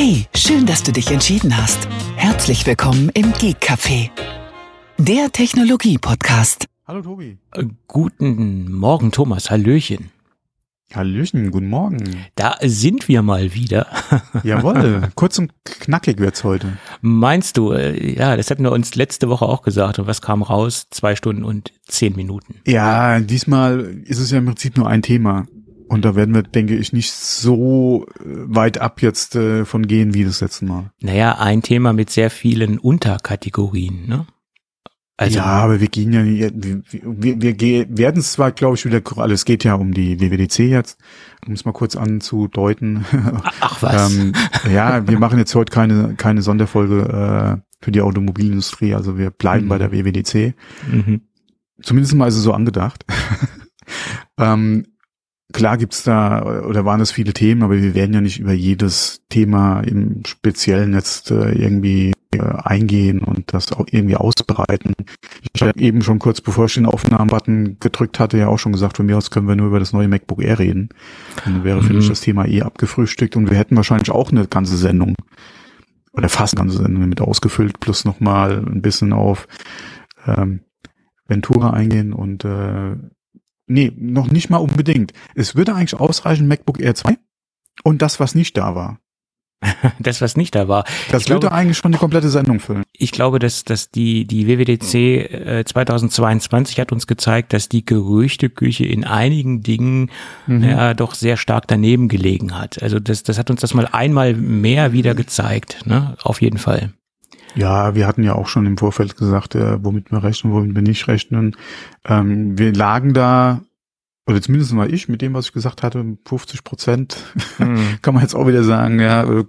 Hey, schön, dass du dich entschieden hast. Herzlich willkommen im Geek Café, der Technologie-Podcast. Hallo Tobi. Äh, Guten Morgen, Thomas. Hallöchen. Hallöchen, guten Morgen. Da sind wir mal wieder. Jawohl, kurz und knackig wird's heute. Meinst du, äh, ja, das hatten wir uns letzte Woche auch gesagt. Und was kam raus? Zwei Stunden und zehn Minuten. Ja, diesmal ist es ja im Prinzip nur ein Thema. Und da werden wir, denke ich, nicht so äh, weit ab jetzt äh, von gehen wie das letzte Mal. Naja, ein Thema mit sehr vielen Unterkategorien, ne? Also, ja, aber wir gehen ja, wir, wir, wir werden es zwar, glaube ich, wieder, also es geht ja um die WWDC jetzt, um es mal kurz anzudeuten. ach was. ähm, ja, wir machen jetzt heute keine, keine Sonderfolge äh, für die Automobilindustrie, also wir bleiben Mhm. bei der WWDC. mhm. Zumindest mal ist es so angedacht. ähm, klar gibt's da oder waren es viele Themen, aber wir werden ja nicht über jedes Thema im Speziellen jetzt äh, irgendwie äh, eingehen und das auch irgendwie ausbreiten. Ich habe eben schon kurz bevor ich den Aufnahmebutton gedrückt hatte, ja auch schon gesagt, von mir aus können wir nur über das neue MacBook Air reden. Dann wäre, finde ich, Mhm. das Thema eh abgefrühstückt und wir hätten wahrscheinlich auch eine ganze Sendung oder fast eine ganze Sendung mit ausgefüllt, plus nochmal ein bisschen auf ähm, Ventura eingehen und äh, nee, noch nicht mal unbedingt. Es würde eigentlich ausreichen, MacBook Air 2 und das, was nicht da war. Das, was nicht da war. Das Ich würde glaube- eigentlich schon die komplette Sendung füllen. Ich glaube, dass, dass die, die WWDC äh, 2022 hat uns gezeigt, dass die Gerüchteküche in einigen Dingen Mhm. ja doch sehr stark daneben gelegen hat. Also das, das hat uns das mal einmal mehr wieder gezeigt, ne? Auf jeden Fall. Ja, wir hatten ja auch schon im Vorfeld gesagt, äh, womit wir rechnen, womit wir nicht rechnen. Ähm, wir lagen da, oder zumindest mal ich, mit dem, was ich gesagt hatte, 50 Prozent. Kann man jetzt auch wieder sagen, ja, äh,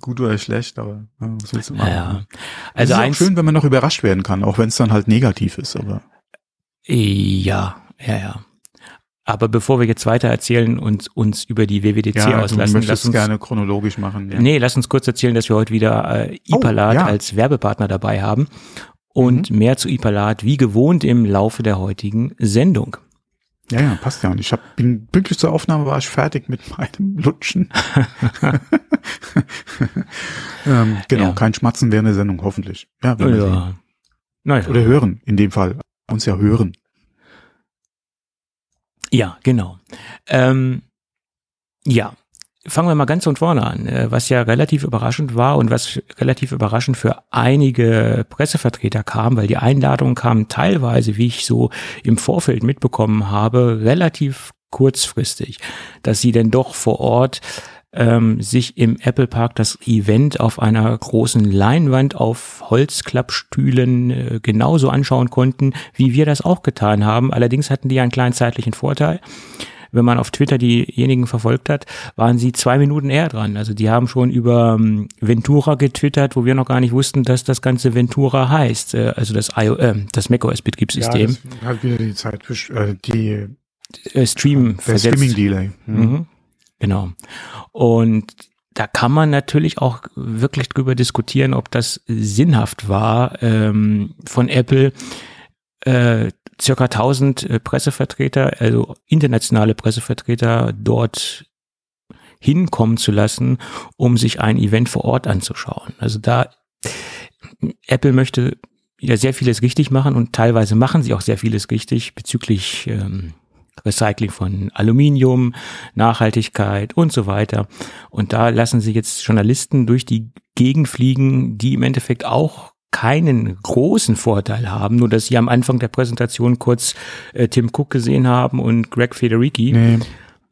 gut oder schlecht, aber ja, was willst du machen? Ja. Also Also es ist eins, schön, wenn man noch überrascht werden kann, auch wenn es dann halt negativ ist, aber ja, ja, ja. Aber bevor wir jetzt weiter erzählen und uns über die WWDC ja, auslassen, lass uns, gerne chronologisch machen. Ja. nee, lass uns kurz erzählen, dass wir heute wieder äh, Oh, Ipalat ja. Mhm. als Werbepartner dabei haben und mehr zu Ipalat wie gewohnt im Laufe der heutigen Sendung. Ja, ja, passt ja. Und ich hab, bin pünktlich zur Aufnahme war ich fertig mit meinem Lutschen. ähm, genau, Ja. kein Schmatzen während der Sendung, hoffentlich. Ja. Ja. Naja. Oder hören, in dem Fall. Uns ja hören. Ja, genau. Ähm, ja, fangen wir mal ganz von vorne an. Äh, Was ja relativ überraschend war und was relativ überraschend für einige Pressevertreter kam, weil die Einladungen kamen teilweise, wie ich so im Vorfeld mitbekommen habe, relativ kurzfristig, dass sie denn doch vor Ort ähm, sich im Apple Park das Event auf einer großen Leinwand auf Holzklappstühlen äh, genauso anschauen konnten, wie wir das auch getan haben. Allerdings hatten die einen kleinen zeitlichen Vorteil. Wenn man auf Twitter diejenigen verfolgt hat, waren sie zwei Minuten eher dran. Also die haben schon über ähm, Ventura getwittert, wo wir noch gar nicht wussten, dass das ganze Ventura heißt. Äh, also das, IO, äh, das macOS Betriebssystem. Ja, hat wieder die Zeit, äh, die, äh, Stream der versetzt. Streaming-Delay. Mhm. Mhm. Genau. Und da kann man natürlich auch wirklich drüber diskutieren, ob das sinnhaft war ähm, von Apple, äh, circa 1000 äh, Pressevertreter, also internationale Pressevertreter dort hinkommen zu lassen, um sich ein Event vor Ort anzuschauen. Also da Apple möchte ja sehr vieles richtig machen und teilweise machen sie auch sehr vieles richtig bezüglich ähm, Recycling von Aluminium, Nachhaltigkeit und so weiter. Und da lassen sie jetzt Journalisten durch die Gegend fliegen, die im Endeffekt auch keinen großen Vorteil haben, nur dass sie am Anfang der Präsentation kurz äh, Tim Cook gesehen haben und Greg Federici. Nee,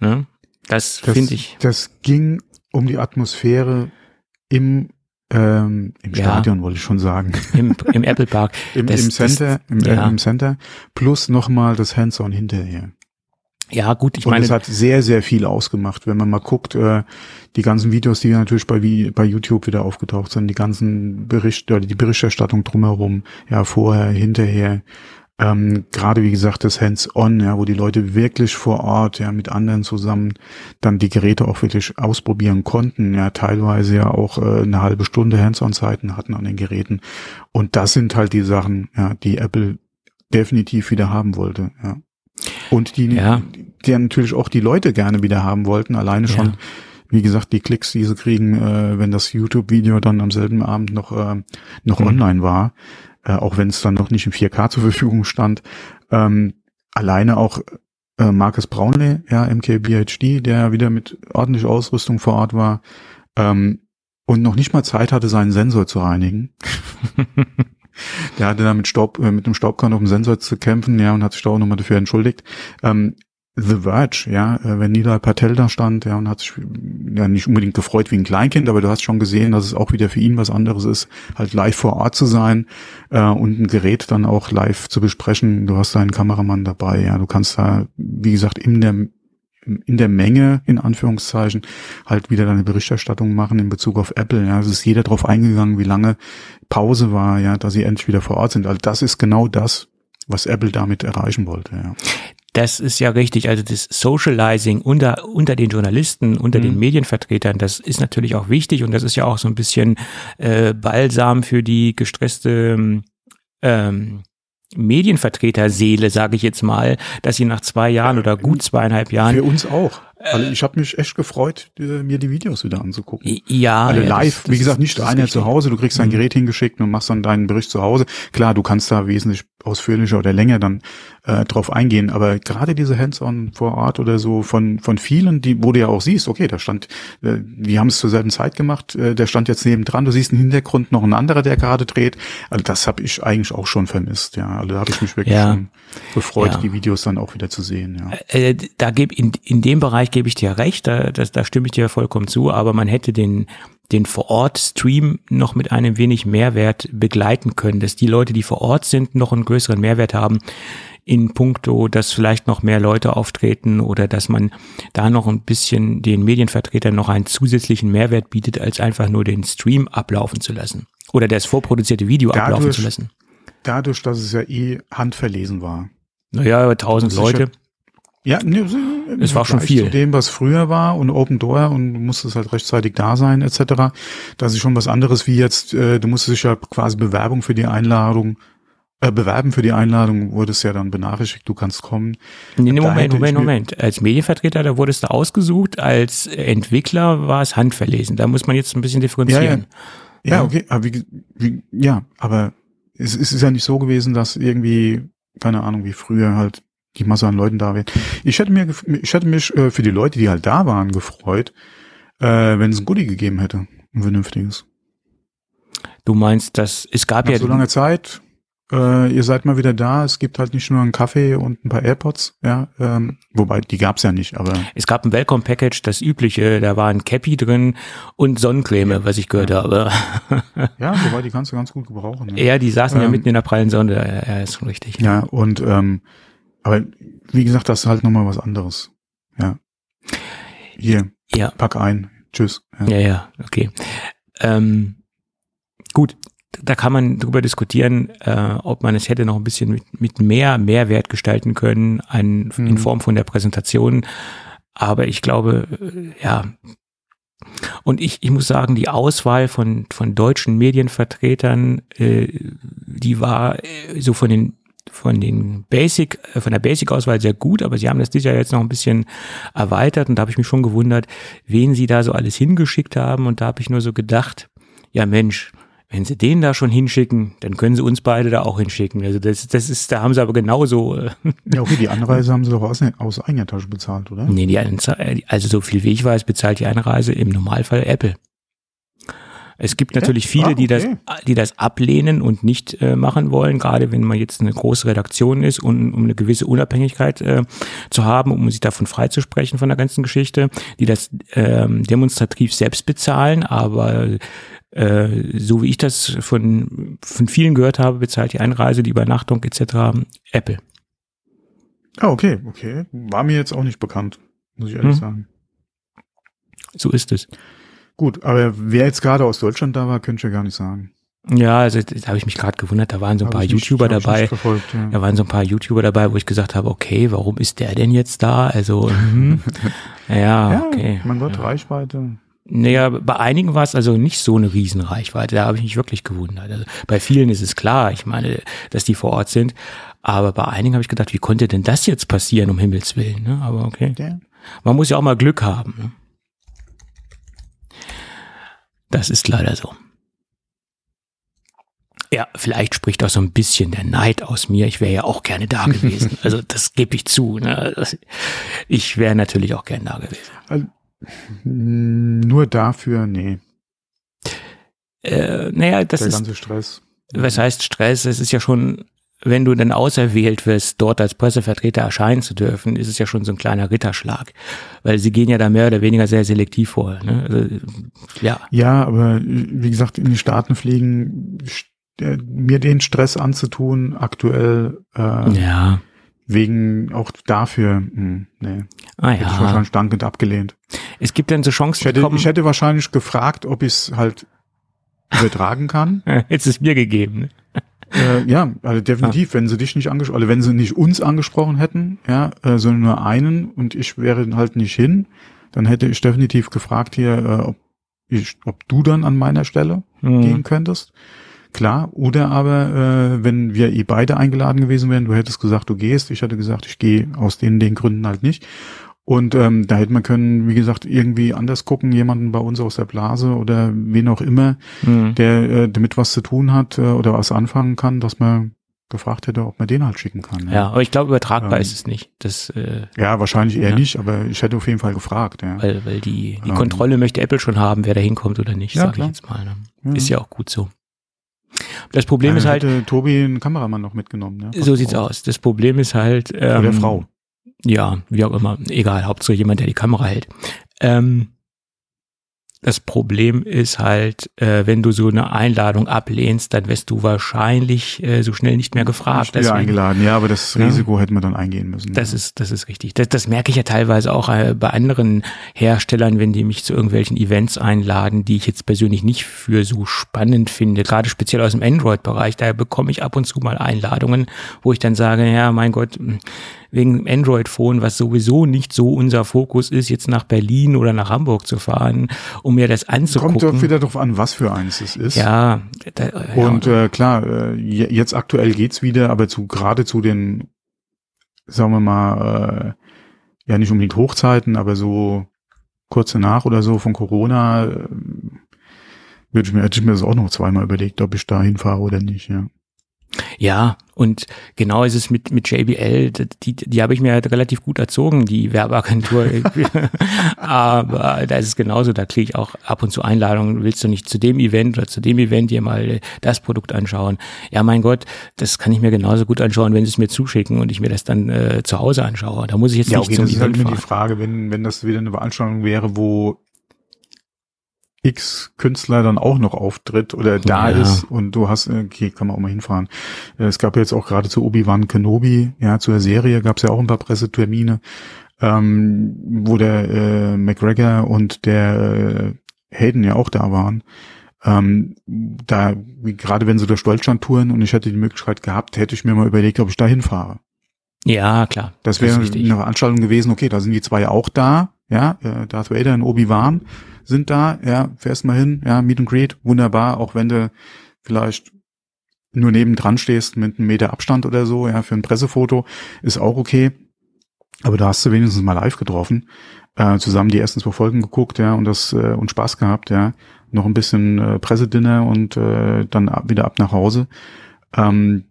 Ne? Das, das, finde ich. das ging um die Atmosphäre im, ähm, im Ja. Stadion, wollte ich schon sagen. Im, im Apple Park. Im, Das- im Center, im, ja. im Center, plus nochmal das Hands-on hinterher. Ja, gut, ich und meine, es hat sehr, sehr viel ausgemacht, wenn man mal guckt, äh, die ganzen Videos, die natürlich bei, Vi- bei YouTube wieder aufgetaucht sind, die ganzen Berichte, oder die Berichterstattung drumherum, ja, vorher, hinterher, ähm, gerade wie gesagt das Hands-on, ja, wo die Leute wirklich vor Ort, ja, mit anderen zusammen dann die Geräte auch wirklich ausprobieren konnten, ja, teilweise ja auch äh, eine halbe Stunde Hands-on-Zeiten hatten an den Geräten. Und das sind halt die Sachen, ja, die Apple definitiv wieder haben wollte, ja. Und die, Ja. die natürlich auch die Leute gerne wieder haben wollten, alleine schon Ja. wie gesagt, die Klicks, die sie kriegen, äh, wenn das YouTube-Video dann am selben Abend noch, äh, noch mhm. online war, äh, auch wenn es dann noch nicht in 4K zur Verfügung stand. Ähm, alleine auch äh, Marcus Brownlee, ja, MKBHD, der wieder mit ordentlicher Ausrüstung vor Ort war ähm, und noch nicht mal Zeit hatte, seinen Sensor zu reinigen. der hatte da mit Staub, äh, mit dem Staubkorn auf dem Sensor zu kämpfen, ja, und hat sich da auch nochmal dafür entschuldigt. Ähm, The Verge, ja, äh, wenn Nilay Patel da stand, ja, und hat sich ja nicht unbedingt gefreut wie ein Kleinkind, aber du hast schon gesehen, dass es auch wieder für ihn was anderes ist, halt live vor Ort zu sein äh, und ein Gerät dann auch live zu besprechen. Du hast deinen Kameramann dabei, ja, du kannst da, wie gesagt, in der in der Menge, in Anführungszeichen, halt wieder deine Berichterstattung machen in Bezug auf Apple. Ja, es ist jeder drauf eingegangen, wie lange Pause war, ja, dass sie endlich wieder vor Ort sind. Also das ist genau das, was Apple damit erreichen wollte. Ja. Das ist ja richtig. Also das Socializing unter, unter den Journalisten, unter mhm. den Medienvertretern, das ist natürlich auch wichtig und das ist ja auch so ein bisschen äh, Balsam für die gestresste ähm, Medienvertreterseele, sage ich jetzt mal, dass sie nach zwei Jahren oder gut zweieinhalb Jahren. Für uns auch. Also ich habe mich echt gefreut, mir die Videos wieder anzugucken. Ja. Alle ja, live, das, wie gesagt, nicht einer zu Hause, du kriegst dein mhm. Gerät hingeschickt und machst dann deinen Bericht zu Hause. Klar, du kannst da wesentlich ausführlicher oder länger dann äh, drauf eingehen, aber gerade diese Hands-on vor Ort oder so von von vielen, die wo du ja auch siehst, okay, da stand, äh, die haben es zur selben Zeit gemacht, äh, der stand jetzt nebendran, du siehst im Hintergrund noch ein anderer, der gerade dreht. Also das habe ich eigentlich auch schon vermisst, ja. Also da habe ich mich wirklich ja. schon gefreut, ja. die Videos dann auch wieder zu sehen, ja. Äh, da gebe in in dem Bereich gebe ich dir recht, da, da, da stimme ich dir vollkommen zu, aber man hätte den den Vor-Ort-Stream noch mit einem wenig Mehrwert begleiten können, dass die Leute, die vor Ort sind, noch einen größeren Mehrwert haben in puncto, dass vielleicht noch mehr Leute auftreten oder dass man da noch ein bisschen den Medienvertretern noch einen zusätzlichen Mehrwert bietet, als einfach nur den Stream ablaufen zu lassen oder das vorproduzierte Video dadurch, ablaufen zu lassen. Dadurch, dass es ja eh handverlesen war. Naja, tausend Leute. Ja, ne, es war schon viel. Zu dem, was früher war und Open Door und du musstest halt rechtzeitig da sein etc. Das ist schon was anderes wie jetzt, äh, du musstest dich ja quasi Bewerbung für die Einladung äh, bewerben für die Einladung, wurdest ja dann benachrichtigt, du kannst kommen. Nee, nee Moment, Moment, Moment. Als Medienvertreter, da wurdest du ausgesucht, als Entwickler war es handverlesen. Da muss man jetzt ein bisschen differenzieren. Ja, ja. ja okay, aber wie, wie, ja, aber es, es ist ja nicht so gewesen, dass irgendwie, keine Ahnung, wie früher halt die Masse an Leuten da wäre. Ich hätte mir, ich hätte mich äh, für die Leute, die halt da waren, gefreut, äh, wenn es ein Goodie gegeben hätte, ein vernünftiges. Du meinst, dass es gab Nach ja so lange Zeit. Äh, ihr seid mal wieder da. Es gibt halt nicht nur einen Kaffee und ein paar AirPods, ja. Ähm, wobei die gab's ja nicht, aber es gab ein Welcome Package, das übliche. Da war ein Cappy drin und Sonnencreme, ja, was ich gehört ja. habe. ja, wobei die kannst du ganz gut gebrauchen. Ja, ja die saßen ähm, ja mitten in der prallen Sonne. Ja, ist schon richtig. Ja und ähm, aber wie gesagt, das ist halt nochmal was anderes. Ja. Hier, ja. pack ein. Tschüss. Ja, ja, ja okay. Ähm, gut, da kann man drüber diskutieren, äh, ob man es hätte noch ein bisschen mit, mit mehr Mehrwert gestalten können an, hm. in mhm. Form von der Präsentation. Aber ich glaube, äh, ja. Und ich, ich muss sagen, die Auswahl von, von deutschen Medienvertretern, äh, die war äh, so von den von den Basic, äh, von der Basic-Auswahl sehr gut, aber sie haben das dieses Jahr jetzt noch ein bisschen erweitert und da habe ich mich schon gewundert, wen sie da so alles hingeschickt haben und da habe ich nur so gedacht, ja Mensch, wenn sie den da schon hinschicken, dann können sie uns beide da auch hinschicken. Also das, das ist, da haben sie aber genauso. Äh ja, okay, die Anreise haben sie doch aus, aus eigener Tasche bezahlt, oder? Nee, die, also so viel wie ich weiß, bezahlt die Einreise im Normalfall Apple. Es gibt natürlich viele, ah, okay. die das, die das ablehnen und nicht äh, machen wollen, gerade wenn man jetzt eine große Redaktion ist und um eine gewisse Unabhängigkeit äh, zu haben, um sich davon freizusprechen von der ganzen Geschichte, die das ähm, demonstrativ selbst bezahlen, aber äh, so wie ich das von, von vielen gehört habe, bezahlt die Einreise, die Übernachtung etc. Apple. Ah, okay, okay. War mir jetzt auch nicht bekannt, muss ich ehrlich hm. sagen. So ist es. Gut, aber wer jetzt gerade aus Deutschland da war, könnte ich ja gar nicht sagen. Ja, also da habe ich mich gerade gewundert, da waren so ein hab paar YouTuber nicht, dabei. Verfolgt, ja. Da waren so ein paar YouTuber dabei, wo ich gesagt habe, okay, warum ist der denn jetzt da? Also, ja, ja, okay. Man wird ja. Reichweite. Naja, bei einigen war es also nicht so eine Riesenreichweite. Da habe ich mich wirklich gewundert. Also bei vielen ist es klar, ich meine, dass die vor Ort sind. Aber bei einigen habe ich gedacht, wie konnte denn das jetzt passieren, um Himmels Willen? Ne? Aber okay. Ja. Man muss ja auch mal Glück haben. Ne? Das ist leider so. Ja, vielleicht spricht auch so ein bisschen der Neid aus mir. Ich wäre ja auch gerne da gewesen. Also das gebe ich zu. Ne? Ich wäre natürlich auch gerne da gewesen. Also, nur dafür, nee. Äh, naja, das der ist. Der ganze Stress. Was heißt Stress? Es ist ja schon, wenn du dann auserwählt wirst, dort als Pressevertreter erscheinen zu dürfen, ist es ja schon so ein kleiner Ritterschlag. Weil sie gehen ja da mehr oder weniger sehr selektiv vor. Ne? Also, ja. Ja, aber wie gesagt, in die Staaten fliegen mir den Stress anzutun, aktuell äh, ja. Wegen auch dafür, mh, hm, nee. Ah, ja. Hätte ich wahrscheinlich dankend abgelehnt. Es gibt dann so Chancen. Ich hätte, ich hätte wahrscheinlich gefragt, ob ich es halt übertragen kann. Hättest es mir gegeben. Äh, ja, also definitiv, ah. wenn sie dich nicht angesprochen, also wenn sie nicht uns angesprochen hätten, ja, äh, sondern nur einen und ich wäre halt nicht hin, dann hätte ich definitiv gefragt hier, äh, ob, ich, ob du dann an meiner Stelle hm. gehen könntest. Klar, oder aber, äh, wenn wir eh beide eingeladen gewesen wären, du hättest gesagt, du gehst, ich hätte gesagt, ich gehe aus den, den Gründen halt nicht. Und ähm, da hätte man können, wie gesagt, irgendwie anders gucken, jemanden bei uns aus der Blase oder wen auch immer, mhm. der äh, damit was zu tun hat äh, oder was anfangen kann, dass man gefragt hätte, ob man den halt schicken kann. Ja, ja aber ich glaube, übertragbar ähm, ist es nicht. Das, äh, ja, wahrscheinlich eher ja. nicht, aber ich hätte auf jeden Fall gefragt. Ja. Weil, weil die, die ähm, Kontrolle möchte Apple schon haben, wer da hinkommt oder nicht, ja, sage ich jetzt mal. Ne? Ist ja auch gut so. Das Problem ja, ist halt. Hätte Tobi einen Kameramann noch mitgenommen. Ne? So sieht's aus. Das Problem ist halt. Ähm, Oder Frau. Ja, wie auch immer. Egal, Hauptsache jemand, der die Kamera hält. Ähm, das Problem ist halt, äh, wenn du so eine Einladung ablehnst, dann wirst du wahrscheinlich äh, so schnell nicht mehr gefragt. Nicht eingeladen, ja, aber das Risiko ja, hätte man dann eingehen müssen. Das ja. ist, das ist richtig. Das, das merke ich ja teilweise auch äh, bei anderen Herstellern, wenn die mich zu irgendwelchen Events einladen, die ich jetzt persönlich nicht für so spannend finde, gerade speziell aus dem Android-Bereich. Da bekomme ich ab und zu mal Einladungen, wo ich dann sage, ja, mein Gott, wegen Android-Phone, was sowieso nicht so unser Fokus ist, jetzt nach Berlin oder nach Hamburg zu fahren, um mir das anzugucken. Kommt doch wieder darauf an, was für eins es ist. Ja. Da, ja. Und äh, klar, äh, jetzt aktuell geht's wieder, aber zu gerade zu den, sagen wir mal, äh, ja nicht unbedingt Hochzeiten, aber so kurze nach oder so von Corona, äh, würde ich mir, hätte ich mir das auch noch zweimal überlegt, ob ich da hinfahre oder nicht, ja. Ja, und genau ist es mit, mit JBL, die, die habe ich mir halt relativ gut erzogen, die Werbeagentur. Aber da ist es genauso, da kriege ich auch ab und zu Einladungen, willst du nicht zu dem Event oder zu dem Event dir mal das Produkt anschauen? Ja, mein Gott, das kann ich mir genauso gut anschauen, wenn sie es mir zuschicken und ich mir das dann äh, zu Hause anschaue. Da muss ich jetzt ja, nicht okay, zum das Event ist halt immer die Frage, wenn, wenn das wieder eine Veranstaltung wäre, wo X-Künstler dann auch noch auftritt oder da ja. ist und du hast, okay, kann man auch mal hinfahren. Äh, es gab jetzt auch gerade zu Obi-Wan Kenobi, ja, zur Serie gab es ja auch ein paar Pressetermine, ähm, wo der äh, McGregor und der äh, Hayden ja auch da waren. Ähm, da, gerade wenn sie durch Deutschland touren und ich hätte die Möglichkeit gehabt, hätte ich mir mal überlegt, ob ich da hinfahre. Ja, klar. Das wäre eine Veranstaltung gewesen, okay, da sind die zwei auch da, ja, äh, Darth Vader und Obi-Wan sind da, ja, fährst mal hin, ja, Meet and Greet, wunderbar, auch wenn du vielleicht nur nebendran stehst mit einem Meter Abstand oder so, ja, für ein Pressefoto, ist auch okay. Aber da hast du wenigstens mal live getroffen, äh, zusammen die ersten zwei Folgen geguckt, ja, und das äh, und Spaß gehabt, ja. Noch ein bisschen äh, Pressedinner und äh, dann ab, wieder ab nach Hause. Ähm,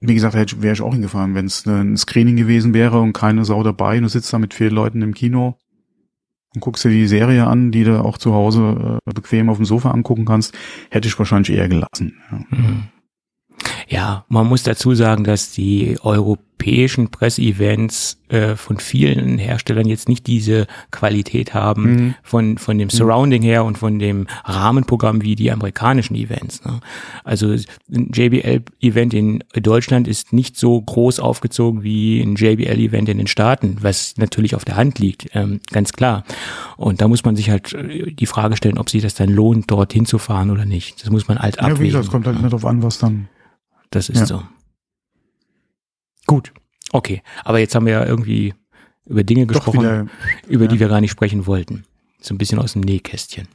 wie gesagt, wäre ich auch hingefahren, wenn es ein Screening gewesen wäre und keine Sau dabei und du sitzt da mit vier Leuten im Kino und guckst dir die Serie an, die du auch zu Hause äh, bequem auf dem Sofa angucken kannst, hätte ich wahrscheinlich eher gelassen. Ja. Mhm. Ja, man muss dazu sagen, dass die europäischen Presseevents äh, von vielen Herstellern jetzt nicht diese Qualität haben mhm. von, von dem mhm. Surrounding her und von dem Rahmenprogramm wie die amerikanischen Events. Ne? Also ein JBL-Event in Deutschland ist nicht so groß aufgezogen wie ein JBL-Event in den Staaten, was natürlich auf der Hand liegt, ähm, ganz klar. Und da muss man sich halt äh, die Frage stellen, ob sich das dann lohnt, dorthin zu fahren oder nicht. Das muss man halt abwägen. Ja, wie gesagt, es kommt halt nicht darauf an, was dann das ist ja. so. Gut. Okay. Aber jetzt haben wir ja irgendwie über Dinge gesprochen, wieder, über ja. die wir gar nicht sprechen wollten. So ein bisschen aus dem Nähkästchen.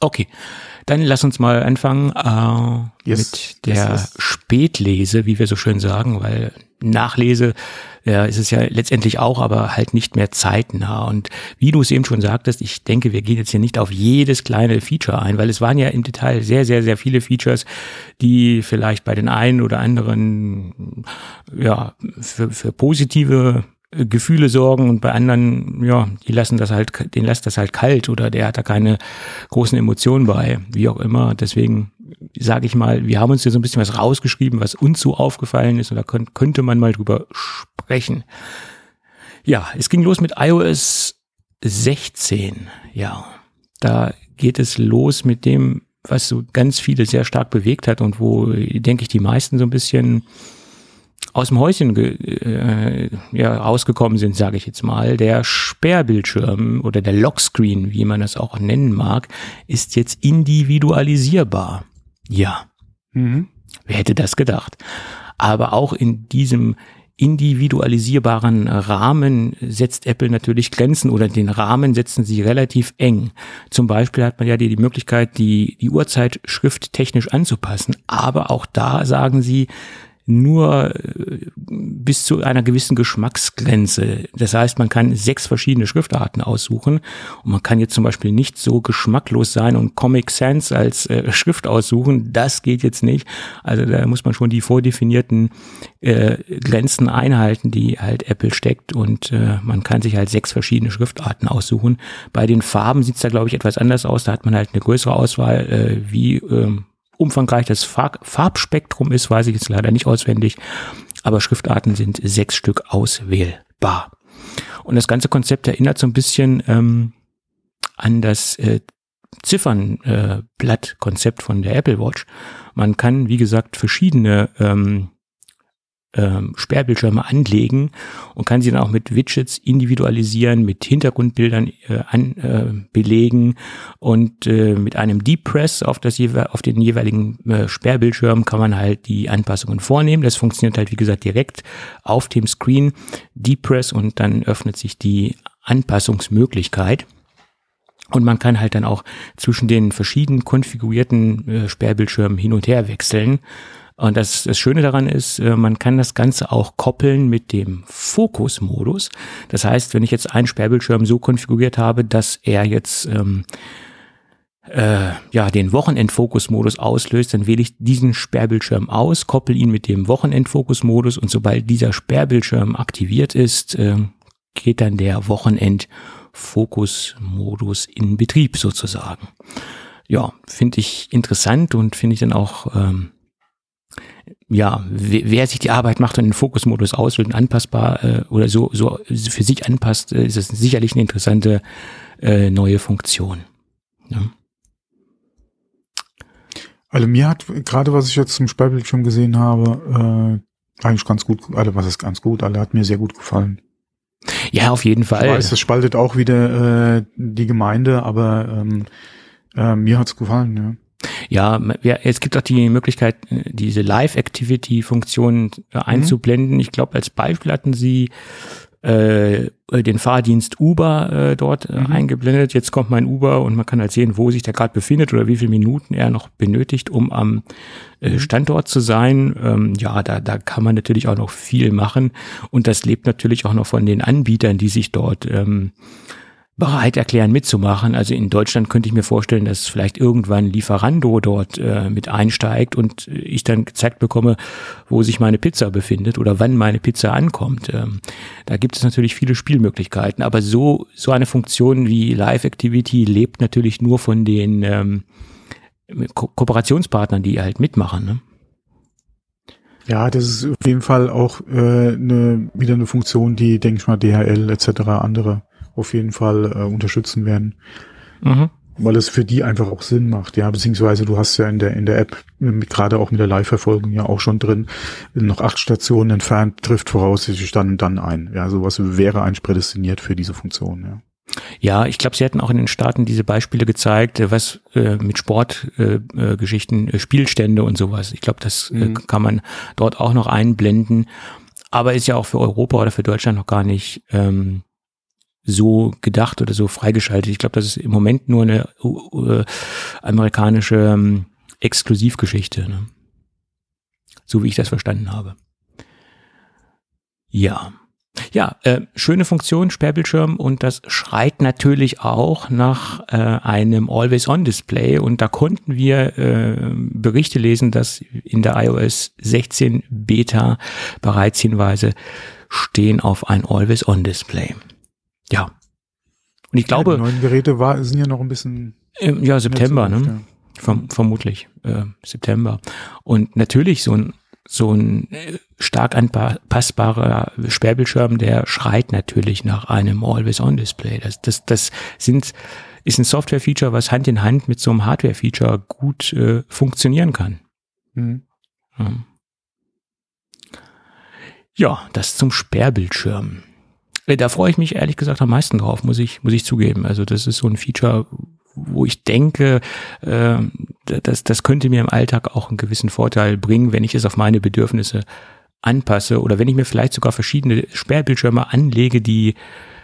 Okay, dann lass uns mal anfangen äh, yes. mit der yes, yes. Spätlese, wie wir so schön sagen, weil Nachlese ja, ist es ja letztendlich auch, aber halt nicht mehr zeitnah. Und wie du es eben schon sagtest, ich denke, wir gehen jetzt hier nicht auf jedes kleine Feature ein, weil es waren ja im Detail sehr, sehr, sehr viele Features, die vielleicht bei den einen oder anderen ja für, für positive Gefühle sorgen und bei anderen, ja, die lassen das halt, den lässt das halt kalt oder der hat da keine großen Emotionen bei, wie auch immer. Deswegen sage ich mal, wir haben uns hier so ein bisschen was rausgeschrieben, was uns so aufgefallen ist und da könnt, könnte man mal drüber sprechen. Ja, es ging los mit iOS 16. Ja, da geht es los mit dem, was so ganz viele sehr stark bewegt hat und wo, denke ich, die meisten so ein bisschen aus dem Häuschen äh, ja, rausgekommen sind, sage ich jetzt mal. Der Sperrbildschirm oder der Lockscreen, wie man das auch nennen mag, ist jetzt individualisierbar. Ja. Mhm. Wer hätte das gedacht? Aber auch in diesem individualisierbaren Rahmen setzt Apple natürlich Grenzen oder den Rahmen setzen sie relativ eng. Zum Beispiel hat man ja die, die Möglichkeit, die, die Uhrzeitschrift technisch anzupassen. Aber auch da sagen sie, nur äh, bis zu einer gewissen Geschmacksgrenze. Das heißt, man kann sechs verschiedene Schriftarten aussuchen und man kann jetzt zum Beispiel nicht so geschmacklos sein und Comic Sans als äh, Schrift aussuchen. Das geht jetzt nicht. Also da muss man schon die vordefinierten äh, Grenzen einhalten, die halt Apple steckt und äh, man kann sich halt sechs verschiedene Schriftarten aussuchen. Bei den Farben sieht's da glaube ich etwas anders aus. Da hat man halt eine größere Auswahl, äh, wie ähm, umfangreich das Farbspektrum ist, weiß ich jetzt leider nicht auswendig, aber Schriftarten sind sechs Stück auswählbar. Und das ganze Konzept erinnert so ein bisschen ähm, an das äh, Ziffernblatt-Konzept äh, von der Apple Watch. Man kann, wie gesagt, verschiedene ähm, ähm, Sperrbildschirme anlegen und kann sie dann auch mit Widgets individualisieren, mit Hintergrundbildern äh, an, äh, belegen und äh, mit einem Deep Press auf, das, auf den jeweiligen äh, Sperrbildschirm kann man halt die Anpassungen vornehmen. Das funktioniert halt, wie gesagt, direkt auf dem Screen. Deep Press und dann öffnet sich die Anpassungsmöglichkeit. Und man kann halt dann auch zwischen den verschiedenen konfigurierten äh, Sperrbildschirmen hin und her wechseln. Und das, das Schöne daran ist, äh, man kann das Ganze auch koppeln mit dem Fokusmodus. Das heißt, wenn ich jetzt einen Sperrbildschirm so konfiguriert habe, dass er jetzt ähm, äh, ja den Wochenendfokusmodus auslöst, dann wähle ich diesen Sperrbildschirm aus, koppel ihn mit dem Wochenendfokusmodus und sobald dieser Sperrbildschirm aktiviert ist, äh, geht dann der Wochenendfokusmodus in Betrieb sozusagen. Ja, finde ich interessant und finde ich dann auch ähm, ja, wer sich die Arbeit macht und den Fokusmodus auswählt und anpassbar äh, oder so, so für sich anpasst, äh, ist es sicherlich eine interessante äh, neue Funktion. Ja. Also mir hat gerade, was ich jetzt zum Speilbildschirm gesehen habe, äh, eigentlich ganz gut, also was ist ganz gut, alle hat mir sehr gut gefallen. Ja, auf jeden Fall. Ich weiß, das spaltet auch wieder äh, die Gemeinde, aber ähm, äh, mir hat's gefallen, ja. Ja, es gibt auch die Möglichkeit, diese Live-Activity-Funktion äh, mhm. einzublenden. Mhm. Ich glaube, als Beispiel hatten sie äh, den Fahrdienst Uber äh, dort äh, mhm. eingeblendet. Jetzt kommt mein Uber und man kann halt sehen, wo sich der gerade befindet oder wie viele Minuten er noch benötigt, um am äh, mhm. Standort zu sein. Ähm, ja, da, da kann man natürlich auch noch viel machen und das lebt natürlich auch noch von den Anbietern, die sich dort ähm, bereit erklären mitzumachen. Also in Deutschland könnte ich mir vorstellen, dass vielleicht irgendwann Lieferando dort äh, mit einsteigt und ich dann gezeigt bekomme, wo sich meine Pizza befindet oder wann meine Pizza ankommt. Ähm, da gibt es natürlich viele Spielmöglichkeiten, aber so so eine Funktion wie Live Activity lebt natürlich nur von den ähm, Ko Kooperationspartnern, die halt mitmachen. Ne? Ja, das ist auf jeden Fall auch äh, ne, wieder eine Funktion, die, denke ich mal, DHL etc. andere auf jeden Fall äh, unterstützen werden. Mhm. Weil es für die einfach auch Sinn macht, ja, beziehungsweise du hast ja in der in der App mit, gerade auch mit der Live-Verfolgung ja auch schon drin, noch acht Stationen entfernt trifft voraussichtlich dann dann ein. Ja, sowas wäre eigentlich prädestiniert für diese Funktion, ja. Ja, ich glaube, Sie hatten auch in den Staaten diese Beispiele gezeigt, äh, was äh, mit Sportgeschichten, äh, äh, Spielstände und sowas. Ich glaube, das äh, mhm. äh, kann man dort auch noch einblenden. Aber ist ja auch für Europa oder für Deutschland noch gar nicht ähm, so gedacht oder so freigeschaltet. Ich glaube, das ist im Moment nur eine uh, amerikanische ähm, Exklusivgeschichte, ne? so wie ich das verstanden habe. Ja. Ja, äh, schöne Funktion, Sperrbildschirm und das schreit natürlich auch nach äh, einem Always-On-Display und da konnten wir äh, Berichte lesen, dass in der iOS 16 Beta bereits Hinweise stehen auf ein Always-On-Display. Ja. Und ich glaube. Ja, die neuen Geräte war, sind ja noch ein bisschen. Ähm, ja, September, ne? Ja. Verm vermutlich äh, September. Und natürlich so ein so ein äh, stark anpassbarer Sperrbildschirm, der schreit natürlich nach einem Always-On-Display. Das, das, das sind, ist ein Software-Feature, was Hand in Hand mit so einem Hardware-Feature gut äh, funktionieren kann. Mhm. Ja. ja, das zum Sperrbildschirm. Äh, da freue ich mich ehrlich gesagt am meisten drauf, muss ich, muss ich zugeben. Also das ist so ein Feature, wo ich denke, äh, das, das könnte mir im Alltag auch einen gewissen Vorteil bringen, wenn ich es auf meine Bedürfnisse anpasse oder wenn ich mir vielleicht sogar verschiedene Sperrbildschirme anlege, die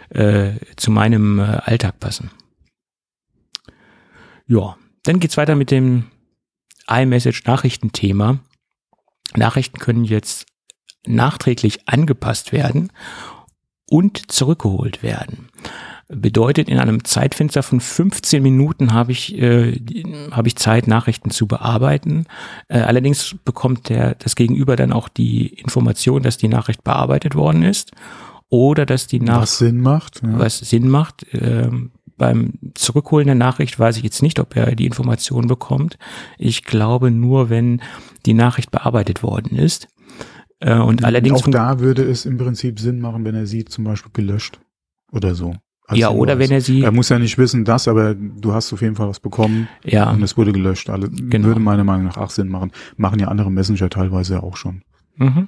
äh, zu meinem äh, Alltag passen. Ja, dann geht's weiter mit dem iMessage-Nachrichtenthema. Nachrichten können jetzt nachträglich angepasst werden und zurückgeholt werden. Bedeutet, in einem Zeitfenster von 15 Minuten habe ich, äh, habe ich Zeit, Nachrichten zu bearbeiten. Äh, allerdings bekommt der, das Gegenüber dann auch die Information, dass die Nachricht bearbeitet worden ist oder dass die Nachricht was Sinn macht, ja. was Sinn macht. Äh, beim Zurückholen der Nachricht weiß ich jetzt nicht, ob er die Information bekommt. Ich glaube nur, wenn die Nachricht bearbeitet worden ist. Äh, und allerdings auch da würde es im Prinzip Sinn machen, wenn er sie zum Beispiel gelöscht oder so. Ja, oder wenn er sie. Er muss ja nicht wissen, das, aber du hast auf jeden Fall was bekommen. Ja. Und es wurde gelöscht. Alle, genau. Würde meiner Meinung nach auch Sinn machen. Machen ja andere Messenger teilweise auch schon. Mhm.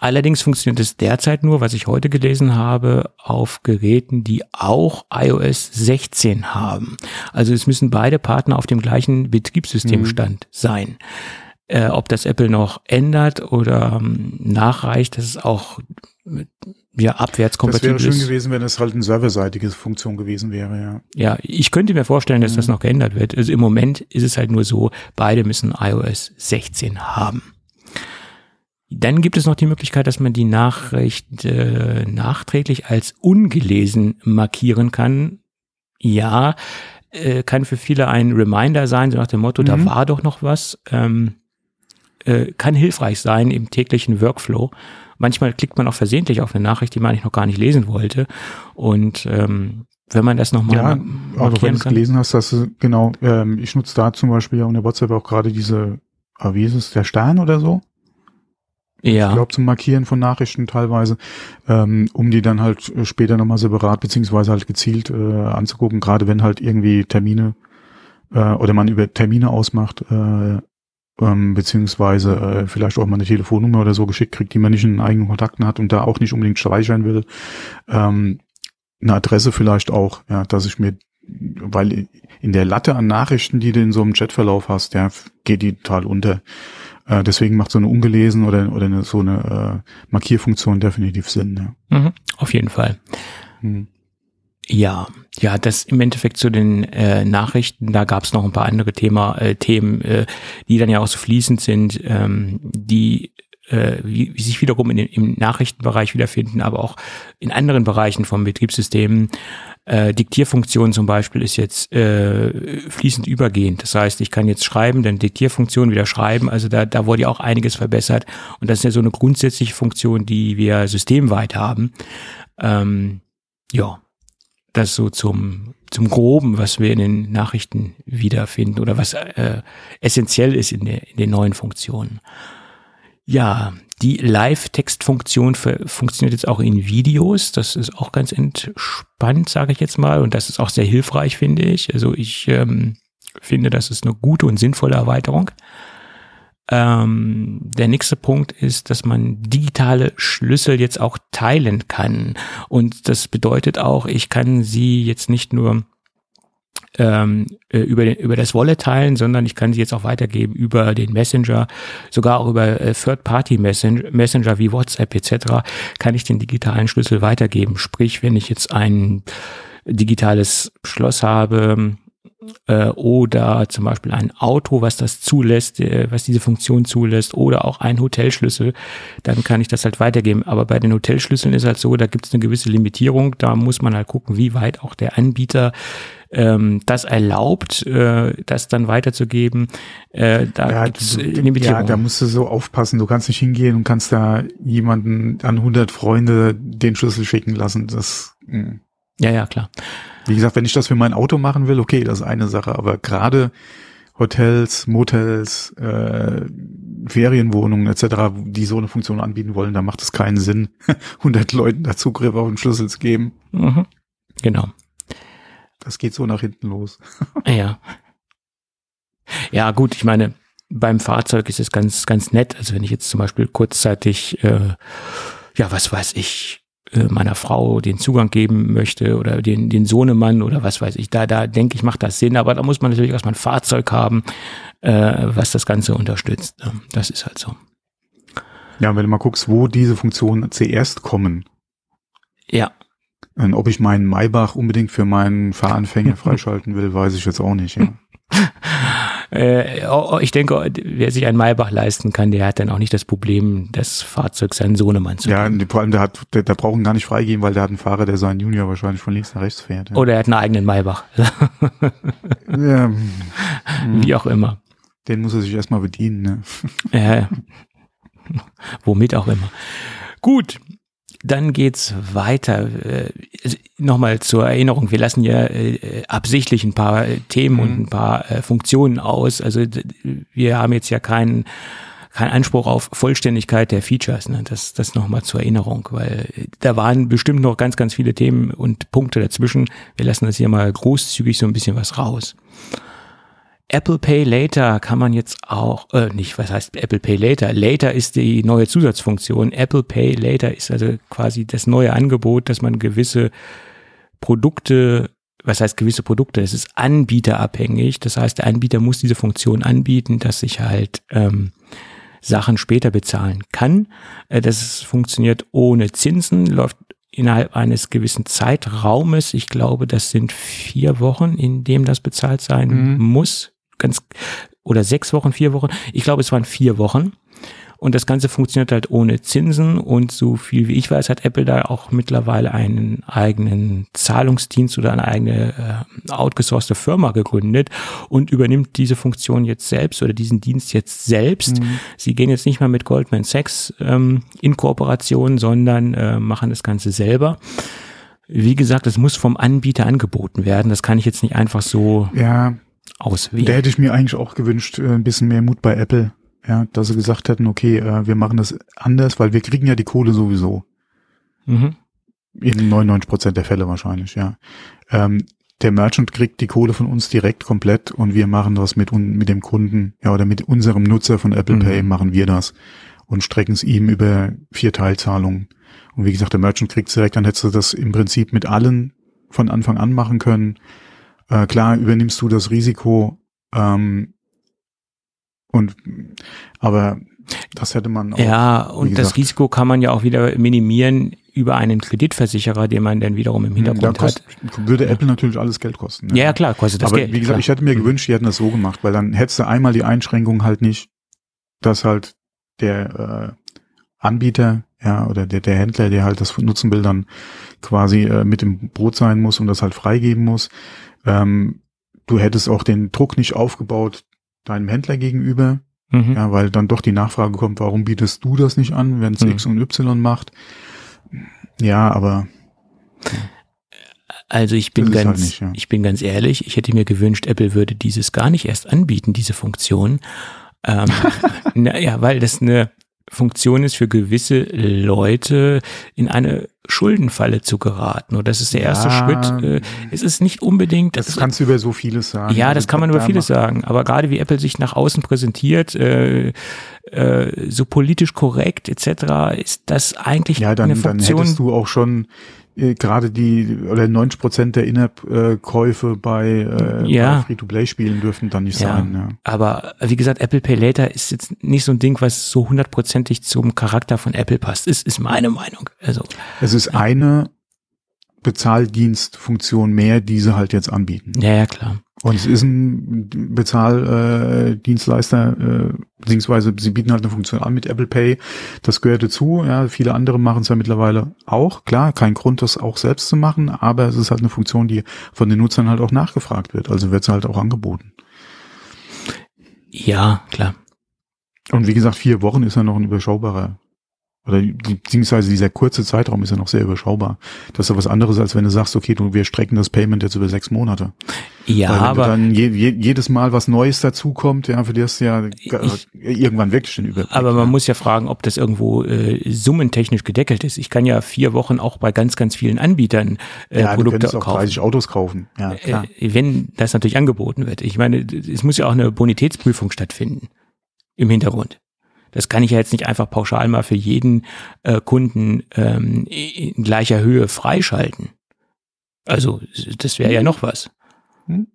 Allerdings funktioniert es derzeit nur, was ich heute gelesen habe, auf Geräten, die auch iOS 16 haben. Also es müssen beide Partner auf dem gleichen Betriebssystemstand mhm. sein. Äh, ob das Apple noch ändert oder ähm, nachreicht, das ist auch mit, ja, abwärtskompatibel Das wäre schön gewesen, wenn es halt eine serverseitige Funktion gewesen wäre, ja. Ja, ich könnte mir vorstellen, dass mhm. das noch geändert wird. Also im Moment ist es halt nur so, beide müssen iOS 16 haben. Dann gibt es noch die Möglichkeit, dass man die Nachricht äh, nachträglich als ungelesen markieren kann. Ja, äh, kann für viele ein Reminder sein, so nach dem Motto, mhm. da war doch noch was. Ähm, äh, kann hilfreich sein im täglichen Workflow. Manchmal klickt man auch versehentlich auf eine Nachricht, die man eigentlich noch gar nicht lesen wollte. Und ähm, wenn man das nochmal ja, also wenn du es gelesen hast, dass du, genau, ähm, ich nutze da zum Beispiel ja in der WhatsApp auch gerade diese, ah, wie ist es, der Stern oder so? Ja. Ich glaube zum Markieren von Nachrichten teilweise, ähm, um die dann halt später nochmal separat beziehungsweise halt gezielt äh, anzugucken, gerade wenn halt irgendwie Termine äh, oder man über Termine ausmacht, äh, ähm, beziehungsweise äh, vielleicht auch mal eine Telefonnummer oder so geschickt kriegt, die man nicht in den eigenen Kontakten hat und da auch nicht unbedingt speichern will. Ähm, eine Adresse vielleicht auch, ja, dass ich mir, weil in der Latte an Nachrichten, die du in so einem Chatverlauf hast, ja, geht die total unter. Äh, deswegen macht so eine ungelesen oder, oder eine, so eine äh, Markierfunktion definitiv Sinn. Ja. Mhm, auf jeden Fall. Mhm. Ja, ja, das im Endeffekt zu den äh, Nachrichten, da gab es noch ein paar andere Thema, äh, Themen, äh, die dann ja auch so fließend sind, ähm, die äh, wie, wie sich wiederum in den, im Nachrichtenbereich wiederfinden, aber auch in anderen Bereichen vom Betriebssystem. Äh, Diktierfunktion zum Beispiel ist jetzt äh, fließend übergehend. Das heißt, ich kann jetzt schreiben, dann Diktierfunktion wieder schreiben. Also da, da wurde ja auch einiges verbessert. Und das ist ja so eine grundsätzliche Funktion, die wir systemweit haben. Ähm, ja, das so zum, zum Groben, was wir in den Nachrichten wiederfinden oder was äh, essentiell ist in, der, in den neuen Funktionen. Ja, die Live-Text-Funktion funktioniert jetzt auch in Videos. Das ist auch ganz entspannt, sage ich jetzt mal. Und das ist auch sehr hilfreich, finde ich. Also ich ähm, finde, das ist eine gute und sinnvolle Erweiterung. Ähm, der nächste Punkt ist, dass man digitale Schlüssel jetzt auch teilen kann. Und das bedeutet auch, ich kann sie jetzt nicht nur ähm, äh, über, den, über das Wallet teilen, sondern ich kann sie jetzt auch weitergeben über den Messenger, sogar auch über äh, Third-Party-Messenger Messenger wie WhatsApp etc. kann ich den digitalen Schlüssel weitergeben. Sprich, wenn ich jetzt ein digitales Schloss habe, äh, oder zum Beispiel ein Auto, was das zulässt, äh, was diese Funktion zulässt, oder auch ein Hotelschlüssel, dann kann ich das halt weitergeben. Aber bei den Hotelschlüsseln ist halt so, da gibt es eine gewisse Limitierung, da muss man halt gucken, wie weit auch der Anbieter ähm, das erlaubt, äh, das dann weiterzugeben. Äh, da ja, gibt's du, Limitierungen. ja, da musst du so aufpassen. Du kannst nicht hingehen und kannst da jemanden an 100 Freunde den Schlüssel schicken lassen. Das, mh. ja, ja, klar. Wie gesagt, wenn ich das für mein Auto machen will, okay, das ist eine Sache. Aber gerade Hotels, Motels, äh, Ferienwohnungen etc., die so eine Funktion anbieten wollen, da macht es keinen Sinn, 100 Leuten da Zugriff auf den Schlüssel zu geben. Mhm. Genau. Das geht so nach hinten los. Ja. Ja, gut, ich meine, beim Fahrzeug ist es ganz, ganz nett. Also wenn ich jetzt zum Beispiel kurzzeitig, äh, ja, was weiß ich, meiner Frau den Zugang geben möchte oder den, den Sohnemann oder was weiß ich, da, da denke ich, macht das Sinn, aber da muss man natürlich erstmal ein Fahrzeug haben, äh, was das Ganze unterstützt. ne? Das ist halt so. Ja, wenn du mal guckst, wo diese Funktionen zuerst kommen, Ja, und ob ich meinen Maybach unbedingt für meinen Fahranfänger freischalten will, weiß ich jetzt auch nicht. Ja. äh, oh, ich denke, wer sich einen Maybach leisten kann, der hat dann auch nicht das Problem, das Fahrzeug seinen Sohnemann zu Ja, vor allem, der hat, der, der braucht ihn gar nicht freigeben, weil der hat einen Fahrer, der seinen Junior wahrscheinlich von links nach rechts fährt. Ja. Oder er hat einen eigenen Maybach. Ja, hm, Wie auch immer. den muss er sich erstmal bedienen. Ne? Äh, womit auch immer. Gut, dann geht's weiter. Äh, also Nochmal zur Erinnerung, wir lassen ja äh, absichtlich ein paar äh, Themen und Mhm. ein paar äh, Funktionen aus. Also wir haben jetzt ja keinen keinen Anspruch auf Vollständigkeit der Features. Ne? Das, das nochmal zur Erinnerung, weil äh, da waren bestimmt noch ganz, ganz viele Themen und Punkte dazwischen. Wir lassen das hier mal großzügig so ein bisschen was raus. Apple Pay Later kann man jetzt auch, äh, nicht, was heißt Apple Pay Later? Later ist die neue Zusatzfunktion. Apple Pay Later ist also quasi das neue Angebot, dass man gewisse Produkte, was heißt gewisse Produkte? Es ist anbieterabhängig. Das heißt, der Anbieter muss diese Funktion anbieten, dass ich halt ähm, Sachen später bezahlen kann. Äh, das funktioniert ohne Zinsen, läuft innerhalb eines gewissen Zeitraumes. Ich glaube, das sind vier Wochen, in dem das bezahlt sein Mhm. muss. Ganz, oder sechs Wochen, vier Wochen. Ich glaube, es waren vier Wochen. Und das Ganze funktioniert halt ohne Zinsen und so viel wie ich weiß, hat Apple da auch mittlerweile einen eigenen Zahlungsdienst oder eine eigene äh, outgesourcete Firma gegründet und übernimmt diese Funktion jetzt selbst oder diesen Dienst jetzt selbst. Sie gehen jetzt nicht mehr mit Goldman Sachs ähm, in Kooperation, sondern äh, machen das Ganze selber. Wie gesagt, es muss vom Anbieter angeboten werden. Das kann ich jetzt nicht einfach so Ja, auswählen. da hätte ich mir eigentlich auch gewünscht, äh, ein bisschen mehr Mut bei Apple. Ja, dass sie gesagt hätten, okay, äh, wir machen das anders, weil wir kriegen ja die Kohle sowieso. mhm. In 99 Prozent der Fälle wahrscheinlich, ja. Ähm, der Merchant kriegt die Kohle von uns direkt komplett und wir machen das mit, mit dem Kunden, ja, oder mit unserem Nutzer von Apple Mhm. Pay machen wir das und strecken es ihm über vier Teilzahlungen. Und wie gesagt, der Merchant kriegt direkt, dann hättest du das im Prinzip mit allen von Anfang an machen können. Äh, klar, übernimmst du das Risiko, ähm, und, aber das hätte man auch. Ja, und das. Risiko kann man ja auch wieder minimieren über einen Kreditversicherer, den man dann wiederum im da Hintergrund kost, hat. würde Apple natürlich alles Geld kosten. Ja, ja, klar, kostet das aber Geld. wie gesagt, klar. ich hätte mir gewünscht, die hätten das so gemacht, weil dann hättest du einmal die Einschränkung halt nicht, dass halt der äh, Anbieter, ja, oder der, der Händler, der halt das nutzen will, dann quasi äh, mit im Boot sein muss und das halt freigeben muss. Ähm, du hättest auch den Druck nicht aufgebaut deinem Händler gegenüber, mhm. ja, weil dann doch die Nachfrage kommt, warum bietest du das nicht an, wenn es Mhm. X und Y macht? Ja, aber Also ich bin halt ganz, nicht, ja. ich bin ganz ehrlich, ich hätte mir gewünscht, Apple würde dieses gar nicht erst anbieten, diese Funktion. Ähm, naja, weil das eine Funktion ist für gewisse Leute in eine Schuldenfalle zu geraten. Und das ist der erste Ja. Schritt. Äh, es ist nicht unbedingt. das kannst du über so vieles sagen. Ja, Also das kann man über vieles macht- sagen. Aber gerade wie Apple sich nach außen präsentiert, äh, äh, so politisch korrekt etc., ist das eigentlich Ja, dann, eine dann Funktion. hättest du auch schon äh, gerade die oder 90 Prozent der In-App-Käufe bei, äh, Ja. bei Free-to-Play-Spielen dürften dann nicht Ja. sein. Ja. Aber wie gesagt, Apple Pay Later ist jetzt nicht so ein Ding, was so hundertprozentig zum Charakter von Apple passt. Ist, ist meine Meinung. Also, Es ist eine Bezahldienstfunktion mehr, die sie halt jetzt anbieten. ja, ja, klar. Und es ist ein Bezahldienstleister, äh, äh, beziehungsweise sie bieten halt eine Funktion an mit Apple Pay. Das gehört dazu. Ja, viele andere machen es ja mittlerweile auch. Klar, kein Grund, das auch selbst zu machen, aber es ist halt eine Funktion, die von den Nutzern halt auch nachgefragt wird. Also wird es halt auch angeboten. Ja, klar. Und wie gesagt, vier Wochen ist ja noch ein überschaubarer oder beziehungsweise dieser kurze Zeitraum ist ja noch sehr überschaubar. Das ist ja was anderes, als wenn du sagst, okay, du, wir strecken das Payment jetzt über sechs Monate. Ja, Weil aber. du dann je, je, jedes Mal was Neues dazukommt, ja, für du ja Ich- irgendwann wirklich den Überblick. Aber man ja. muss ja fragen, ob das irgendwo äh, summentechnisch gedeckelt ist. Ich kann ja vier Wochen auch bei ganz, ganz vielen Anbietern äh, ja, du Produkte könntest auch kaufen. 30 Autos kaufen. Ja, klar. Äh, wenn das natürlich angeboten wird. Ich meine, es muss ja auch eine Bonitätsprüfung stattfinden im Hintergrund. Das kann ich ja jetzt nicht einfach pauschal mal für jeden äh, Kunden ähm, in gleicher Höhe freischalten. Also das wäre ja noch was. Hm.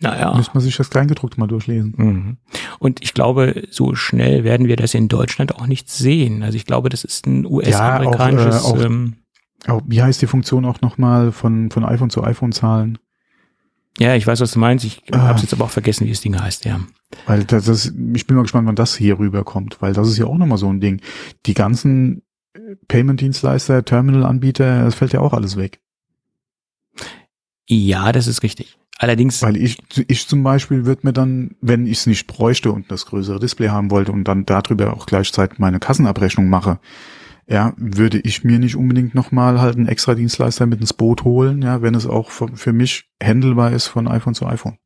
Naja. Müsste man sich das Kleingedruckte mal durchlesen. Mhm. Und ich glaube, so schnell werden wir das in Deutschland auch nicht sehen. Also ich glaube, das ist ein US-amerikanisches. Ja, auch, äh, auch- ähm, Auch, wie heißt die Funktion auch nochmal von, von iPhone zu iPhone zahlen? Ja, ich weiß, was du meinst. Ich Ah. habe jetzt aber auch vergessen, wie das Ding heißt. Ja. Weil das ist, ich bin mal gespannt, wann das hier rüberkommt, weil das ist ja auch nochmal so ein Ding. Die ganzen äh, Payment-Dienstleister, Terminal-Anbieter, das fällt ja auch alles weg. Ja, das ist richtig. Allerdings, Weil ich, ich zum Beispiel würde mir dann, wenn ich es nicht bräuchte und das größere Display haben wollte und dann darüber auch gleichzeitig meine Kassenabrechnung mache, ja, würde ich mir nicht unbedingt nochmal halt einen extra Dienstleister mit ins Boot holen, ja, wenn es auch für, mich handelbar ist von iPhone zu iPhone.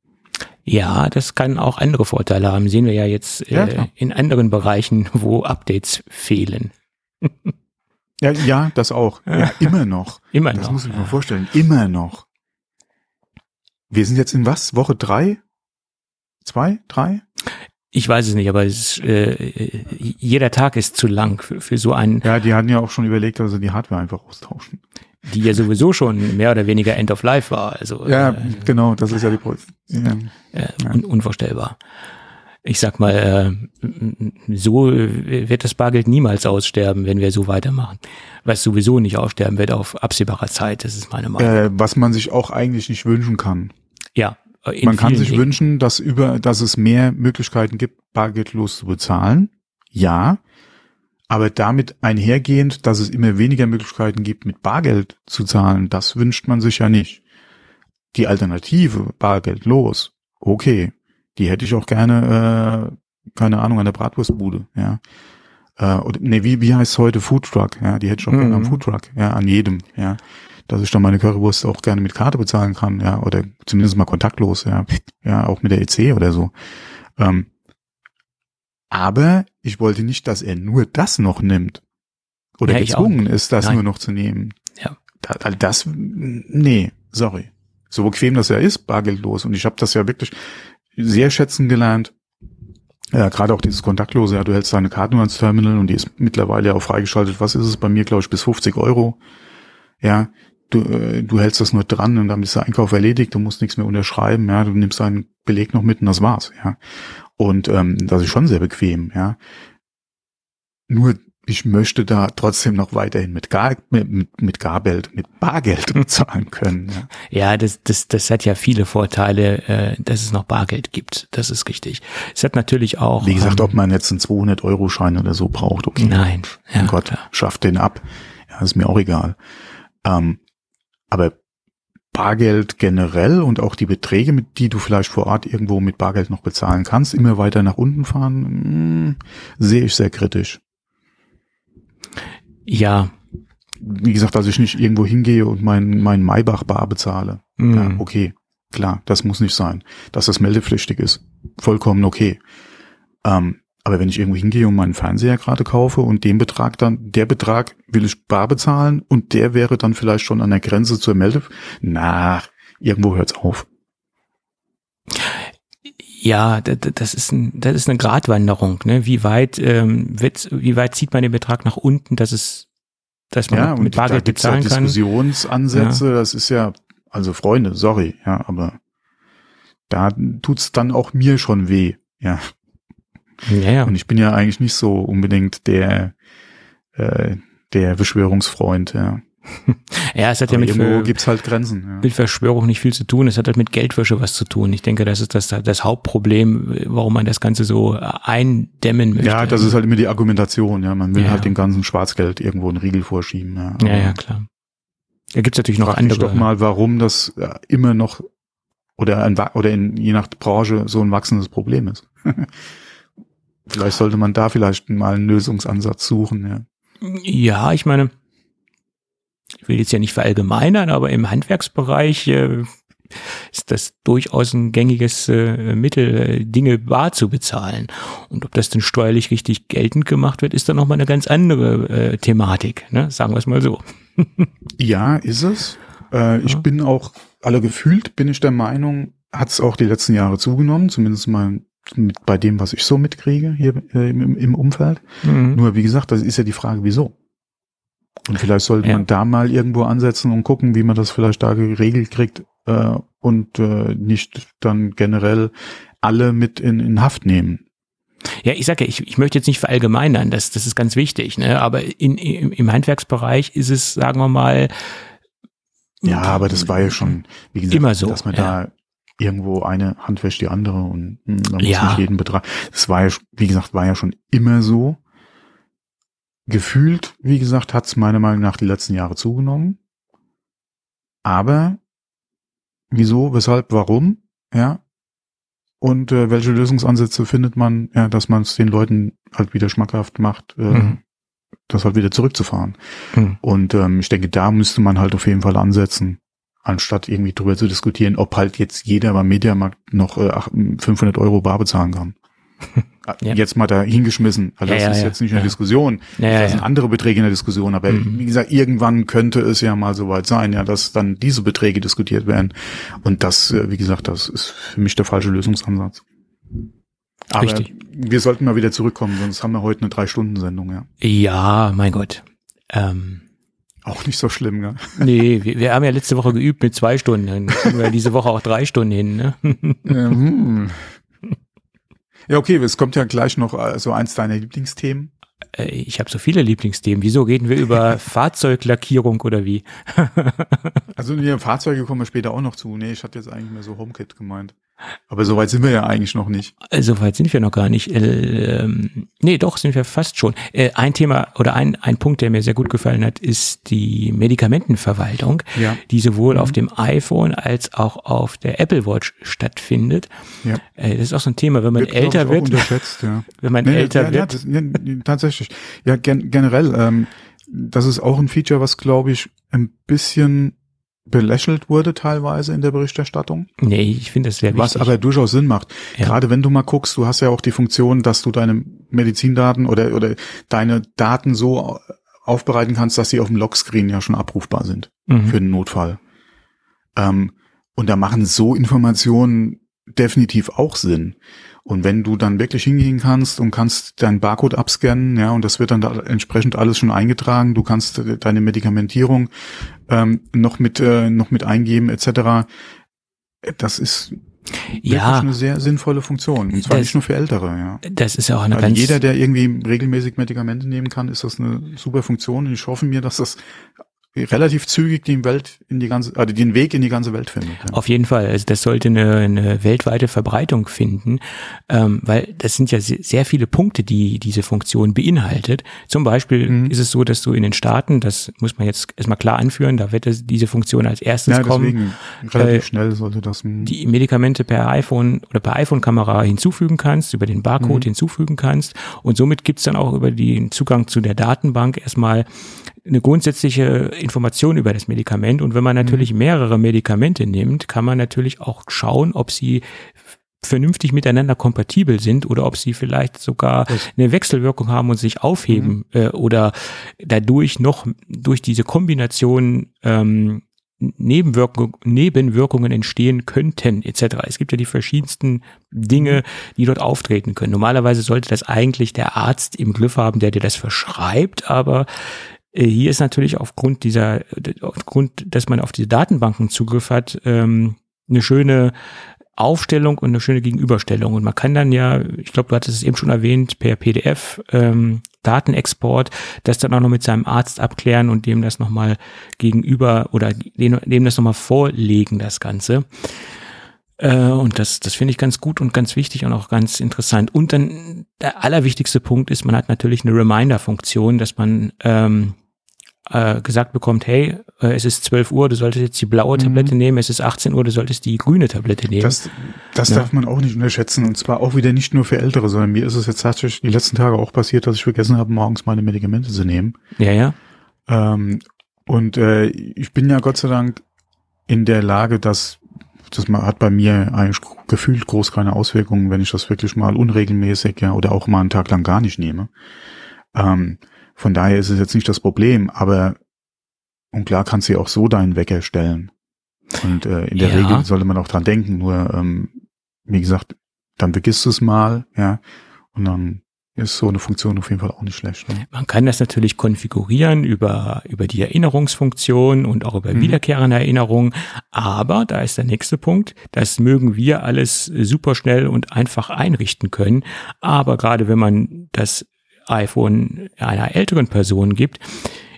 ja, das kann auch andere Vorteile haben. Sehen wir ja jetzt Ja, äh, klar. in anderen Bereichen, wo Updates fehlen. Ja, ja, das auch. Ja, immer noch. Immer Das noch. muss ich mir ja. vorstellen. Immer noch. Wir sind jetzt in was? Woche drei? Zwei? Drei? Ich weiß es nicht, aber es, ist, äh, jeder Tag ist zu lang für, für so einen, Ja, die hatten ja auch schon überlegt, sie die Hardware einfach austauschen. die ja sowieso schon mehr oder weniger End of Life war. Also Ja, äh, genau, das ist ja die Pro ja. äh, un unvorstellbar. Ich sag mal, äh, so wird das Bargeld niemals aussterben, wenn wir so weitermachen. Was sowieso nicht aussterben wird auf absehbarer Zeit, das ist meine Meinung. äh, was man sich auch eigentlich nicht wünschen kann. ja, in man kann sich Dingen. wünschen, dass über, dass es mehr Möglichkeiten gibt, bargeldlos zu bezahlen. Ja. Aber damit einhergehend, dass es immer weniger Möglichkeiten gibt, mit Bargeld zu zahlen, das wünscht man sich ja nicht. Die Alternative, bargeldlos, okay, die hätte ich auch gerne, äh, keine Ahnung, an der Bratwurstbude, ja. Äh, oder, nee, wie, wie heißt heute Foodtruck, ja, die hätte ich auch gerne am Mhm. Foodtruck, ja, an jedem, ja. Dass ich dann meine Currywurst auch gerne mit Karte bezahlen kann, ja, oder zumindest mal kontaktlos, ja, ja, auch mit der EC oder so. Ähm, aber ich wollte nicht, dass er nur das noch nimmt. Oder Ja, gezwungen ist, das Nein. nur noch zu nehmen. Ja. Da, also das, nee, sorry. So bequem das ja ist, bargeldlos. Und ich habe das ja wirklich sehr schätzen gelernt. Ja, gerade auch dieses Kontaktlose, ja, du hältst deine Karte nur ans Terminal und die ist mittlerweile auch freigeschaltet. Was ist es bei mir, glaube ich, bis 50 Euro. Ja, du, äh, du hältst das nur dran und dann ist der Einkauf erledigt, du musst nichts mehr unterschreiben, ja, du nimmst deinen Beleg noch mit und das war's, ja. Und ähm, das ist schon sehr bequem, ja. Nur ich möchte da trotzdem noch weiterhin mit, Gar mit, mit, Gargeld, mit Bargeld bezahlen können. Ja. Ja, das, das, das hat ja viele Vorteile, äh, dass es noch Bargeld gibt. Das ist richtig. Es hat natürlich auch. Wie gesagt, ähm, ob man jetzt einen 200-Euro-Schein oder so braucht, okay. Nein. Ja, mein Gott, klar. schafft den ab. Ja, ist mir auch egal. Ähm, aber Bargeld generell und auch die Beträge, mit die du vielleicht vor Ort irgendwo mit Bargeld noch bezahlen kannst, immer weiter nach unten fahren, mh, sehe ich sehr kritisch. Ja. Wie gesagt, dass ich nicht irgendwo hingehe und mein, mein Maybach bar bezahle. Ja, mm. okay, klar, das muss nicht sein. Dass das meldepflichtig ist, vollkommen okay. Ähm, aber wenn ich irgendwo hingehe und meinen Fernseher gerade kaufe und den Betrag dann, der Betrag will ich bar bezahlen und der wäre dann vielleicht schon an der Grenze zur Melde, na, irgendwo hört's auf. Ja, das ist, ein, das ist eine Gratwanderung. Ne? Wie weit ähm, wird, wie weit zieht man den Betrag nach unten, dass es dass man Ja, mit und da Bargeld gibt's ja bezahlen kann. Diskussionsansätze, das ist ja, also Freunde, sorry, ja, aber da tut's dann auch mir schon weh, ja. Ja, ja. Und ich bin ja eigentlich nicht so unbedingt der, äh, der Beschwörungsfreund, ja. ja, es hat ja mit, irgendwo gibt's halt Grenzen, ja. mit Verschwörung nicht viel zu tun. Es hat halt mit Geldwäsche was zu tun. Ich denke, das ist das, das Hauptproblem, warum man das Ganze so eindämmen möchte. Ja, das ist halt immer die Argumentation, ja. Man will Ja. halt dem ganzen Schwarzgeld irgendwo einen Riegel vorschieben, ja. Ja, ja, klar. Da gibt's natürlich noch Frag andere. doch mal, warum das äh, immer noch oder ein, oder in, je nach Branche so ein wachsendes Problem ist. vielleicht sollte man da vielleicht mal einen Lösungsansatz suchen, ja. Ja, ich meine, ich will jetzt ja nicht verallgemeinern, aber im Handwerksbereich äh, ist das durchaus ein gängiges äh, Mittel, äh, Dinge bar zu bezahlen. Und ob das denn steuerlich richtig geltend gemacht wird, ist dann nochmal eine ganz andere äh, Thematik, ne? sagen wir es mal so. Ja, ist es. Äh, Ich Ja. bin auch, alle gefühlt bin ich der Meinung, hat es auch die letzten Jahre zugenommen, zumindest mal mit, bei dem, was ich so mitkriege hier äh, im, im Umfeld. Mhm. Nur wie gesagt, das ist ja die Frage, wieso. Und vielleicht sollte Ja. man da mal irgendwo ansetzen und gucken, wie man das vielleicht da geregelt kriegt äh, und äh, nicht dann generell alle mit in, in Haft nehmen. Ja, ich sage ja, ich, ich möchte jetzt nicht verallgemeinern, das, das ist ganz wichtig, ne? aber in, im, im Handwerksbereich ist es, sagen wir mal, Ja, aber das war ja schon, wie gesagt, Immer so, dass man ja. da irgendwo eine Hand wäscht die andere und hm, man muss Ja. nicht jeden Betrag. Das war ja, wie gesagt, war ja schon immer so. Gefühlt, wie gesagt, hat es meiner Meinung nach die letzten Jahre zugenommen. Aber wieso, weshalb, warum, ja? Und äh, welche Lösungsansätze findet man, ja, dass man es den Leuten halt wieder schmackhaft macht, äh, Mhm. das halt wieder zurückzufahren. Mhm. Und ähm, ich denke, da müsste man halt auf jeden Fall ansetzen, anstatt irgendwie drüber zu diskutieren, ob halt jetzt jeder beim Mediamarkt noch äh, ach- 500 Euro bar bezahlen kann. Ja. Jetzt mal da hingeschmissen. Also Ja, das ja, ist jetzt nicht ja. Diskussion. Das sind andere Beträge in der Diskussion. Aber Mhm. wie gesagt, irgendwann könnte es ja mal soweit sein, ja, dass dann diese Beträge diskutiert werden. Und das, äh, wie gesagt, das ist für mich der falsche Lösungsansatz. Aber Richtig. wir sollten mal wieder zurückkommen, sonst haben wir heute eine Drei-Stunden-Sendung, ja. Ja, mein Gott. Ähm, Auch nicht so schlimm, gell? nee, wir, wir haben ja letzte Woche geübt mit zwei Stunden. Dann kriegen wir diese Woche auch drei Stunden hin. Ne? Ähm, Ja, okay, es kommt ja gleich noch so eins deiner Lieblingsthemen. Äh, Ich habe so viele Lieblingsthemen. Wieso reden wir über Fahrzeuglackierung oder wie? Also die Fahrzeuge kommen wir später auch noch zu. Nee, ich hatte jetzt eigentlich mehr so HomeKit gemeint. Aber so weit sind wir ja eigentlich noch nicht. Äh, So weit sind wir noch gar nicht. Äh, ähm, nee, doch, sind wir fast schon. Äh, ein Thema oder ein, ein Punkt, der mir sehr gut gefallen hat, ist die Medikamentenverwaltung, Ja. die sowohl auf dem iPhone als auch auf der Apple Watch stattfindet. Ja. Äh, das ist auch so ein Thema, wenn man Wird, älter wird, Unterschätzt, ja. wenn man Nee, älter ja, wird. das, ja, tatsächlich. Ja, gen generell, ähm, das ist auch ein Feature, was, glaube ich, ein bisschen belächelt wurde teilweise in der Berichterstattung. nee, ich finde das sehr wichtig. Was aber durchaus Sinn macht. Ja. Gerade wenn du mal guckst, du hast ja auch die Funktion, dass du deine Medizindaten oder, oder deine Daten so aufbereiten kannst, dass sie auf dem Lockscreen ja schon abrufbar sind Mhm. für den Notfall. Ähm, und da machen so Informationen definitiv auch Sinn. Und wenn du dann wirklich hingehen kannst und kannst deinen Barcode abscannen, ja, und das wird dann da entsprechend alles schon eingetragen, du kannst äh, deine Medikamentierung ähm, noch mit äh, noch mit eingeben etc. Das ist wirklich ja, eine sehr sinnvolle Funktion. Und zwar Das- nicht nur für Ältere, ja. das ist ja auch eine Weil ganz jeder, der irgendwie regelmäßig Medikamente nehmen kann, ist das eine super Funktion. Und ich hoffe mir, dass das relativ zügig die Welt in die ganze, also den Weg in die ganze Welt findet. Ja. Auf jeden Fall. Also das sollte eine, eine weltweite Verbreitung finden, ähm, weil das sind ja se- sehr viele Punkte, die diese Funktion beinhaltet. Zum Beispiel Mhm. ist es so, dass du in den Staaten, das muss man jetzt erstmal klar anführen, da wird es, diese Funktion als erstes Ja, kommen, relativ Äh, schnell sollte das. hm, die Medikamente per iPhone oder per iPhone-Kamera hinzufügen kannst, über den Barcode Mhm. hinzufügen kannst. Und somit gibt's dann auch über den Zugang zu der Datenbank erstmal eine grundsätzliche Information über das Medikament. Und wenn man natürlich mehrere Medikamente nimmt, kann man natürlich auch schauen, ob sie vernünftig miteinander kompatibel sind oder ob sie vielleicht sogar eine Wechselwirkung haben und sich aufheben äh, oder dadurch noch durch diese Kombination ähm, Nebenwirkung, Nebenwirkungen entstehen könnten, etc. Es gibt ja die verschiedensten Dinge, die dort auftreten können. Normalerweise sollte das eigentlich der Arzt im Griff haben, der dir das verschreibt, aber hier ist natürlich aufgrund dieser, aufgrund, dass man auf diese Datenbanken Zugriff hat, ähm, eine schöne Aufstellung und eine schöne Gegenüberstellung. Und man kann dann ja, ich glaube, du hattest es eben schon erwähnt, per PDF ähm, Datenexport, das dann auch noch mit seinem Arzt abklären und dem das nochmal gegenüber oder dem, dem das nochmal vorlegen, das Ganze. Äh, und das, das finde ich ganz gut und ganz wichtig und auch ganz interessant. Und dann der allerwichtigste Punkt ist, man hat natürlich eine Reminder-Funktion, dass man ähm, äh, gesagt bekommt, hey, äh, es ist 12 Uhr, du solltest jetzt die blaue mhm. Tablette nehmen, es ist 18 Uhr, du solltest die grüne Tablette nehmen. Das, das ja. darf man auch nicht unterschätzen und zwar auch wieder nicht nur für Ältere, sondern mir ist es jetzt tatsächlich die letzten Tage auch passiert, dass ich vergessen habe, morgens meine Medikamente zu nehmen. Ja, ja. Ähm, und äh, ich bin ja Gott sei Dank in der Lage, dass das hat bei mir eigentlich gefühlt groß keine Auswirkungen, wenn ich das wirklich mal unregelmäßig ja oder auch mal einen Tag lang gar nicht nehme. Ähm, von daher ist es jetzt nicht das Problem, aber und klar kannst du auch so deinen Wecker stellen. Und äh, in der ja. Regel sollte man auch dran denken, nur ähm, wie gesagt, dann vergisst du es mal, ja, und dann ist so eine Funktion auf jeden Fall auch nicht schlecht. Ne? Man kann das natürlich konfigurieren über, über die Erinnerungsfunktion und auch über mhm. wiederkehrende Erinnerungen. Aber da ist der nächste Punkt. Das mögen wir alles super schnell und einfach einrichten können. Aber gerade wenn man das iPhone einer älteren Person gibt,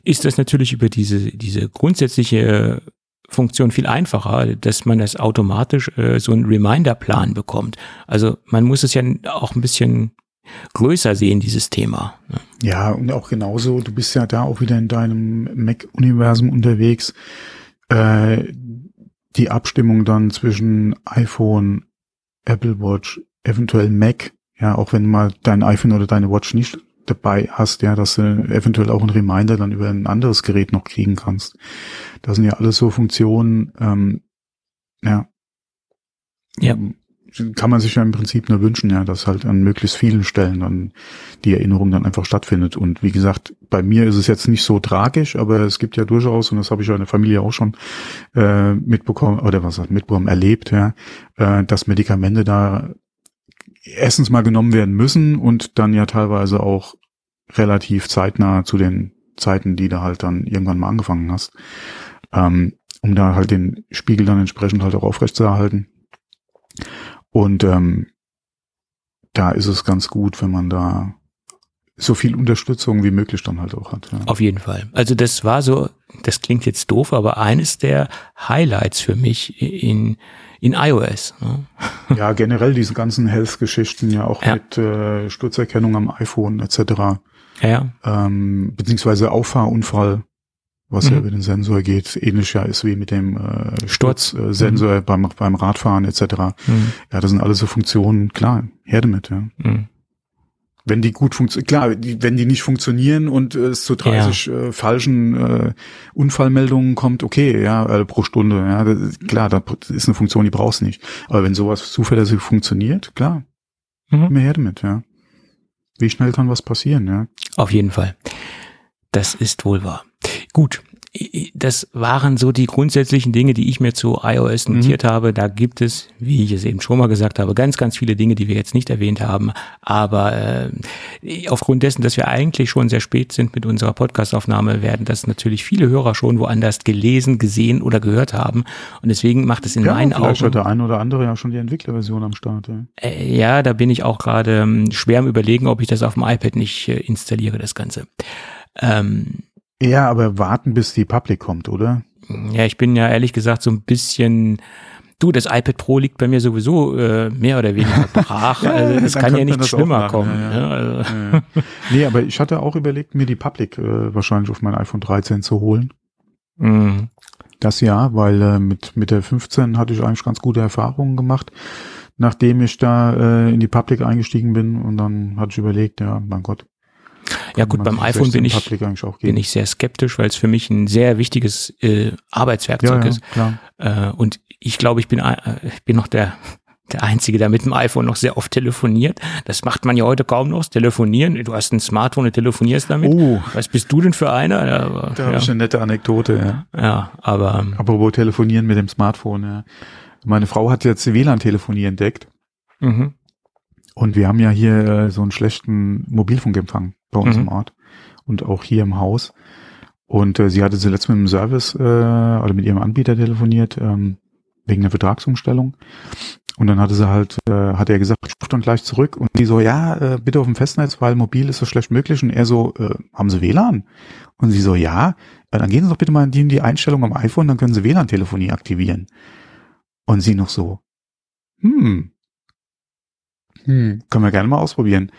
ist das natürlich über diese, diese grundsätzliche Funktion viel einfacher, dass man das automatisch äh, so einen Reminder-Plan bekommt. Also man muss es ja auch ein bisschen größer sehen, dieses Thema. Ne? Ja, und auch genauso, du bist ja da auch wieder in deinem Mac-Universum unterwegs. Äh, die Abstimmung dann zwischen iPhone, Apple Watch, eventuell Mac, ja, auch wenn mal dein iPhone oder deine Watch nicht dabei hast, ja, dass du eventuell auch einen Reminder dann über ein anderes Gerät noch kriegen kannst. Das sind ja alles so Funktionen, ähm, ja. Ja. Kann man sich ja im Prinzip nur wünschen, ja, dass halt an möglichst vielen Stellen dann die Erinnerung dann einfach stattfindet. Und wie gesagt, bei mir ist es jetzt nicht so tragisch, aber es gibt ja durchaus, und das habe ich ja in der Familie auch schon äh, mitbekommen, oder was heißt mitbekommen, erlebt, ja, äh, dass Medikamente da erstens mal genommen werden müssen und dann ja teilweise auch relativ zeitnah zu den Zeiten, die du halt dann irgendwann mal angefangen hast, ähm, um da halt den Spiegel dann entsprechend halt auch aufrecht zu erhalten. Und ähm, da ist es ganz gut, wenn man da so viel Unterstützung wie möglich dann halt auch hat. Ja. Auf jeden Fall. Also das war so, das klingt jetzt doof, aber eines der Highlights für mich in in iOS. Ne? Ja, generell diese ganzen Health-Geschichten ja auch ja. mit äh, Sturzerkennung am iPhone etc. Ja. Ähm, beziehungsweise Auffahrunfall, was mhm. ja über den Sensor geht, ähnlich ja ist wie mit dem äh, Sturzsensor mhm. beim, beim Radfahren etc. Mhm. Ja, das sind alles so Funktionen, klar, her damit, ja. Mhm wenn die gut funktionieren, klar, die, wenn die nicht funktionieren und äh, es zu 30 ja. äh, falschen äh, Unfallmeldungen kommt, okay, ja, äh, pro Stunde, ja, das, klar, das ist eine Funktion, die brauchst du nicht. Aber wenn sowas zuverlässig funktioniert, klar, mhm. mehr her damit, ja. Wie schnell kann was passieren, ja? Auf jeden Fall. Das ist wohl wahr. Gut, das waren so die grundsätzlichen Dinge, die ich mir zu iOS mhm. notiert mhm. habe. Da gibt es, wie ich es eben schon mal gesagt habe, ganz, ganz viele Dinge, die wir jetzt nicht erwähnt haben. Aber äh, aufgrund dessen, dass wir eigentlich schon sehr spät sind mit unserer Podcastaufnahme, werden das natürlich viele Hörer schon woanders gelesen, gesehen oder gehört haben. Und deswegen macht es in ja, meinen vielleicht Augen. Vielleicht hat der ein oder andere ja schon die Entwicklerversion am Start. Ja, äh, ja da bin ich auch gerade ähm, schwer am überlegen, ob ich das auf dem iPad nicht äh, installiere, das Ganze. Ähm, ja, aber warten, bis die Public kommt, oder? Ja, ich bin ja ehrlich gesagt so ein bisschen. Du, das iPad Pro liegt bei mir sowieso äh, mehr oder weniger brach. ja, also es kann ja nicht schlimmer kommen. Ja, ja. Also. ja. Nee, aber ich hatte auch überlegt, mir die Public äh, wahrscheinlich auf mein iPhone 13 zu holen. Mhm. Das ja, weil äh, mit, mit der 15 hatte ich eigentlich ganz gute Erfahrungen gemacht, nachdem ich da äh, in die Public eingestiegen bin und dann hatte ich überlegt, ja, mein Gott, ja gut, beim iPhone bin ich, bin ich sehr skeptisch, weil es für mich ein sehr wichtiges äh, Arbeitswerkzeug ja, ja, ist. Klar. Äh, und ich glaube, ich bin, äh, ich bin noch der, der Einzige, der mit dem iPhone noch sehr oft telefoniert. Das macht man ja heute kaum noch, telefonieren. Du hast ein Smartphone und telefonierst damit. Oh. Was bist du denn für einer? Da, da ja. habe ich eine nette Anekdote, ja. Ja, aber... Ähm, Apropos telefonieren mit dem Smartphone, ja. Meine Frau hat jetzt WLAN-Telefonie entdeckt. Mhm. Und wir haben ja hier äh, so einen schlechten Mobilfunkempfang bei uns mhm. im Ort und auch hier im Haus. Und äh, sie hatte zuletzt mit dem Service äh, oder mit ihrem Anbieter telefoniert, ähm, wegen der Vertragsumstellung. Und dann hatte sie halt, äh, hat er gesagt, ich rufe dann gleich zurück. Und die so, ja, äh, bitte auf dem Festnetz, weil mobil ist so schlecht möglich. Und er so, äh, haben Sie WLAN? Und sie so, ja, äh, dann gehen Sie doch bitte mal in die, in die Einstellung am iPhone, dann können Sie WLAN-Telefonie aktivieren. Und sie noch so, hm, hm, können wir gerne mal ausprobieren.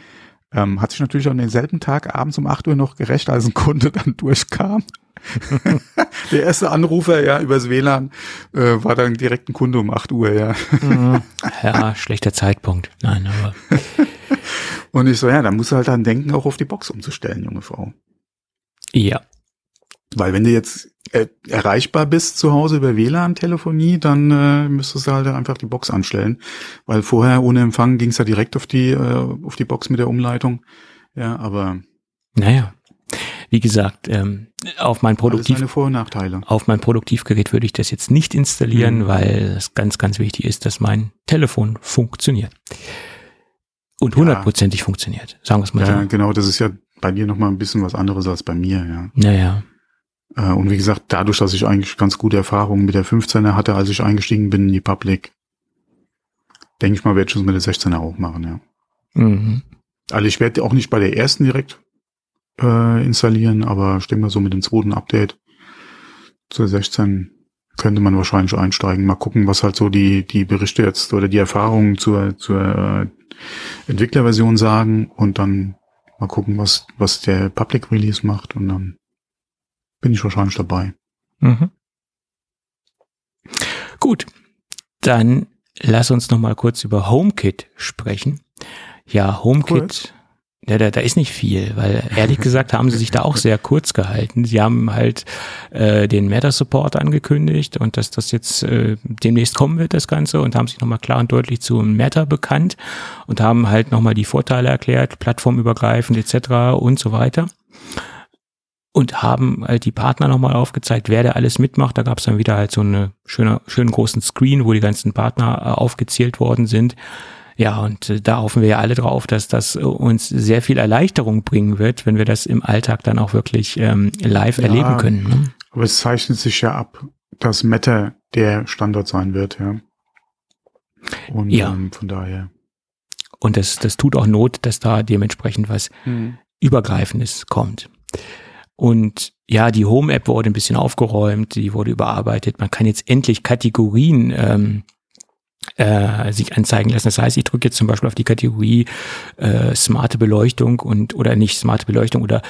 Ähm, hat sich natürlich an denselben Tag abends um 8 Uhr noch gerecht, als ein Kunde dann durchkam. Der erste Anrufer, ja, übers WLAN, äh, war dann direkt ein Kunde um 8 Uhr, ja. Mhm. Ja, schlechter Zeitpunkt. Nein, aber. Und ich so, ja, da musst du halt dann denken, auch auf die Box umzustellen, junge Frau. Ja. Weil wenn du jetzt äh, erreichbar bist zu Hause über WLAN-Telefonie, dann äh, müsstest du halt einfach die Box anstellen. Weil vorher ohne Empfang ging es ja direkt auf die, äh, auf die Box mit der Umleitung. Ja, aber Naja. Wie gesagt, ähm, auf mein Produktiv, Vor- und Nachteile. auf mein Produktivgerät würde ich das jetzt nicht installieren, Mhm. weil es ganz, ganz wichtig ist, dass mein Telefon funktioniert. Und Ja. hundertprozentig funktioniert. Sagen wir es mal Ja, so. genau, das ist ja bei dir nochmal ein bisschen was anderes als bei mir, ja. Naja. Äh, und wie gesagt, dadurch, dass ich eigentlich ganz gute Erfahrungen mit der 15er hatte, als ich eingestiegen bin in die Public, denke ich mal, werde ich das mit der 16er auch machen, ja. Mhm. Also ich werde auch nicht bei der ersten direkt äh, installieren, aber ich denke mal so mit dem zweiten Update zur 16 könnte man wahrscheinlich einsteigen. Mal gucken, was halt so die, die Berichte jetzt oder die Erfahrungen zur, zur äh, Entwicklerversion sagen und dann mal gucken, was, was der Public Release macht und dann bin ich wahrscheinlich dabei. Mhm. Gut, dann lass uns noch mal kurz über HomeKit sprechen. Ja, HomeKit, Kurz? ja, da, da ist nicht viel, weil ehrlich gesagt haben sie sich da auch sehr kurz gehalten. Sie haben halt äh, den Meta-Support angekündigt und dass das jetzt äh, demnächst kommen wird, das Ganze, und haben sich nochmal klar und deutlich zu Meta bekannt und haben halt nochmal die Vorteile erklärt, plattformübergreifend etc. und so weiter und haben halt die Partner nochmal aufgezeigt, wer da alles mitmacht. Da gab es dann wieder halt so eine schöne, schönen großen Screen, wo die ganzen Partner äh, aufgezählt worden sind. Ja, und äh, da hoffen wir ja alle drauf, dass das uns sehr viel Erleichterung bringen wird, wenn wir das im Alltag dann auch wirklich ähm, live Ja. erleben können. Ne? Aber es zeichnet sich ja ab, dass Meta der Standard sein wird, ja. Und Ja. Ähm, von daher. Und das, das tut auch Not, dass da dementsprechend was Übergreifendes kommt. Und ja, die Home-App wurde ein bisschen aufgeräumt, die wurde überarbeitet. Man kann jetzt endlich Kategorien ähm, äh, sich anzeigen lassen. Das heißt, ich drücke jetzt zum Beispiel auf die Kategorie äh, smarte Beleuchtung und oder nicht smarte Beleuchtung oder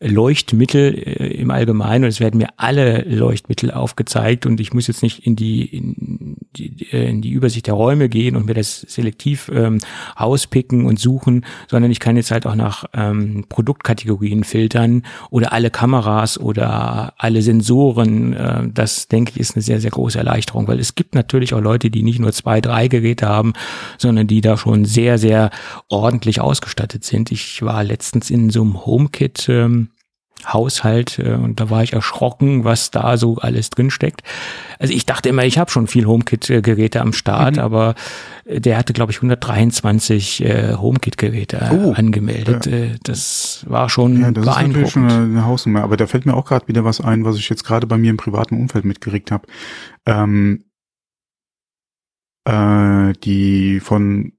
Leuchtmittel äh, im Allgemeinen und es werden mir alle Leuchtmittel aufgezeigt und ich muss jetzt nicht in die in die, äh, in die Übersicht der Räume gehen und mir das selektiv ähm, auspicken und suchen, sondern ich kann jetzt halt auch nach ähm, Produktkategorien filtern oder alle Kameras oder alle Sensoren. Äh, das denke ich ist eine sehr sehr große Erleichterung, weil es gibt natürlich auch Leute, die nicht nur zwei drei Geräte haben, sondern die da schon sehr sehr ordentlich ausgestattet sind. Ich war letztens in so einem HomeKit ähm, Haushalt äh, und da war ich erschrocken, was da so alles drin steckt. Also ich dachte immer, ich habe schon viel HomeKit-Geräte am Start, Mhm. aber äh, der hatte, glaube ich, 123 äh, HomeKit-Geräte Oh, angemeldet. Äh, das war schon Ja, das ist natürlich schon beeindruckend. eine, Hausnummer. Aber da fällt mir auch gerade wieder was ein, was ich jetzt gerade bei mir im privaten Umfeld mitgekriegt habe. Ähm, äh, die von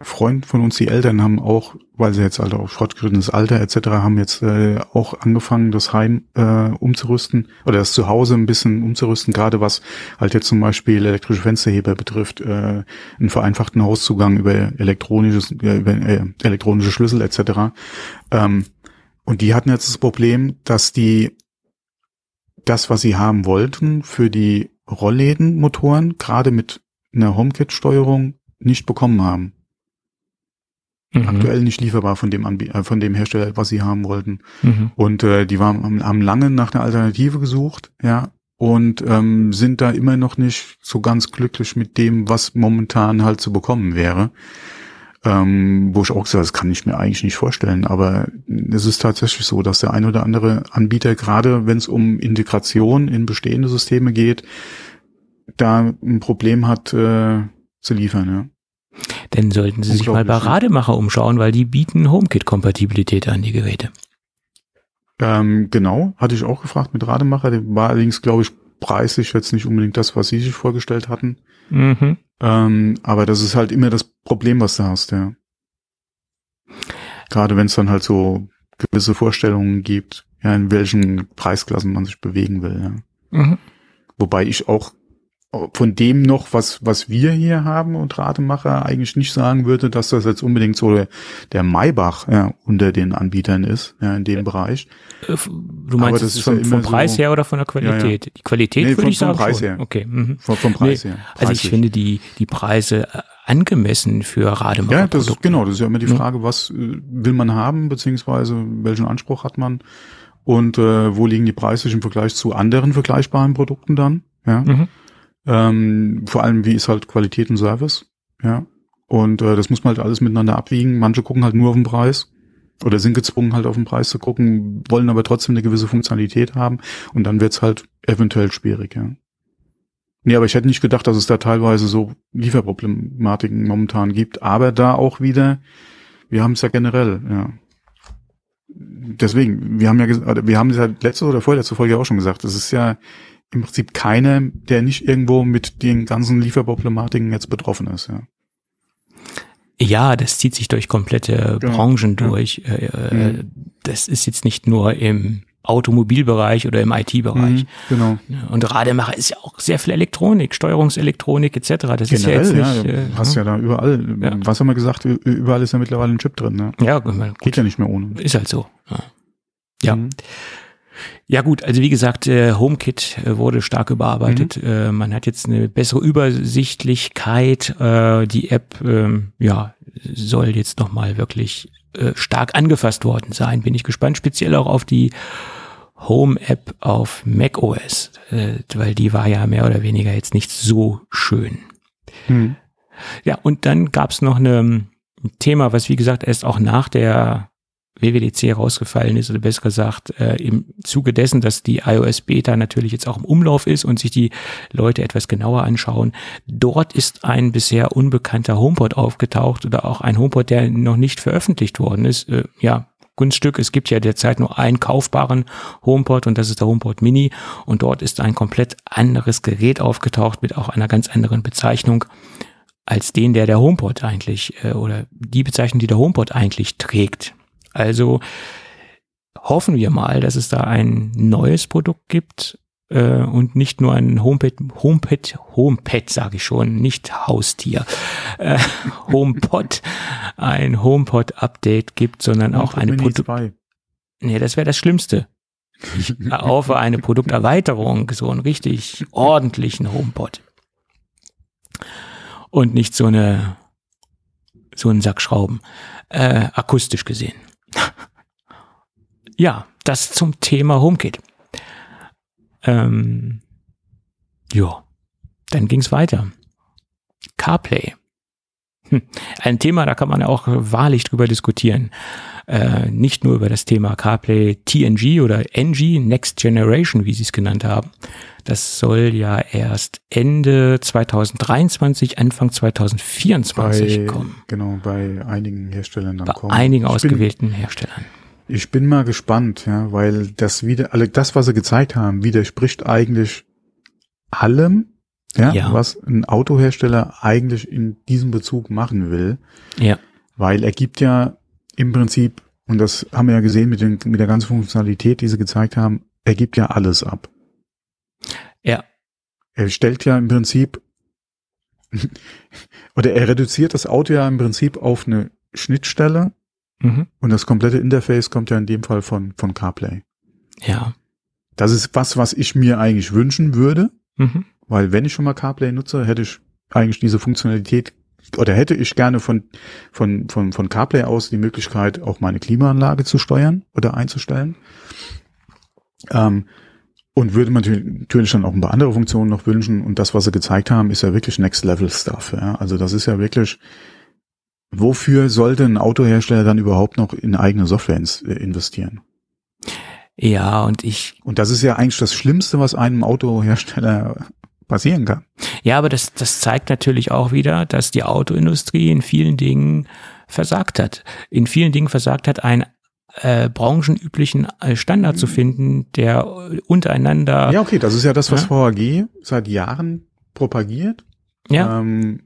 Freund von uns, die Eltern haben auch, weil sie jetzt halt auf fortgeschrittenes Alter etc. haben jetzt äh, auch angefangen, das Heim äh, umzurüsten oder das Zuhause ein bisschen umzurüsten, gerade was halt jetzt zum Beispiel elektrische Fensterheber betrifft, äh, einen vereinfachten Hauszugang über elektronisches, äh, über äh, elektronische Schlüssel etc. Ähm, und die hatten jetzt das Problem, dass die das, was sie haben wollten, für die Rolllädenmotoren, gerade mit einer HomeKit-Steuerung, nicht bekommen haben. Mhm. Aktuell nicht lieferbar von dem Anbie äh, von dem Hersteller, was sie haben wollten. Mhm. Und äh, die waren, haben, lange nach einer Alternative gesucht, ja, und ähm, sind da immer noch nicht so ganz glücklich mit dem, was momentan halt zu bekommen wäre. Ähm, wo ich auch gesagt, das kann ich mir eigentlich nicht vorstellen, aber es ist tatsächlich so, dass der ein oder andere Anbieter, gerade wenn es um Integration in bestehende Systeme geht, da ein Problem hat äh, zu liefern. Ja. Dann sollten Sie sich mal bei? Rademacher umschauen, weil die bieten HomeKit-Kompatibilität an, die Geräte. Ähm, genau, hatte ich auch gefragt mit Rademacher. Der war allerdings, glaube ich, preislich jetzt nicht unbedingt das, was sie sich vorgestellt hatten. Mhm. Ähm, aber das ist halt immer das Problem, was du hast, ja. Gerade wenn es dann halt so gewisse Vorstellungen gibt, ja, in welchen Preisklassen man sich bewegen will, ja. Mhm. Wobei ich auch von dem noch, was, was wir hier haben und Rademacher eigentlich nicht sagen würde, dass das jetzt unbedingt so der, der Maybach ja, unter den Anbietern ist, ja, in dem Bereich. Äh, Du meinst das ist vom, ja vom Preis so- her oder von der Qualität? Die Qualität Nee, würde vom- ich sagen vom Preis schon. her. Okay. Mhm. Vom, vom Preis Nee, her. Also ich preislich. finde die, die Preise äh, angemessen für Rademacher Ja, das ist, genau, das ist ja immer die Ja. Frage, was äh, will man haben, beziehungsweise welchen Anspruch hat man und äh, wo liegen die Preise im Vergleich zu anderen vergleichbaren Produkten dann, ja. Mhm. Ähm, vor allem, wie ist halt Qualität und Service, ja. Und äh, das muss man halt alles miteinander abwiegen. Manche gucken halt nur auf den Preis oder sind gezwungen halt auf den Preis zu gucken, wollen aber trotzdem eine gewisse Funktionalität haben und dann wird's halt eventuell schwierig, ja. Nee, aber ich hätte nicht gedacht, dass es da teilweise so Lieferproblematiken momentan gibt. Aber da auch wieder, wir haben es ja generell, ja. Deswegen, wir haben ja, oder wir haben es ja letzte oder vorletzte Folge auch schon gesagt, es ist ja im Prinzip keiner, der nicht irgendwo mit den ganzen Lieferproblematiken jetzt betroffen ist, ja. Ja, das zieht sich durch komplette Genau, Branchen ja. durch. Äh, äh, Mhm. Das ist jetzt nicht nur im Automobilbereich oder im IT-Bereich. Mhm, genau. Und Rademacher ist ja auch sehr viel Elektronik, Steuerungselektronik etc. Das ist ja jetzt Generell, nicht. ja, äh, hast ja da überall, Ja. was haben wir gesagt, überall ist ja mittlerweile ein Chip drin, ne? ja, gut, Geht ja nicht mehr ohne. ist halt so. Ja. Ja. Mhm. Ja gut, also wie gesagt, äh, HomeKit äh, wurde stark überarbeitet. Mhm. Äh, man hat jetzt eine bessere Übersichtlichkeit. Die App, ähm, ja, soll jetzt nochmal wirklich stark angefasst worden sein. Bin ich gespannt, speziell auch auf die Home-App auf macOS, weil die war ja mehr oder weniger jetzt nicht so schön. Mhm. Ja, und dann gab's noch eine, ein Thema, was wie gesagt erst auch nach der WWDC rausgefallen ist, oder besser gesagt, äh, im Zuge dessen, dass die iOS Beta natürlich jetzt auch im Umlauf ist und sich die Leute etwas genauer anschauen. Dort ist ein bisher unbekannter HomePod aufgetaucht oder auch ein HomePod, der noch nicht veröffentlicht worden ist. Äh, ja, Kunststück, es gibt ja derzeit nur einen kaufbaren HomePod und das ist der HomePod Mini und dort ist ein komplett anderes Gerät aufgetaucht mit auch einer ganz anderen Bezeichnung als den, der der HomePod eigentlich äh, oder die Bezeichnung, die der HomePod eigentlich trägt. Also hoffen wir mal, dass es da ein neues Produkt gibt äh, und nicht nur ein HomePad, HomePad, HomePad sage ich schon, nicht Haustier, äh, HomePod, ein HomePod-Update gibt, sondern auch eine Produkt. 2. Nee, das wäre das Schlimmste. Ich hoffe eine Produkterweiterung, so einen richtig ordentlichen HomePod. Und nicht so eine, so einen Sack Schrauben, äh, akustisch gesehen. Ja, das zum Thema HomeKit. Ähm, ja, dann ging's weiter. CarPlay. Hm. Ein Thema, da kann man ja auch wahrlich drüber diskutieren. Äh, nicht nur über das Thema CarPlay TNG oder NG, Next Generation, wie sie es genannt haben. Das soll ja erst Ende 2023, Anfang 2024 Bei, kommen. genau, bei einigen Herstellern dann Bei kommen. einigen Ich bin- ausgewählten Herstellern. Ich bin mal gespannt, ja, weil das wieder, alle das, was sie gezeigt haben, widerspricht eigentlich allem, ja, Ja. was ein Autohersteller eigentlich in diesem Bezug machen will, Ja. weil er gibt ja im Prinzip, und das haben wir ja gesehen mit, den, mit der ganzen Funktionalität, die sie gezeigt haben, er gibt ja alles ab. Ja. Er stellt ja im Prinzip, oder er reduziert das Auto ja im Prinzip auf eine Schnittstelle, Mhm. und das komplette Interface kommt ja in dem Fall von, von CarPlay. Ja. Das ist was, was ich mir eigentlich wünschen würde, Mhm. weil wenn ich schon mal CarPlay nutze, hätte ich eigentlich diese Funktionalität oder hätte ich gerne von, von, von, von CarPlay aus die Möglichkeit, auch meine Klimaanlage zu steuern oder einzustellen. Ähm, und würde man natürlich- dann auch ein paar andere Funktionen noch wünschen. Und das, was sie gezeigt haben, ist ja wirklich Next Level Stuff. Ja? Also das ist ja wirklich, wofür sollte ein Autohersteller dann überhaupt noch in eigene Software äh, investieren? Ja, und ich, Und das ist ja eigentlich das Schlimmste, was einem Autohersteller passieren kann. ja, aber das, das zeigt natürlich auch wieder, dass die Autoindustrie in vielen Dingen versagt hat. In vielen Dingen versagt hat, ein äh, branchenüblichen äh, Standard zu finden, der untereinander. Ja, okay, das ist ja das, was ja? VAG seit Jahren propagiert. Ja. Ähm,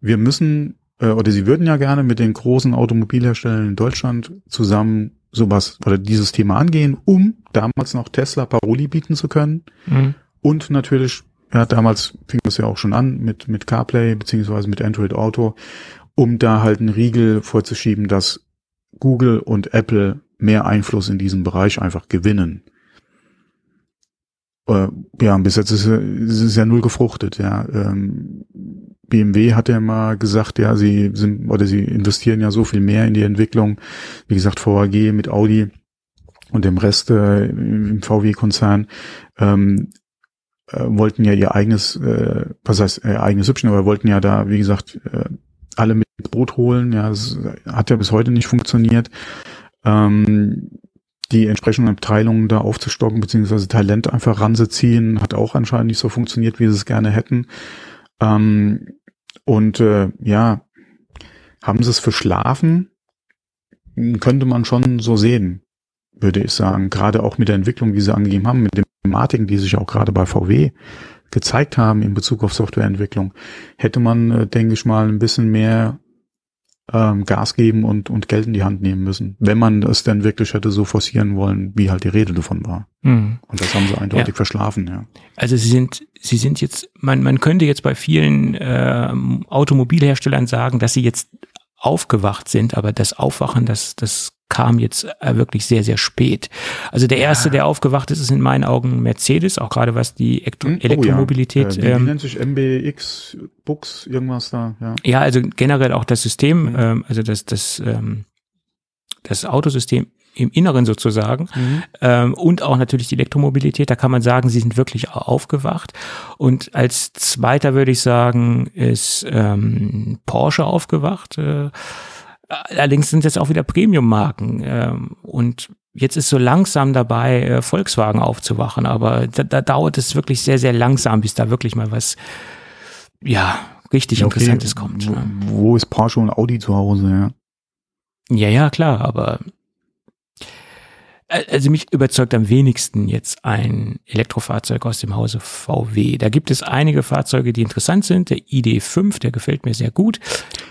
wir müssen, äh, oder sie würden ja gerne mit den großen Automobilherstellern in Deutschland zusammen sowas oder dieses Thema angehen, um damals noch Tesla Paroli bieten zu können. Mhm. Und natürlich, ja, damals fing das ja auch schon an mit, mit CarPlay beziehungsweise mit Android Auto, um da halt einen Riegel vorzuschieben, dass Google und Apple mehr Einfluss in diesem Bereich einfach gewinnen. Äh, ja, bis jetzt ist, ist es ja null gefruchtet, ja. Ähm, BMW hat ja mal gesagt, ja, sie sind oder sie investieren ja so viel mehr in die Entwicklung. Wie gesagt, VAG mit Audi und dem Rest äh, im VW-Konzern ähm, äh, wollten ja ihr eigenes, äh, was heißt äh, eigenes Hübschen, aber wollten ja da, wie gesagt, äh, alle mit Boot holen. Ja, das hat ja bis heute nicht funktioniert. Ähm, die entsprechenden Abteilungen da aufzustocken, beziehungsweise Talent einfach ranzuziehen, hat auch anscheinend nicht so funktioniert, wie sie es gerne hätten. Ähm, und äh, ja, haben sie es verschlafen? Könnte man schon so sehen, würde ich sagen. Gerade auch mit der Entwicklung, die sie angegeben haben, mit den Thematiken, die sich auch gerade bei VW gezeigt haben in Bezug auf Softwareentwicklung, hätte man, äh, denke ich mal, ein bisschen mehr ähm, Gas geben und, und Geld in die Hand nehmen müssen, wenn man es denn wirklich hätte so forcieren wollen, wie halt die Rede davon war. Mhm. Und das haben sie eindeutig ja. verschlafen, ja. Also sie sind, sie sind jetzt, man, man könnte jetzt bei vielen äh, Automobilherstellern sagen, dass sie jetzt aufgewacht sind, aber das Aufwachen, das, das kam jetzt äh, wirklich sehr, sehr spät. Also der erste, ja. der aufgewacht ist, ist in meinen Augen Mercedes, auch gerade was die Elektro hm? oh, Elektromobilität. Ja. Äh, wie, ähm, nennt sich MBX, Bux, irgendwas da, ja. Ja, also generell auch das System, mhm. ähm, also das, das, ähm, das Autosystem im Inneren sozusagen mhm. ähm, und auch natürlich die Elektromobilität. Da kann man sagen, sie sind wirklich aufgewacht. Und als zweiter würde ich sagen, ist ähm, Porsche aufgewacht. Äh, allerdings sind es auch wieder Premium-Marken ähm, und Jetzt ist so langsam dabei, äh, Volkswagen aufzuwachen, aber da, da dauert es wirklich sehr, sehr langsam, bis da wirklich mal was, ja, richtig okay. Interessantes kommt. Wo, ne? wo ist Porsche und Audi zu Hause, ja? Ja, ja, klar, aber also mich überzeugt am wenigsten jetzt ein Elektrofahrzeug aus dem Hause VW. Da gibt es einige Fahrzeuge, die interessant sind. Der ID5, der gefällt mir sehr gut.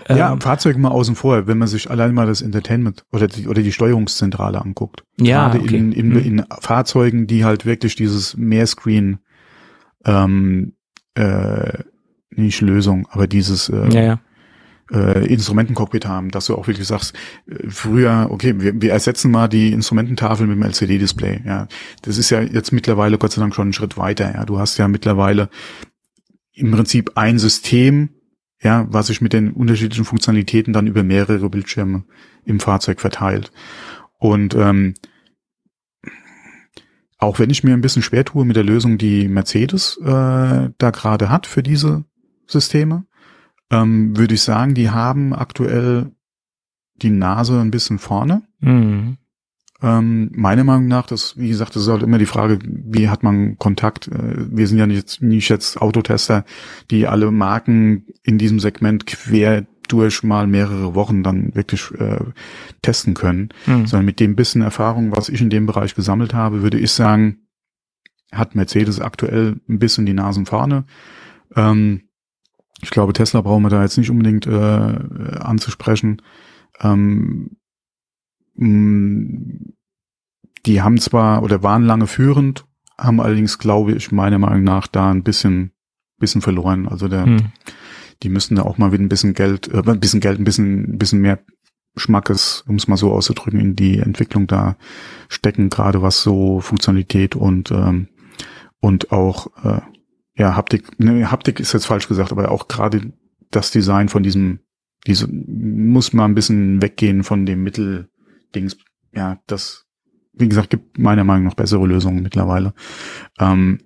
Ja, ähm, Fahrzeuge mal außen vor, wenn man sich allein mal das Entertainment oder die, oder die Steuerungszentrale anguckt. Ja, Gerade okay. in, in, hm. in Fahrzeugen, die halt wirklich dieses Mehrscreen ähm, äh, nicht Lösung, aber dieses äh, ja, ja äh, Instrumentencockpit haben, dass du auch wirklich sagst, äh, früher, okay, wir, wir ersetzen mal die Instrumententafel mit dem LCD-Display. Ja, das ist ja jetzt mittlerweile Gott sei Dank schon einen Schritt weiter. Ja, du hast ja mittlerweile im Prinzip ein System, ja, was sich mit den unterschiedlichen Funktionalitäten dann über mehrere Bildschirme im Fahrzeug verteilt. Und ähm, auch wenn ich mir ein bisschen schwer tue mit der Lösung, die Mercedes äh, da gerade hat für diese Systeme, ähm, würde ich sagen, die haben aktuell die Nase ein bisschen vorne. Mhm. Ähm, meiner Meinung nach, das, wie gesagt, das ist halt immer die Frage, wie hat man Kontakt? Äh, wir sind ja nicht, nicht jetzt Autotester, die alle Marken in diesem Segment quer durch mal mehrere Wochen dann wirklich äh, testen können, mhm. sondern mit dem bisschen Erfahrung, was ich in dem Bereich gesammelt habe, würde ich sagen, hat Mercedes aktuell ein bisschen die Nasen vorne. Ähm, ich glaube, Tesla brauchen wir da jetzt nicht unbedingt äh, anzusprechen. Ähm, mm, die haben zwar oder waren lange führend, haben allerdings, glaube ich, meiner Meinung nach da ein bisschen, bisschen verloren. Also der, hm. die müssten da auch mal wieder ein bisschen Geld, äh, ein bisschen Geld, ein bisschen, ein bisschen mehr Schmackes, um es mal so auszudrücken, in die Entwicklung da stecken, gerade was so Funktionalität und ähm, und auch äh, ja, Haptik, ne, Haptik ist jetzt falsch gesagt, aber auch gerade das Design von diesem, diese, muss mal ein bisschen weggehen von dem Mitteldings. Ja, das, wie gesagt, gibt meiner Meinung nach bessere Lösungen mittlerweile. Ähm,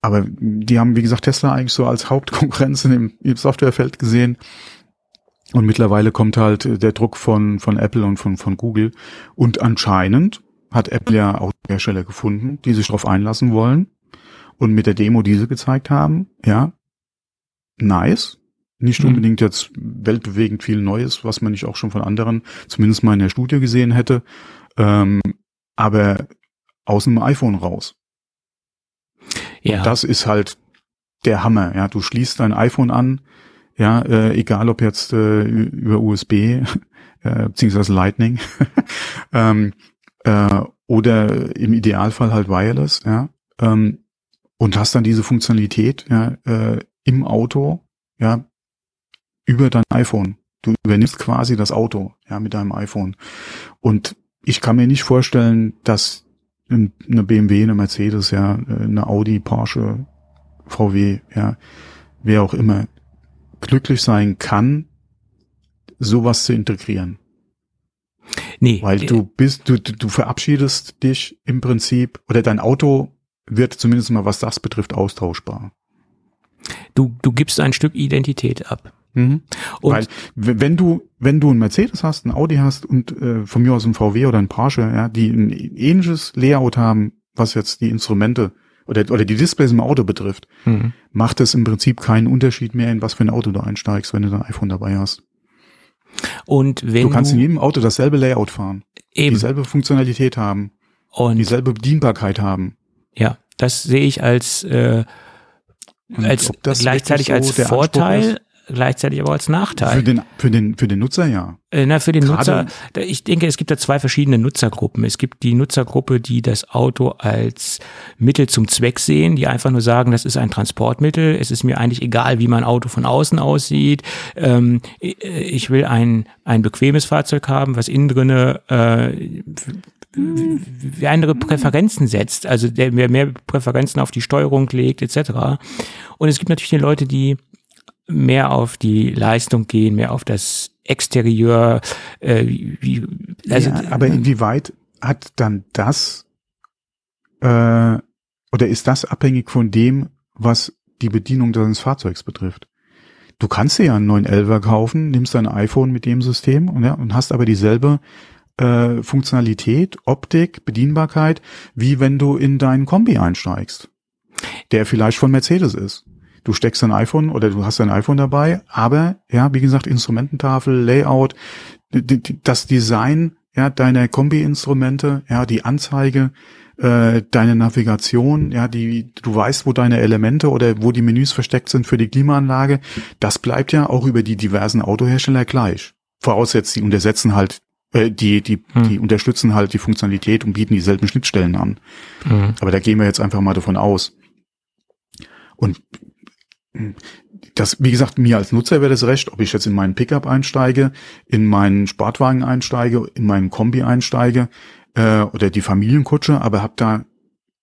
aber die haben, wie gesagt, Tesla eigentlich so als Hauptkonkurrenz in dem, im Softwarefeld gesehen. Und mittlerweile kommt halt der Druck von, von Apple und von, von Google. Und anscheinend hat Apple ja auch Hersteller gefunden, die sich darauf einlassen wollen und mit der Demo, die sie gezeigt haben, ja, nice. Nicht Mhm. unbedingt jetzt weltbewegend viel Neues, was man nicht auch schon von anderen, zumindest mal in der Studie gesehen hätte. Ähm, aber aus dem iPhone raus. Ja. Und das ist halt der Hammer. Ja, du schließt dein iPhone an, ja, äh, egal ob jetzt äh, über USB äh, beziehungsweise Lightning ähm, äh, oder im Idealfall halt Wireless, ja, ähm, und hast dann diese Funktionalität ja, äh, im Auto, ja, über dein iPhone. Du übernimmst quasi das Auto, ja, mit deinem iPhone. Und ich kann mir nicht vorstellen, dass ein- eine BMW, eine Mercedes, ja, eine Audi, Porsche, VW, ja, wer auch immer, glücklich sein kann, sowas zu integrieren. nee, Weil äh, du bist, du du verabschiedest dich im Prinzip, oder dein Auto wird zumindest mal, was das betrifft, austauschbar. du, du gibst ein Stück Identität ab. Und Weil wenn du wenn du ein Mercedes hast, ein Audi hast und äh, von mir aus ein VW oder ein Porsche, ja, die ein ähnliches Layout haben, was jetzt die Instrumente oder oder die Displays im Auto betrifft, Mhm. macht es im Prinzip keinen Unterschied mehr, in was für ein Auto du einsteigst, wenn du dein iPhone dabei hast. Und wenn Du kannst in jedem Auto dasselbe Layout fahren, eben dieselbe Funktionalität haben, und dieselbe Bedienbarkeit haben. Ja, das sehe ich als äh, als gleichzeitig so als Vorteil, gleichzeitig aber als Für Nachteil. den, für den, für den Nutzer ja. Äh, na, für den Gerade- Nutzer, ich denke, es gibt da zwei verschiedene Nutzergruppen. Es gibt die Nutzergruppe, die das Auto als Mittel zum Zweck sehen, die einfach nur sagen, das ist ein Transportmittel. Es ist mir eigentlich egal, wie mein Auto von außen aussieht. Ähm, i- ich will ein, ein bequemes Fahrzeug haben, was innen drinne äh, wie andere Präferenzen setzt, also der mehr, mehr Präferenzen auf die Steuerung legt, etc. Und es gibt natürlich die Leute, die mehr auf die Leistung gehen, mehr auf das Exterieur, äh, wie, also ja, aber inwieweit hat dann das äh, oder ist das abhängig von dem, was die Bedienung deines Fahrzeugs betrifft? Du kannst dir ja einen 911er kaufen, nimmst dein iPhone mit dem System und, ja, und hast aber dieselbe äh, Funktionalität, Optik, Bedienbarkeit, wie wenn du in deinen Kombi einsteigst, der vielleicht von Mercedes ist. Du steckst dein iPhone oder du hast dein iPhone dabei, aber ja, wie gesagt, Instrumententafel, Layout, das Design ja deiner Kombi-Instrumente, ja die Anzeige, äh, deine Navigation, ja die du weißt, wo deine Elemente oder wo die Menüs versteckt sind für die Klimaanlage, das bleibt ja auch über die diversen Autohersteller gleich. Voraussetzt, die untersetzen halt äh, die die Hm. die unterstützen halt die Funktionalität und bieten dieselben Schnittstellen an. Mhm. Aber da gehen wir jetzt einfach mal davon aus. Und das, wie gesagt, mir als Nutzer wäre das recht, ob ich jetzt in meinen Pickup einsteige, in meinen Sportwagen einsteige, in meinen Kombi einsteige äh, oder die Familienkutsche, aber habe da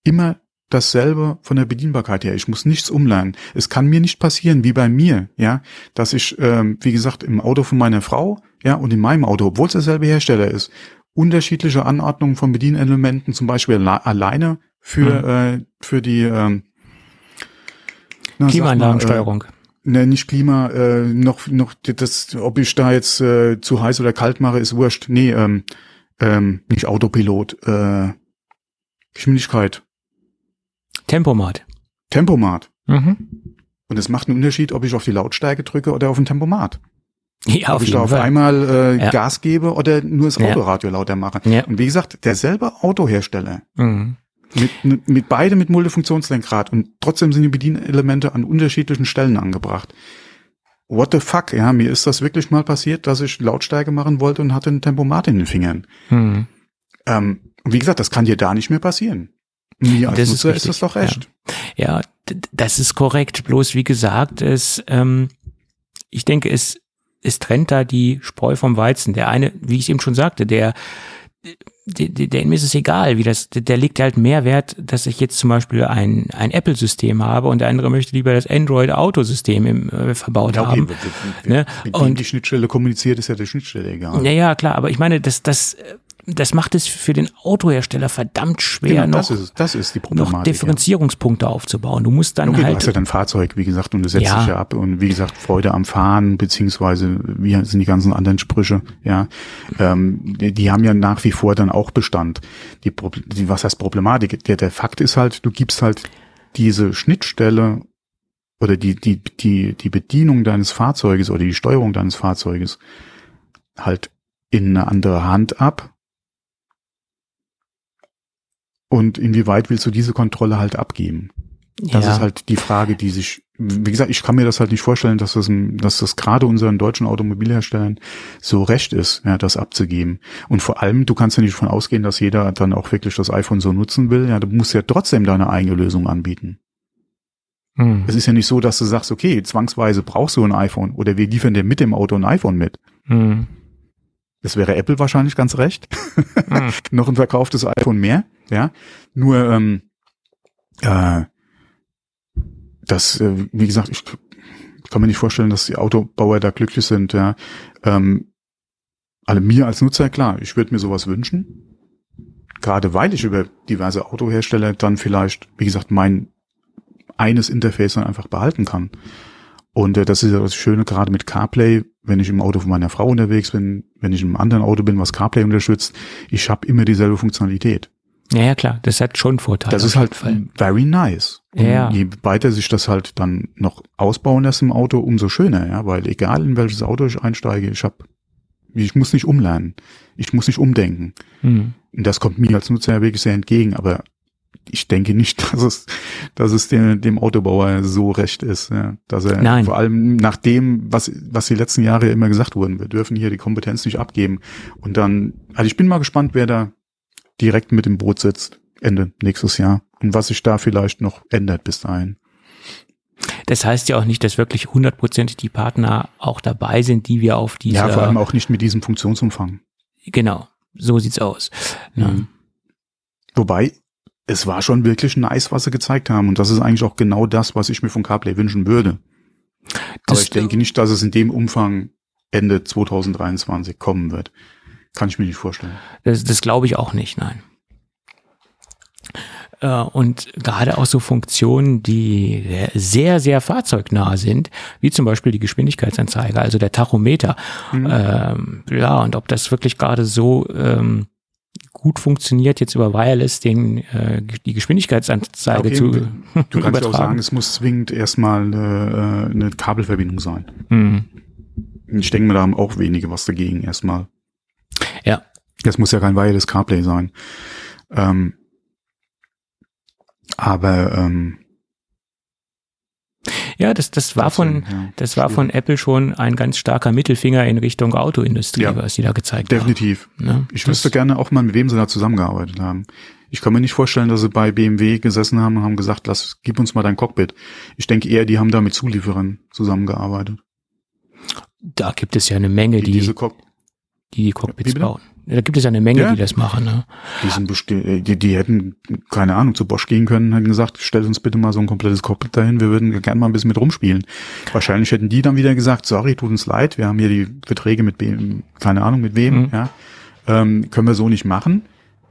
immer dasselbe von der Bedienbarkeit her. Ich muss nichts umlernen. Es kann mir nicht passieren, wie bei mir, ja, dass ich, ähm, wie gesagt, im Auto von meiner Frau, ja, und in meinem Auto, obwohl es derselbe Hersteller ist, unterschiedliche Anordnungen von Bedienelementen, zum Beispiel alle- alleine für, äh, für die ähm, na, Klimaanlagensteuerung. Äh, ne, nicht Klima, äh, noch, noch das, ob ich da jetzt äh, zu heiß oder kalt mache, ist wurscht. Nee, ähm, ähm, nicht Autopilot, äh, Geschwindigkeit, Tempomat. Tempomat. Mhm. Und es macht einen Unterschied, ob ich auf die Lautstärke drücke oder auf den Tempomat. Ja, ob auf ich da auf Fall. einmal äh, Ja. Gas gebe oder nur das Ja. Autoradio lauter mache. Ja. Und wie gesagt, derselbe Autohersteller. Mhm. Mit, mit beide mit Multifunktionslenkrad und trotzdem sind die Bedienelemente an unterschiedlichen Stellen angebracht. What the fuck, ja, mir ist das wirklich mal passiert, dass ich Lautstärke machen wollte und hatte ein Tempomat in den Fingern. Mhm. Ähm, wie gesagt, das kann dir da nicht mehr passieren. Mir als Das ist Nutzer ist, richtig, das doch recht. Ja, d- das ist korrekt. Bloß wie gesagt, es, ähm, ich denke, es, es trennt da die Spreu vom Weizen. Der eine, wie ich eben schon sagte, der, mir ist es egal, wie das, der, legt halt mehr Wert, dass ich jetzt zum Beispiel ein, ein Apple-System habe und der andere möchte lieber das Android-Autosystem im, äh, verbaut Ja, haben. okay, mit, Ne? mit dem Und- die Schnittstelle kommuniziert, ist ja der Schnittstelle egal. Ja, ja, klar, aber ich meine, das, das, äh, das macht es für den Autohersteller verdammt schwer, genau, das noch, ist, das ist die noch Problematik. ja. Differenzierungspunkte aufzubauen. Du musst dann Okay, du halt. hast ja dein Fahrzeug, wie gesagt, und du setzt Ja. dich ja ab und wie gesagt, Freude am Fahren, beziehungsweise wie sind die ganzen anderen Sprüche, ja. Ähm, die, die haben ja nach wie vor dann auch Bestand. Die, die was heißt Problematik? Der, der Fakt ist halt, du gibst halt diese Schnittstelle oder die, die, die, die Bedienung deines Fahrzeuges oder die Steuerung deines Fahrzeuges halt in eine andere Hand ab? Und inwieweit willst du diese Kontrolle halt abgeben? Das ja. ist halt die Frage, die sich, wie gesagt, ich kann mir das halt nicht vorstellen, dass das, dass das gerade unseren deutschen Automobilherstellern so recht ist, ja, das abzugeben. Und vor allem, du kannst ja nicht davon ausgehen, dass jeder dann auch wirklich das iPhone so nutzen will. Ja, du musst ja trotzdem deine eigene Lösung anbieten. Hm. Es ist ja nicht so, dass du sagst, okay, zwangsweise brauchst du ein iPhone oder wir liefern dir mit dem Auto ein iPhone mit. Hm. Das wäre Apple wahrscheinlich ganz recht. Hm. Noch ein verkauftes iPhone mehr, ja. Nur, ähm, äh, das, äh, wie gesagt, ich kann mir nicht vorstellen, dass die Autobauer da glücklich sind, ja. Ähm, alle mir als Nutzer, klar, ich würde mir sowas wünschen. Gerade weil ich über diverse Autohersteller dann vielleicht, wie gesagt, mein eines Interface dann einfach behalten kann. Und äh, das ist ja das Schöne gerade mit CarPlay, wenn ich im Auto von meiner Frau unterwegs bin, wenn ich einem anderen Auto bin, was CarPlay unterstützt, ich habe immer dieselbe Funktionalität. Ja, ja, klar, das hat schon Vorteile. Das ist halt Fall. very nice. Und Ja. Je weiter sich das halt dann noch ausbauen lässt im Auto, umso schöner, ja, weil egal in welches Auto ich einsteige, ich hab, ich muss nicht umlernen, ich muss nicht umdenken. Hm. Und das kommt mir als Nutzer wirklich sehr entgegen, aber ich denke nicht, dass es, dass es dem, dem Autobauer so recht ist, ja, dass er Nein. vor allem nach dem, was, was die letzten Jahre immer gesagt wurden, wir dürfen hier die Kompetenz nicht abgeben. Und dann, also ich bin mal gespannt, wer da direkt mit im Boot sitzt Ende nächstes Jahr und was sich da vielleicht noch ändert bis dahin. Das heißt ja auch nicht, dass wirklich hundertprozentig die Partner auch dabei sind, die wir auf dieser. ja, vor allem auch nicht mit diesem Funktionsumfang. Genau, so sieht's aus. Ja. Mhm. Wobei, es war schon wirklich nice, was sie gezeigt haben. Und das ist eigentlich auch genau das, was ich mir von CarPlay wünschen würde. Aber Das- ich denke nicht, dass es in dem Umfang Ende 2023 kommen wird. Kann ich mir nicht vorstellen. Das, das glaube ich auch nicht, nein. Äh, Und gerade auch so Funktionen, die sehr, sehr fahrzeugnah sind, wie zum Beispiel die Geschwindigkeitsanzeige, also der Tachometer. Mhm. Ähm, ja, und ob das wirklich gerade so ähm, gut funktioniert, jetzt über Wireless den, äh, die Geschwindigkeitsanzeige Okay, zu Du kannst ja auch übertragen. sagen, es muss zwingend erstmal äh, eine Kabelverbindung sein. Mhm. Ich denke mir, da haben auch wenige was dagegen erstmal. Ja. Das muss ja kein Wireless CarPlay sein. Ähm, aber ähm, Ja, das, das war von, das war von Apple schon ein ganz starker Mittelfinger in Richtung Autoindustrie, Ja. was sie da gezeigt definitiv. haben. Ne? Ich Das- wüsste gerne auch mal, mit wem sie da zusammengearbeitet haben. Ich kann mir nicht vorstellen, dass sie bei BMW gesessen haben und haben gesagt, lass, gib uns mal dein Cockpit. Ich denke eher, die haben da mit Zulieferern zusammengearbeitet. Da gibt es ja eine Menge, Die, die diese Cock die, die Cockpits bauen. Da gibt es ja eine Menge, Ja. die das machen. Ne? Die, sind äh, die, die hätten, keine Ahnung, zu Bosch gehen können, hätten gesagt, stellt uns bitte mal so ein komplettes Cockpit dahin, wir würden gerne mal ein bisschen mit rumspielen. Wahrscheinlich hätten die dann wieder gesagt, sorry, tut uns leid, wir haben hier die Verträge mit wem, keine Ahnung mit wem, Mhm. ja, ähm, können wir so nicht machen.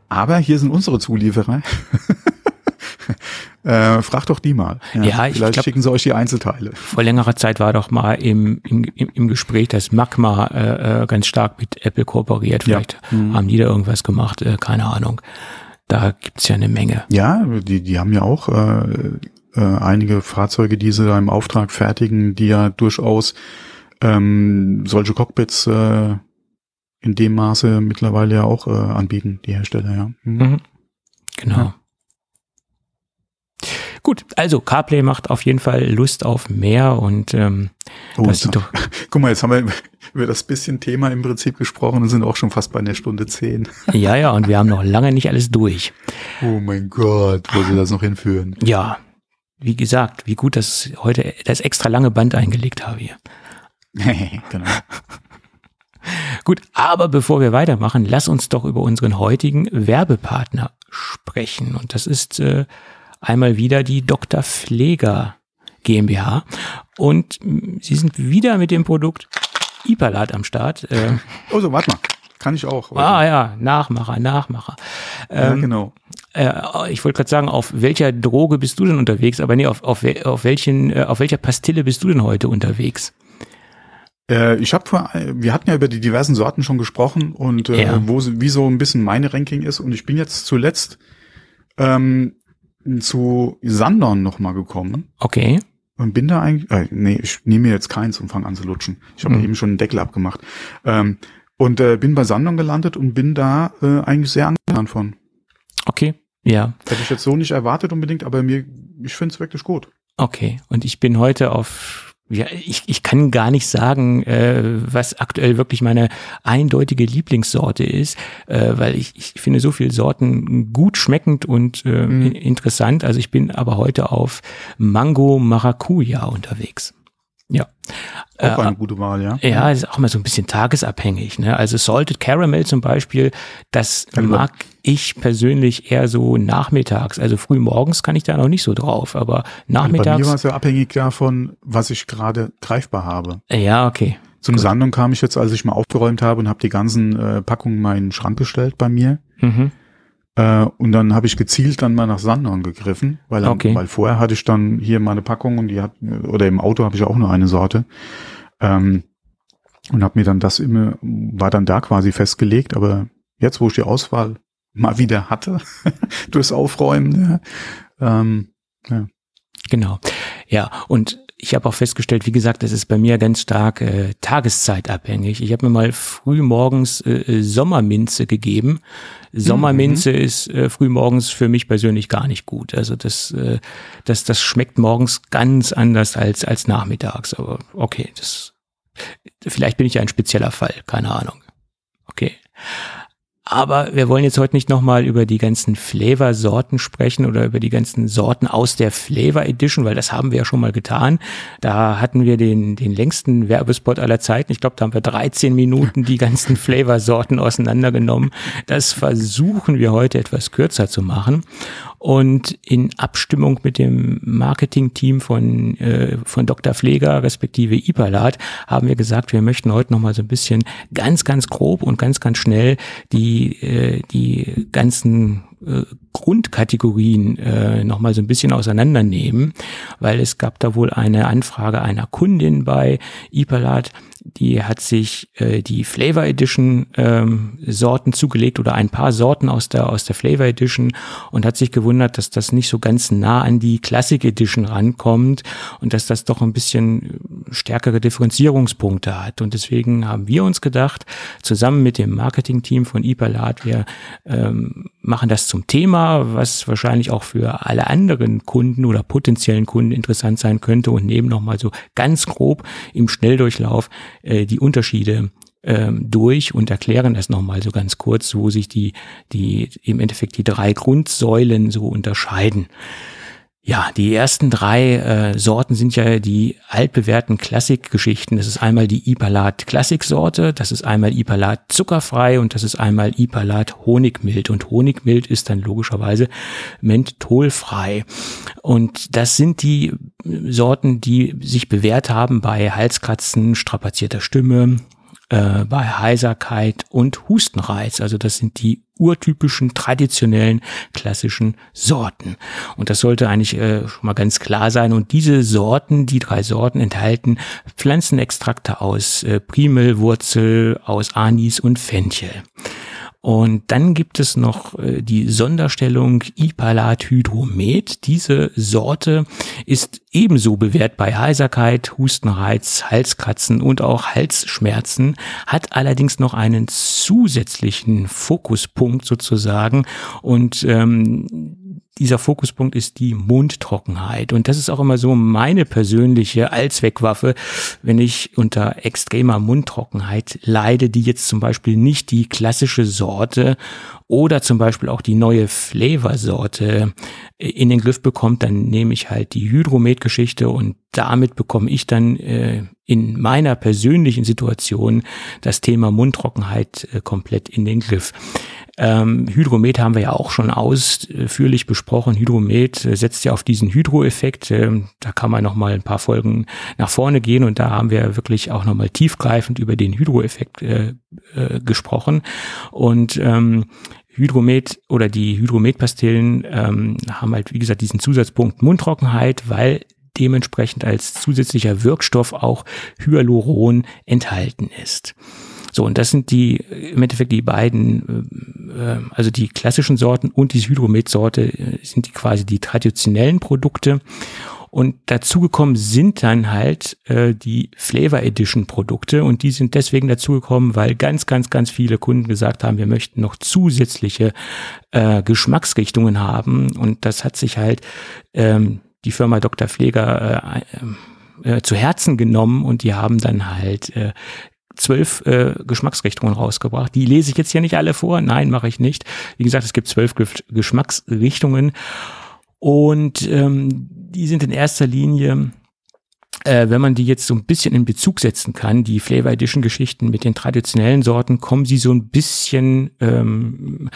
Aber hier sind unsere Zulieferer. äh, frag doch die mal. Ja, ich vielleicht glaub- schicken sie euch die Einzelteile. Vor längerer Zeit war doch mal im, im, im Gespräch, dass Magma äh, äh, ganz stark mit Apple kooperiert. Ja. Vielleicht Mhm. haben die da irgendwas gemacht, äh, keine Ahnung. Da gibt's ja eine Menge. Ja, die, die haben ja auch äh, äh, einige Fahrzeuge, die sie da im Auftrag fertigen, die ja durchaus ähm, solche Cockpits äh, in dem Maße mittlerweile ja auch äh, anbieten, die Hersteller, ja. Mhm. Mhm. Genau. Ja. Gut, also CarPlay macht auf jeden Fall Lust auf mehr und ähm, Oh, das sieht doch, guck mal, jetzt haben wir über das bisschen Thema im Prinzip gesprochen und sind auch schon fast bei einer Stunde zehn. ja, ja, und wir haben noch lange nicht alles durch. Oh mein Gott, wo sie das noch hinführen. Ja, wie gesagt, wie gut, dass ich heute das extra lange Band eingelegt habe hier. genau. Gut, aber bevor wir weitermachen, lass uns doch über unseren heutigen Werbepartner sprechen. Und das ist äh, einmal wieder die Dr. Pfleger GmbH. Und mh, sie sind wieder mit dem Produkt Ipalat am Start. Äh, Oh, so, warte mal. Kann ich auch. ah ja, Nachmacher, Nachmacher. ja, Ähm, genau. äh, ich wollte gerade sagen, auf welcher Droge bist du denn unterwegs? Aber nee, auf, auf, auf, welchen, äh, auf welcher Pastille bist du denn heute unterwegs? Äh, ich habe vor, wir hatten ja über die diversen Sorten schon gesprochen und äh, Ja. wo wie so ein bisschen meine Ranking ist und ich bin jetzt zuletzt ähm, zu Sandorn noch mal gekommen. Okay. und bin da eigentlich, äh, nee, ich nehme mir jetzt keins und fange an zu lutschen. Ich habe Mhm. eben schon einen Deckel abgemacht. Ähm, und äh, bin bei Sandon gelandet und bin da äh, eigentlich sehr angetan von. Okay, ja, Hätte ich jetzt so nicht erwartet unbedingt, aber mir, ich finde es wirklich gut. okay. Und ich bin heute auf, ja, ich, ich kann gar nicht sagen, äh, was aktuell wirklich meine eindeutige Lieblingssorte ist, äh, weil ich, ich finde so viele Sorten gut schmeckend und äh, Mhm. in- interessant. Also ich bin aber heute auf Mango Maracuja unterwegs. Ja. Auch Äh, eine gute Wahl, ja. Ja, das ist auch mal so ein bisschen tagesabhängig. Ne? Also Salted Caramel zum Beispiel, das Ja, mag ich persönlich eher so nachmittags. Also früh morgens kann ich da noch nicht so drauf, aber Also Bei mir war nachmittags. es ja abhängig davon, was ich gerade greifbar habe. Ja, okay. Zum Gut. Sandung kam ich jetzt, als ich mal aufgeräumt habe und habe die ganzen äh, Packungen in meinen Schrank gestellt bei mir. Mhm. Äh, und dann habe ich gezielt dann mal nach Sandorn gegriffen, weil, dann, Okay. weil vorher hatte ich dann hier meine Packung und die hat, oder im Auto habe ich auch nur eine Sorte. Ähm, und habe mir dann das immer, war dann da quasi festgelegt, aber jetzt, wo ich die Auswahl mal wieder hatte, durchs Aufräumen, ja, ähm, Genau. Ja, und ich habe auch festgestellt, wie gesagt, das ist bei mir ganz stark äh, tageszeitabhängig. Ich habe mir mal früh morgens äh, äh, Sommerminze gegeben. Sommerminze ist äh, früh morgens für mich persönlich gar nicht gut. Also das, äh, das, das schmeckt morgens ganz anders als als nachmittags. Aber okay, das vielleicht bin ich ja ein spezieller Fall, keine Ahnung. Okay. Aber wir wollen jetzt heute nicht nochmal über die ganzen Flavor-Sorten sprechen oder über die ganzen Sorten aus der Flavor Edition, weil das haben wir ja schon mal getan. Da hatten wir den, den längsten Werbespot aller Zeiten. Ich glaube, da haben wir 13 Minuten die ganzen Flavor-Sorten auseinandergenommen. Das versuchen wir heute etwas kürzer zu machen. Und in Abstimmung mit dem Marketing-Team von, äh, von Dr. Pfleger respektive Ipalat haben wir gesagt, wir möchten heute nochmal so ein bisschen ganz, ganz grob und ganz, ganz schnell die, äh, die ganzen äh, Grundkategorien äh, nochmal so ein bisschen auseinandernehmen, weil es gab da wohl eine Anfrage einer Kundin bei Ipalat, die hat sich äh, die Flavor Edition ähm, Sorten zugelegt oder ein paar Sorten aus der aus der Flavor Edition und hat sich gewundert, dass das nicht so ganz nah an die Classic Edition rankommt und dass das doch ein bisschen stärkere Differenzierungspunkte hat. Und deswegen haben wir uns gedacht, zusammen mit dem Marketing-Team von Ipalat, wir ähm, machen das zum Thema, was wahrscheinlich auch für alle anderen Kunden oder potenziellen Kunden interessant sein könnte und nehmen nochmal so ganz grob im Schnelldurchlauf äh, die Unterschiede ähm, durch und erklären das nochmal so ganz kurz, wo sich die, die im Endeffekt die drei Grundsäulen so unterscheiden. Ja, die ersten drei äh, Sorten sind ja die altbewährten Klassikgeschichten. Das ist einmal die Ipalat Klassiksorte, das ist einmal Ipalat zuckerfrei und das ist einmal Ipalat Honigmild. Und Honigmild ist dann logischerweise mentholfrei. Und das sind die Sorten, die sich bewährt haben bei Halskratzen, strapazierter Stimme, äh, bei Heiserkeit und Hustenreiz. Also das sind die urtypischen, traditionellen, klassischen Sorten. Und das sollte eigentlich äh, schon mal ganz klar sein. Und diese Sorten, die drei Sorten enthalten Pflanzenextrakte aus äh, Primelwurzel, aus Anis und Fenchel. Und dann gibt es noch äh, die Sonderstellung Ipalat Hydromet. Diese Sorte ist ebenso bewährt bei Heiserkeit, Hustenreiz, Halskratzen und auch Halsschmerzen, hat allerdings noch einen zusätzlichen Fokuspunkt sozusagen und ähm, dieser Fokuspunkt ist die Mundtrockenheit. Und das ist auch immer so meine persönliche Allzweckwaffe, wenn ich unter extremer Mundtrockenheit leide, die jetzt zum Beispiel nicht die klassische Sorte oder zum Beispiel auch die neue Flavorsorte in den Griff bekommt, dann nehme ich halt die Hydromet-Geschichte und damit bekomme ich dann äh, in meiner persönlichen Situation das Thema Mundtrockenheit äh, komplett in den Griff. Ähm, Hydromet haben wir ja auch schon ausführlich besprochen. Hydromet äh, setzt ja auf diesen Hydroeffekt. Ähm, da kann man noch mal ein paar Folgen nach vorne gehen und da haben wir wirklich auch noch mal tiefgreifend über den Hydroeffekt äh, äh, gesprochen. Und ähm, Hydromet oder die Hydromet-Pastillen ähm, haben halt, wie gesagt, diesen Zusatzpunkt Mundtrockenheit, weil dementsprechend als zusätzlicher Wirkstoff auch Hyaluron enthalten ist. So, und das sind die, im Endeffekt die beiden, äh, also die klassischen Sorten und die Hydromet-Sorte äh, sind die quasi die traditionellen Produkte. Und dazugekommen sind dann halt äh, die Flavor Edition Produkte und die sind deswegen dazugekommen, weil ganz, ganz, ganz viele Kunden gesagt haben, wir möchten noch zusätzliche äh, Geschmacksrichtungen haben. Und das hat sich halt ähm, die Firma Dr. Pfleger äh, äh, zu Herzen genommen und die haben dann halt äh, zwölf äh, Geschmacksrichtungen rausgebracht. Die lese ich jetzt hier nicht alle vor. Nein, mache ich nicht. Wie gesagt, es gibt zwölf Geschmacksrichtungen und ähm, die sind in erster Linie äh, wenn man die jetzt so ein bisschen in Bezug setzen kann, die Flavor Edition Geschichten mit den traditionellen Sorten, kommen sie so ein bisschen ähm,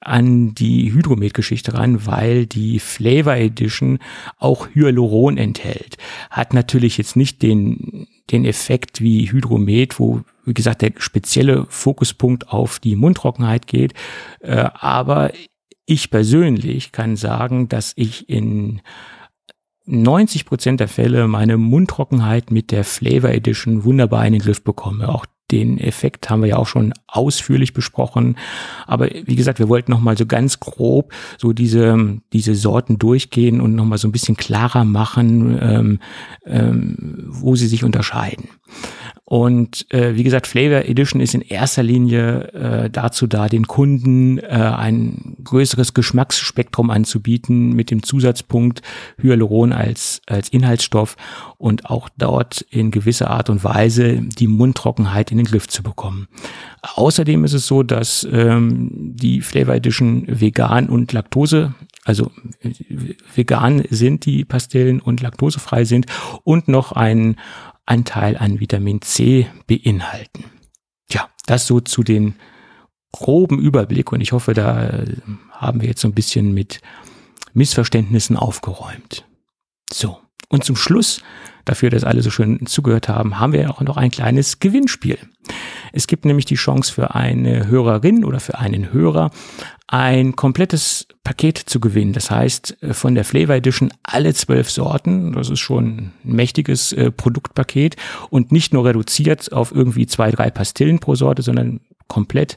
an die Hydromet Geschichte ran, weil die Flavor Edition auch Hyaluron enthält. Hat natürlich jetzt nicht den, den Effekt wie Hydromet, wo wie gesagt, der spezielle Fokuspunkt auf die Mundtrockenheit geht. Äh, aber ich persönlich kann sagen, dass ich in 90 Prozent der Fälle meine Mundtrockenheit mit der Flavor Edition wunderbar in den Griff bekomme. Auch den Effekt haben wir ja auch schon ausführlich besprochen. Aber wie gesagt, wir wollten noch mal so ganz grob so diese, diese Sorten durchgehen und noch mal so ein bisschen klarer machen, ähm, ähm, wo sie sich unterscheiden. Und äh, wie gesagt, Flavor Edition ist in erster Linie äh, dazu da, den Kunden äh, ein größeres Geschmacksspektrum anzubieten mit dem Zusatzpunkt Hyaluron als, als Inhaltsstoff und auch dort in gewisser Art und Weise die Mundtrockenheit in den Griff zu bekommen. Außerdem ist es so, dass ähm, die Flavor Edition vegan und Laktose also vegan sind die Pastillen und laktosefrei sind und noch ein Anteil an Vitamin C beinhalten. Ja, das so zu den groben Überblick und ich hoffe, da äh, haben wir jetzt so ein bisschen mit Missverständnissen aufgeräumt. So. Und zum Schluss, dafür, dass alle so schön zugehört haben, haben wir auch noch ein kleines Gewinnspiel. Es gibt nämlich die Chance für eine Hörerin oder für einen Hörer, ein komplettes Paket zu gewinnen. Das heißt, äh, von der Flavor Edition alle zwölf Sorten. Das ist schon ein mächtiges äh, Produktpaket und nicht nur reduziert auf irgendwie zwei, drei Pastillen pro Sorte, sondern komplett,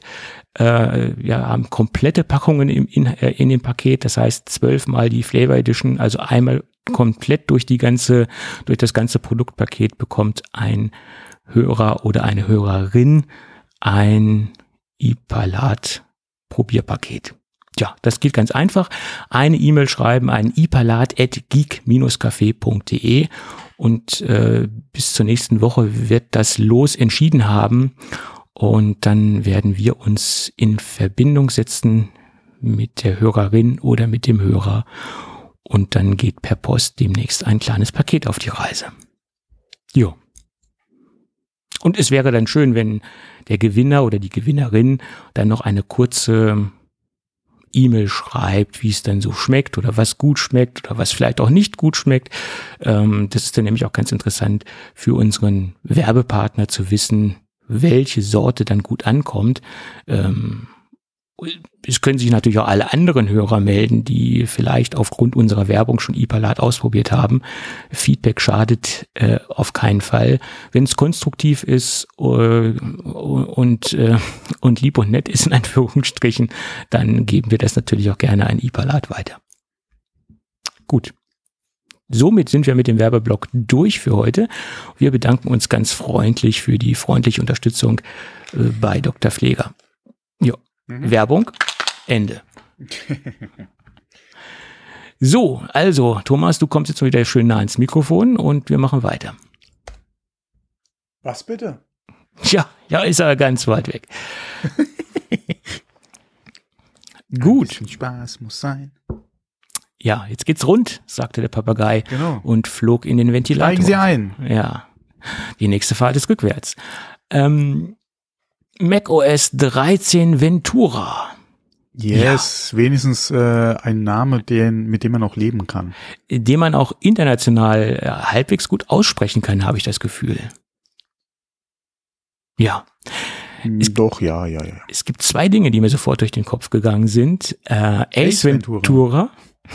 äh, ja, haben komplette Packungen im, in, äh, in dem Paket. Das heißt, zwölfmal die Flavor Edition, also einmal komplett durch die ganze, durch das ganze Produktpaket bekommt ein Hörer oder eine Hörerin ein Ipalat Probierpaket. Tja, das geht ganz einfach. Eine E-Mail schreiben an ipalat.geek-café.de und äh, bis zur nächsten Woche wird das Los entschieden haben und dann werden wir uns in Verbindung setzen mit der Hörerin oder mit dem Hörer und dann geht per Post demnächst ein kleines Paket auf die Reise. Jo. Und es wäre dann schön, wenn der Gewinner oder die Gewinnerin dann noch eine kurze E-Mail schreibt, wie es dann so schmeckt oder was gut schmeckt oder was vielleicht auch nicht gut schmeckt. Ähm, das ist dann nämlich auch ganz interessant für unseren Werbepartner zu wissen, welche Sorte dann gut ankommt. Ähm, es können sich natürlich auch alle anderen Hörer melden, die vielleicht aufgrund unserer Werbung schon Ipalat ausprobiert haben. Feedback schadet äh, auf keinen Fall. Wenn es konstruktiv ist äh, und, äh, und lieb und nett ist in Anführungsstrichen, dann geben wir das natürlich auch gerne an Ipalat weiter. Gut. Somit sind wir mit dem Werbeblock durch für heute. Wir bedanken uns ganz freundlich für die freundliche Unterstützung äh, bei Dr. Pfleger. Ja. Mhm. Werbung. Ende. so, also, Thomas, du kommst jetzt wieder schön nah ins Mikrofon und wir machen weiter. Was bitte? Ja, ja, ist er ganz weit weg. Gut. Ein Spaß muss sein. Ja, jetzt geht's rund, sagte der Papagei genau. und flog in den Ventilator. Steigen Sie ein. Ja. Die nächste Fahrt ist rückwärts. Ähm, macOS 13 Ventura. Yes, ja. wenigstens äh, ein Name, den, mit dem man auch leben kann. Den man auch international äh, halbwegs gut aussprechen kann, habe ich das Gefühl. Ja. Hm, es, Doch, ja, ja, ja. Es gibt zwei Dinge, die mir sofort durch den Kopf gegangen sind. Äh, Ace, Ace Ventura. Ventura.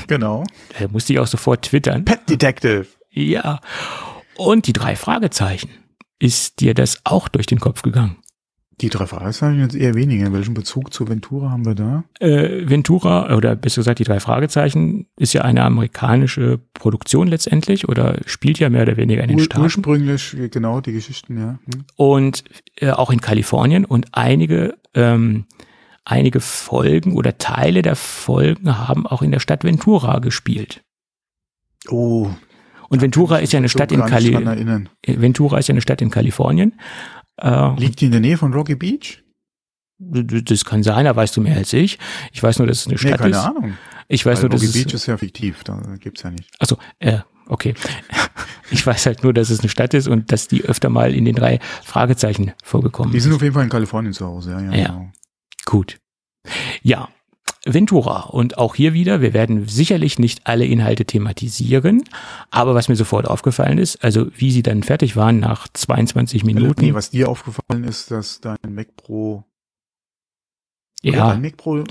Genau. Da musste ich auch sofort twittern. Pet Detective. Ja. Und die drei Fragezeichen. Ist dir das auch durch den Kopf gegangen? Die drei Fragezeichen jetzt eher weniger. Welchen Bezug zu Ventura haben wir da? Äh, Ventura, oder besser gesagt die drei Fragezeichen, ist ja eine amerikanische Produktion letztendlich oder spielt ja mehr oder weniger in den Ur Staaten. ursprünglich, genau, die Geschichten, ja. Hm. und äh, auch in Kalifornien und einige ähm, einige Folgen oder Teile der Folgen haben auch in der Stadt Ventura gespielt. Oh, Und Ventura ist ja eine so Stadt in gar nicht dran Kali erinnern. Ventura ist ja eine Stadt in Kalifornien. Äh, Liegt die in der Nähe von Rocky Beach? das kann sein, da weißt du mehr als ich. Ich weiß nur, dass es eine Nee, Stadt keine ist. Ahnung. Ich weiß Weil nur, dass Rocky Beach ist ja fiktiv, da gibt's ja nicht. Also, äh, okay. Ich weiß halt nur, dass es eine Stadt ist und dass die öfter mal in den drei Fragezeichen vorgekommen Die sind ist. auf jeden Fall in Kalifornien zu Hause, ja, ja. Ja. Genau. Gut. Ja. Ventura. Und auch hier wieder, wir werden sicherlich nicht alle Inhalte thematisieren, aber was mir sofort aufgefallen ist, also wie sie dann fertig waren nach 22 Minuten. Nee, was dir aufgefallen ist, dass dein Mac Pro, ja, dein Mac Pro äh,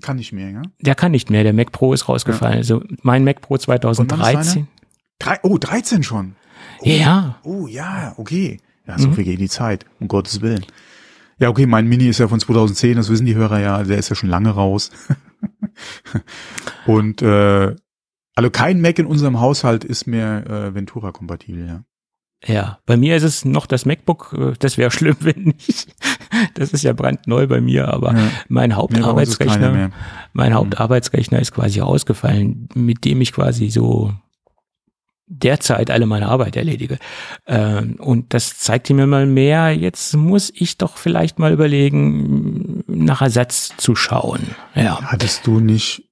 kann nicht mehr, ja? der kann nicht mehr, der Mac Pro ist rausgefallen. Also mein Mac Pro Und wann ist 2013. Drei, oh, 13 schon. Oh, Ja, Oh, ja, okay. Ja, so Mhm. viel geht die Zeit, um Gottes Willen. Ja, okay, mein Mini ist ja von 2010, das wissen die Hörer ja, der ist ja schon lange raus. Und äh, also kein Mac in unserem Haushalt ist mehr äh, Ventura-kompatibel, ja. Ja, bei mir ist es noch das MacBook, äh, das wäre schlimm, wenn nicht. Das ist ja brandneu bei mir, aber ja. mein Hauptarbeitsrechner, mein Hauptarbeitsrechner ist quasi ausgefallen, mit dem ich quasi so derzeit alle meine Arbeit erledige. Ähm, Und das zeigte mir mal mehr, jetzt muss ich doch vielleicht mal überlegen, nach Ersatz zu schauen. Ja. Hattest du nicht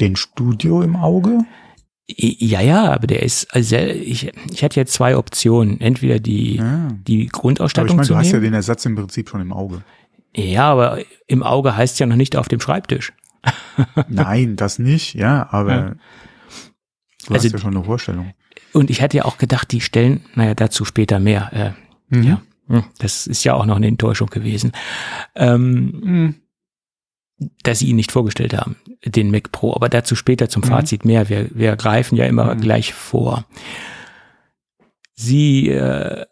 den Studio im Auge? Ja, ja, aber der ist, also ich, ich hatte jetzt zwei Optionen. Entweder die, Ja. die Aber ich Grundausstattung meine, zu du hast ja den Ersatz im Prinzip schon im Auge. Ja, aber im Auge heißt ja noch nicht auf dem Schreibtisch. Nein, das nicht, ja, aber Ja. Du Also- hast ja schon eine Vorstellung. Und ich hatte ja auch gedacht, die stellen, naja, dazu später mehr. Äh, Mhm. Ja, das ist ja auch noch eine Enttäuschung gewesen. Ähm, Mhm. dass sie ihn nicht vorgestellt haben, den Mac Pro, aber dazu später zum Mhm. Fazit mehr. Wir, wir greifen ja immer Mhm. gleich vor. Sie äh,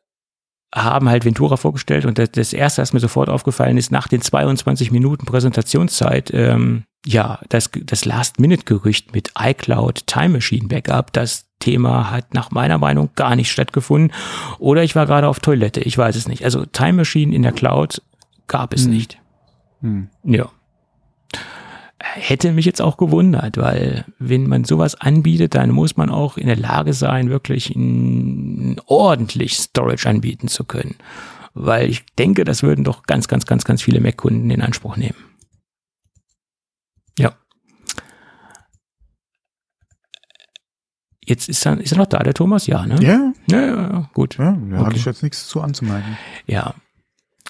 haben halt Ventura vorgestellt und das, das erste, was mir sofort aufgefallen ist, nach den 22 Minuten Präsentationszeit, ähm, ja, das, das Last-Minute-Gerücht mit iCloud Time Machine Backup, das Thema hat nach meiner Meinung gar nicht stattgefunden. Oder ich war gerade auf Toilette, ich weiß es nicht. Also Time Machine in der Cloud gab es Mhm. nicht. Mhm. Ja. Hätte mich jetzt auch gewundert, weil wenn man sowas anbietet, dann muss man auch in der Lage sein, wirklich ordentlich Storage anbieten zu können. Weil ich denke, das würden doch ganz, ganz, ganz, ganz viele Mac-Kunden in Anspruch nehmen. Ja. Jetzt ist er, ist er noch da, der Thomas? Ja, ne? Ja, Ja, ja, ja gut. ja, da Okay. hatte ich jetzt nichts zu anzumerken. Ja.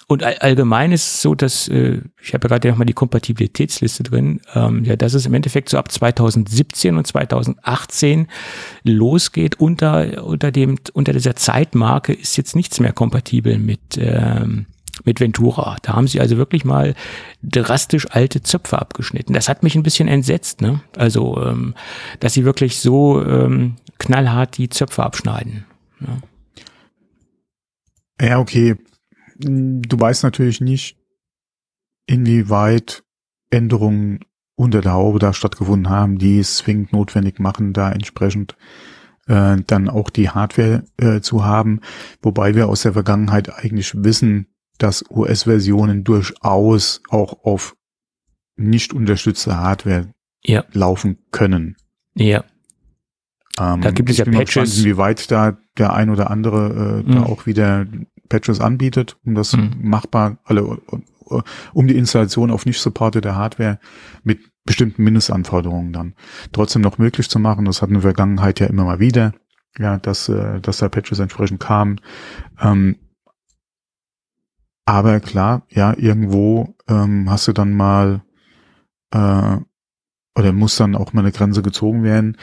Und all, allgemein ist es so, dass äh, ich habe ja gerade nochmal die Kompatibilitätsliste drin, ähm, ja, dass es im Endeffekt so ab 2017 und 2018 losgeht. Unter unter dem unter dieser Zeitmarke ist jetzt nichts mehr kompatibel mit ähm, mit Ventura. Da haben sie also wirklich mal drastisch alte Zöpfe abgeschnitten. Das hat mich ein bisschen entsetzt, ne? Also, ähm, dass sie wirklich so ähm, knallhart die Zöpfe abschneiden. Ja, okay. Du weißt natürlich nicht, inwieweit Änderungen unter der Haube da stattgefunden haben, die es zwingend notwendig machen, da entsprechend äh, dann auch die Hardware äh, zu haben. Wobei wir aus der Vergangenheit eigentlich wissen, dass US-Versionen durchaus auch auf nicht unterstützte Hardware Ja. laufen können. Ja. Ähm, Da gibt es ja Patches. gespannt, Inwieweit da der ein oder andere äh, da Mhm. auch wieder Patches anbietet, um das Mhm. machbar, alle, um die Installation auf nicht supportete Hardware mit bestimmten Mindestanforderungen dann trotzdem noch möglich zu machen. Das hatten wir in der Vergangenheit ja immer mal wieder, ja, dass, äh, dass da Patches entsprechend kamen. Ähm, aber klar, ja, irgendwo ähm, hast du dann mal äh, oder muss dann auch mal eine Grenze gezogen werden.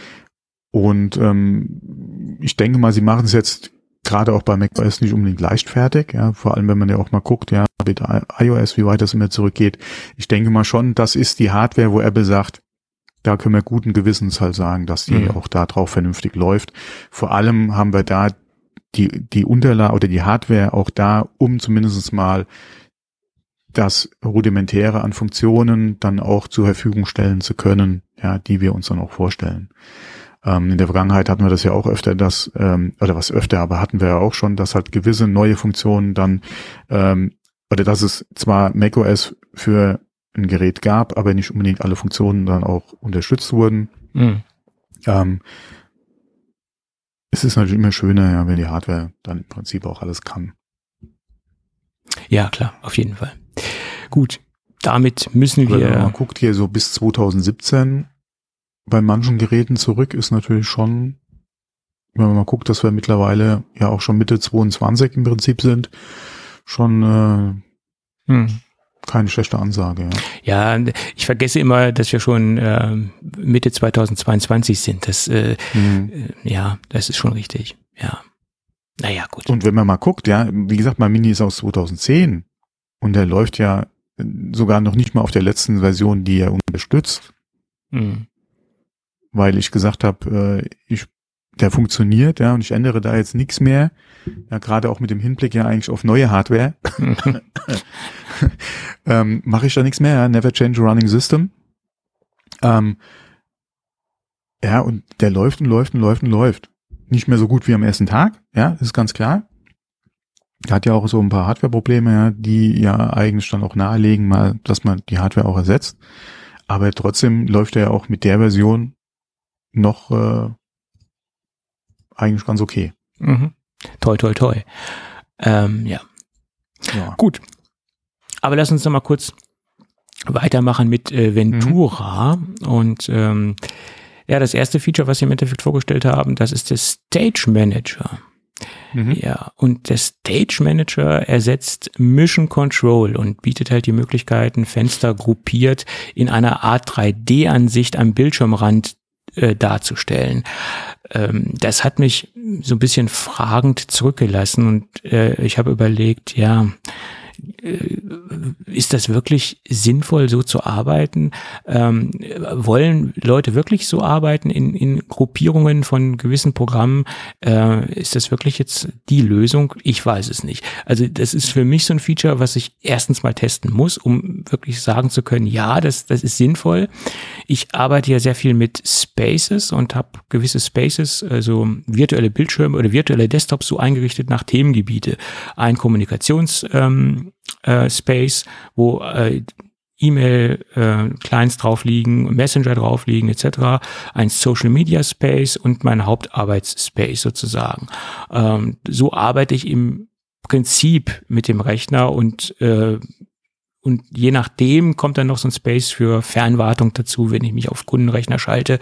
Und ähm, ich denke mal, sie machen es jetzt gerade auch bei macOS nicht unbedingt leichtfertig, ja, vor allem wenn man ja auch mal guckt, ja, mit iOS, wie weit das immer zurückgeht. Ich denke mal schon, das ist die Hardware, wo Apple sagt, da können wir guten Gewissens halt sagen, dass die Mhm. auch da drauf vernünftig läuft. Vor allem haben wir da die, die Unterlage oder die Hardware auch da, um zumindest mal das Rudimentäre an Funktionen dann auch zur Verfügung stellen zu können, ja, die wir uns dann auch vorstellen. Ähm, in der Vergangenheit hatten wir das ja auch öfter, dass, ähm, oder was öfter, aber hatten wir ja auch schon, dass halt gewisse neue Funktionen dann, ähm, oder dass es zwar macOS für ein Gerät gab, aber nicht unbedingt alle Funktionen dann auch unterstützt wurden. Mhm. Ähm, es ist natürlich immer schöner, ja, wenn die Hardware dann im Prinzip auch alles kann. Ja, klar, auf jeden Fall. Gut, damit müssen wir. Wenn man guckt hier so bis 2017 bei manchen Geräten zurück, ist natürlich schon, wenn man mal guckt, dass wir mittlerweile ja auch schon Mitte 22 im Prinzip sind, schon äh, hm. keine schlechte Ansage. Ja. ja, ich vergesse immer, dass wir schon äh, Mitte 2022 sind. Das, äh, hm. ja, das ist schon richtig. Ja. Naja, gut. Und wenn man mal guckt, ja, wie gesagt, mein Mini ist aus 2010 und der läuft ja sogar noch nicht mal auf der letzten Version, die er unterstützt. Mhm. Weil ich gesagt habe, äh, ich, der funktioniert, ja, und ich ändere da jetzt nichts mehr. Ja, gerade auch mit dem Hinblick ja eigentlich auf neue Hardware. ähm, Mache ich da nichts mehr, ja, never change a running system. Ähm, ja, und der läuft und läuft und läuft und läuft. Nicht mehr so gut wie am ersten Tag, ja, ist ganz klar. Er hat ja auch so ein paar Hardware-Probleme, ja, die ja eigentlich dann auch nahelegen, mal, dass man die Hardware auch ersetzt. Aber trotzdem läuft er ja auch mit der Version noch äh, eigentlich ganz okay. Mhm. Toi, toi, toi. Ähm, ja. ja. Gut. Aber lass uns noch mal kurz weitermachen mit äh, Ventura. Mhm. Und ähm, ja, das erste Feature, was Sie im Endeffekt vorgestellt haben, das ist der Stage Manager. Mhm. Ja, und der Stage Manager ersetzt Mission Control und bietet halt die Möglichkeiten, Fenster gruppiert in einer Art 3D-Ansicht am Bildschirmrand äh, darzustellen. Ähm, das hat mich so ein bisschen fragend zurückgelassen und äh, ich habe überlegt, ja, ist das wirklich sinnvoll, so zu arbeiten? Ähm, wollen Leute wirklich so arbeiten in, in Gruppierungen von gewissen Programmen? Äh, ist das wirklich jetzt die Lösung? Ich weiß es nicht. Also das ist für mich so ein Feature, was ich erstens mal testen muss, um wirklich sagen zu können, ja, das, das ist sinnvoll. Ich arbeite ja sehr viel mit Spaces und habe gewisse Spaces, also virtuelle Bildschirme oder virtuelle Desktops so eingerichtet nach Themengebiete. Ein Kommunikations ähm, äh, Space, wo äh, E-Mail-Clients äh, drauf liegen, Messenger drauf liegen etc., ein Social Media Space und mein Hauptarbeitsspace sozusagen. Ähm, so arbeite ich im Prinzip mit dem Rechner und äh, und je nachdem kommt dann noch so ein Space für Fernwartung dazu, wenn ich mich auf Kundenrechner schalte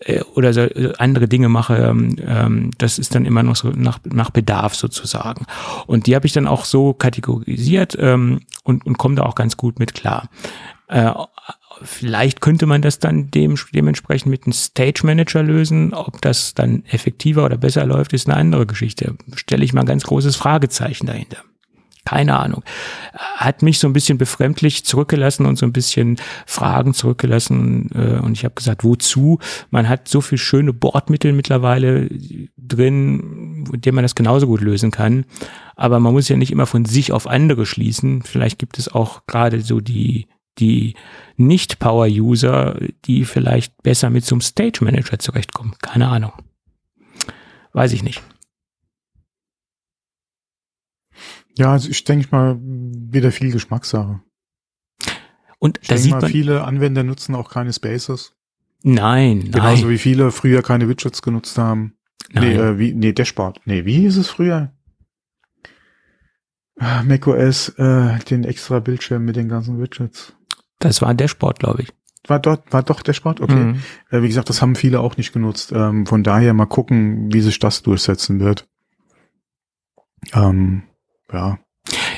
äh, oder so äh, andere Dinge mache. Ähm, ähm, das ist dann immer noch so nach, nach Bedarf sozusagen. Und die habe ich dann auch so kategorisiert ähm, und, und komme da auch ganz gut mit klar. Äh, vielleicht könnte man das dann dem, dementsprechend mit einem Stage Manager lösen. Ob das dann effektiver oder besser läuft, ist eine andere Geschichte. Stelle ich mal ein ganz großes Fragezeichen dahinter keine Ahnung. Hat mich so ein bisschen befremdlich zurückgelassen und so ein bisschen Fragen zurückgelassen. Äh, und ich habe gesagt, wozu? Man hat so viel schöne Bordmittel mittlerweile drin, mit denen man das genauso gut lösen kann. Aber man muss ja nicht immer von sich auf andere schließen. Vielleicht gibt es auch gerade so die die Nicht-Power-User, die vielleicht besser mit so einem Stage Manager zurechtkommen. Keine Ahnung. Weiß ich nicht. Ja, also ich denke mal, wieder viel Geschmackssache. Und ich da sieht mal, man viele Anwender nutzen auch keine Spaces. Nein, Genauso nein. wie viele früher keine Widgets genutzt haben. Nein. Nee, äh, wie, nee, Dashboard. Nee, wie hieß es früher? Ah, macOS, äh, den extra Bildschirm mit den ganzen Widgets. Das war Dashboard, glaube ich. War dort, war doch Dashboard? Okay. Mhm. Äh, wie gesagt, das haben viele auch nicht genutzt. Ähm, von daher mal gucken, wie sich das durchsetzen wird. Ähm, ja.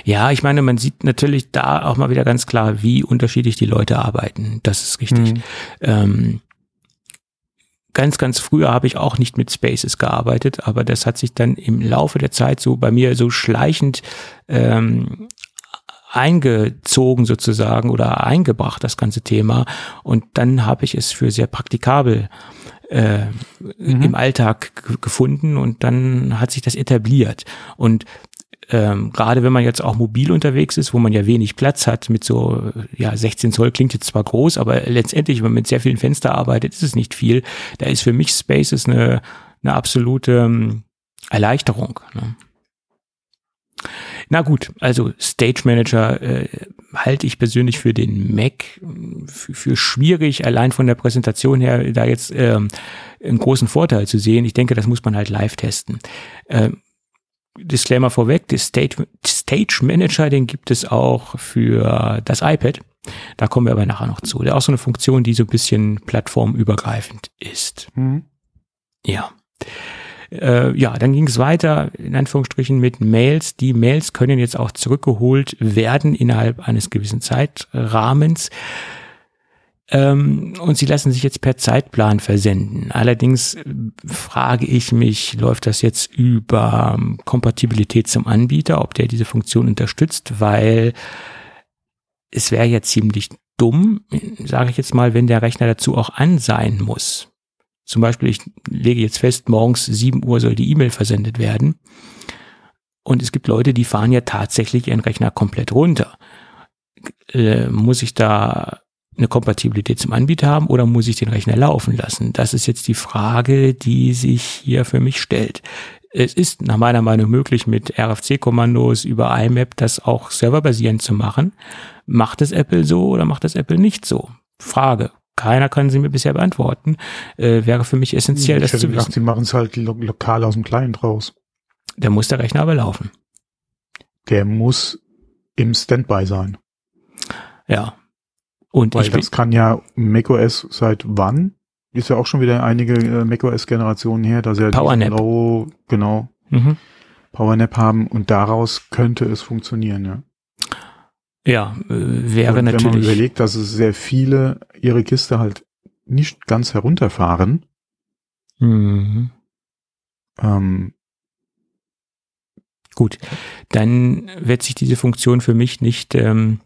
Ja, ich meine, man sieht natürlich da auch mal wieder ganz klar, wie unterschiedlich die Leute arbeiten. Das ist richtig. Mhm. Ähm, ganz, ganz früher habe ich auch nicht mit Spaces gearbeitet, aber das hat sich dann im Laufe der Zeit so bei mir so schleichend ähm, eingezogen sozusagen oder eingebracht, das ganze Thema. Und dann habe ich es für sehr praktikabel äh, mhm. im Alltag gefunden und dann hat sich das etabliert. Und ähm, gerade wenn man jetzt auch mobil unterwegs ist, wo man ja wenig Platz hat, mit so, ja, 16 Zoll klingt jetzt zwar groß, aber letztendlich, wenn man mit sehr vielen Fenster arbeitet, ist es nicht viel. Da ist für mich Spaces eine, eine absolute ähm, Erleichterung. Ne? Na gut, also Stage Manager äh, halte ich persönlich für den Mac für, für, schwierig, allein von der Präsentation her da jetzt ähm, einen großen Vorteil zu sehen. Ich denke, das muss man halt live testen. Ähm, Disclaimer vorweg, der Stage, Stage Manager, den gibt es auch für das iPad. Da kommen wir aber nachher noch zu. Der ist auch so eine Funktion, die so ein bisschen plattformübergreifend ist. Mhm. Ja. Äh, ja, dann ging es weiter, in Anführungsstrichen, mit Mails. Die Mails können jetzt auch zurückgeholt werden innerhalb eines gewissen Zeitrahmens. Ähm, und sie lassen sich jetzt per Zeitplan versenden. Allerdings frage ich mich, läuft das jetzt über ähm, Kompatibilität zum Anbieter, ob der diese Funktion unterstützt, weil es wäre ja ziemlich dumm, sage ich jetzt mal, wenn der Rechner dazu auch an sein muss. Zum Beispiel, ich lege jetzt fest, morgens 7 Uhr soll die E-Mail versendet werden. Und es gibt Leute, die fahren ja tatsächlich ihren Rechner komplett runter. Äh, muss ich da eine Kompatibilität zum Anbieter haben oder muss ich den Rechner laufen lassen? Das ist jetzt die Frage, die sich hier für mich stellt. Es ist nach meiner Meinung möglich, mit RFC-Kommandos über IMAP das auch serverbasierend zu machen. Macht es Apple so oder macht es Apple nicht so? Frage. Keiner kann sie mir bisher beantworten. Äh, wäre für mich essentiell, ich das zu gedacht, wissen. Sie machen es halt lo lokal aus dem Client raus. Der muss der Rechner aber laufen. Der muss im Standby sein. Ja. Und Weil das kann ja macOS seit wann? Ist ja auch schon wieder einige äh, macOS-Generationen her, dass er PowerNap. Blaue, genau, mhm. PowerNap haben und daraus könnte es funktionieren, ja. Ja, äh, wäre und natürlich. Wenn man überlegt, dass es sehr viele ihre Kiste halt nicht ganz herunterfahren, mhm. ähm, Gut, dann wird sich diese Funktion für mich nicht ähm,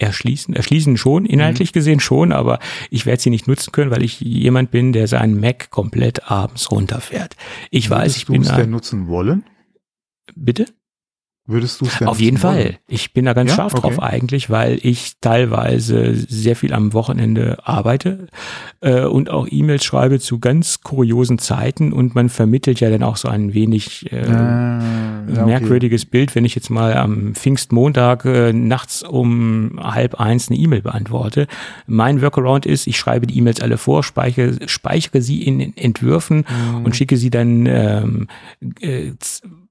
erschließen. Erschließen schon, inhaltlich mhm. gesehen schon, aber ich werde sie nicht nutzen können, weil ich jemand bin, der seinen Mac komplett abends runterfährt. Ich Würdest weiß, ich bin. Du es denn nutzen wollen? Bitte? Würdest du es? Auf jeden wollen? Fall. Ich bin da ganz ja? scharf okay. drauf eigentlich, weil ich teilweise sehr viel am Wochenende arbeite äh, und auch E-Mails schreibe zu ganz kuriosen Zeiten und man vermittelt ja dann auch so ein wenig äh, ah, ja, merkwürdiges okay. Bild, wenn ich jetzt mal am Pfingstmontag äh, nachts um halb eins eine E-Mail beantworte. Mein Workaround ist, ich schreibe die E-Mails alle vor, speichere, speichere sie in Entwürfen mhm. und schicke sie dann ähm, äh,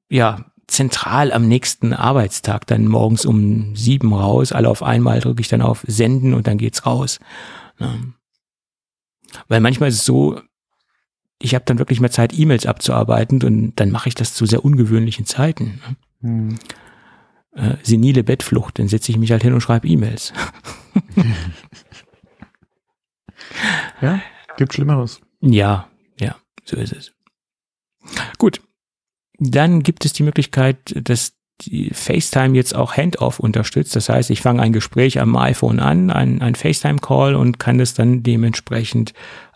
ja zentral am nächsten Arbeitstag dann morgens um sieben raus. Alle auf einmal drücke ich dann auf Senden und dann geht's raus. Weil manchmal ist es so, ich habe dann wirklich mehr Zeit, E-Mails abzuarbeiten und dann mache ich das zu sehr ungewöhnlichen Zeiten. Hm. Äh, senile Bettflucht, dann setze ich mich halt hin und schreibe E-Mails. ja, gibt Schlimmeres. Ja, ja, so ist es. Gut, dann gibt es die Möglichkeit, dass die FaceTime jetzt auch Handoff unterstützt. Das heißt, ich fange ein Gespräch am iPhone an, ein, ein FaceTime-Call und kann es dann dementsprechend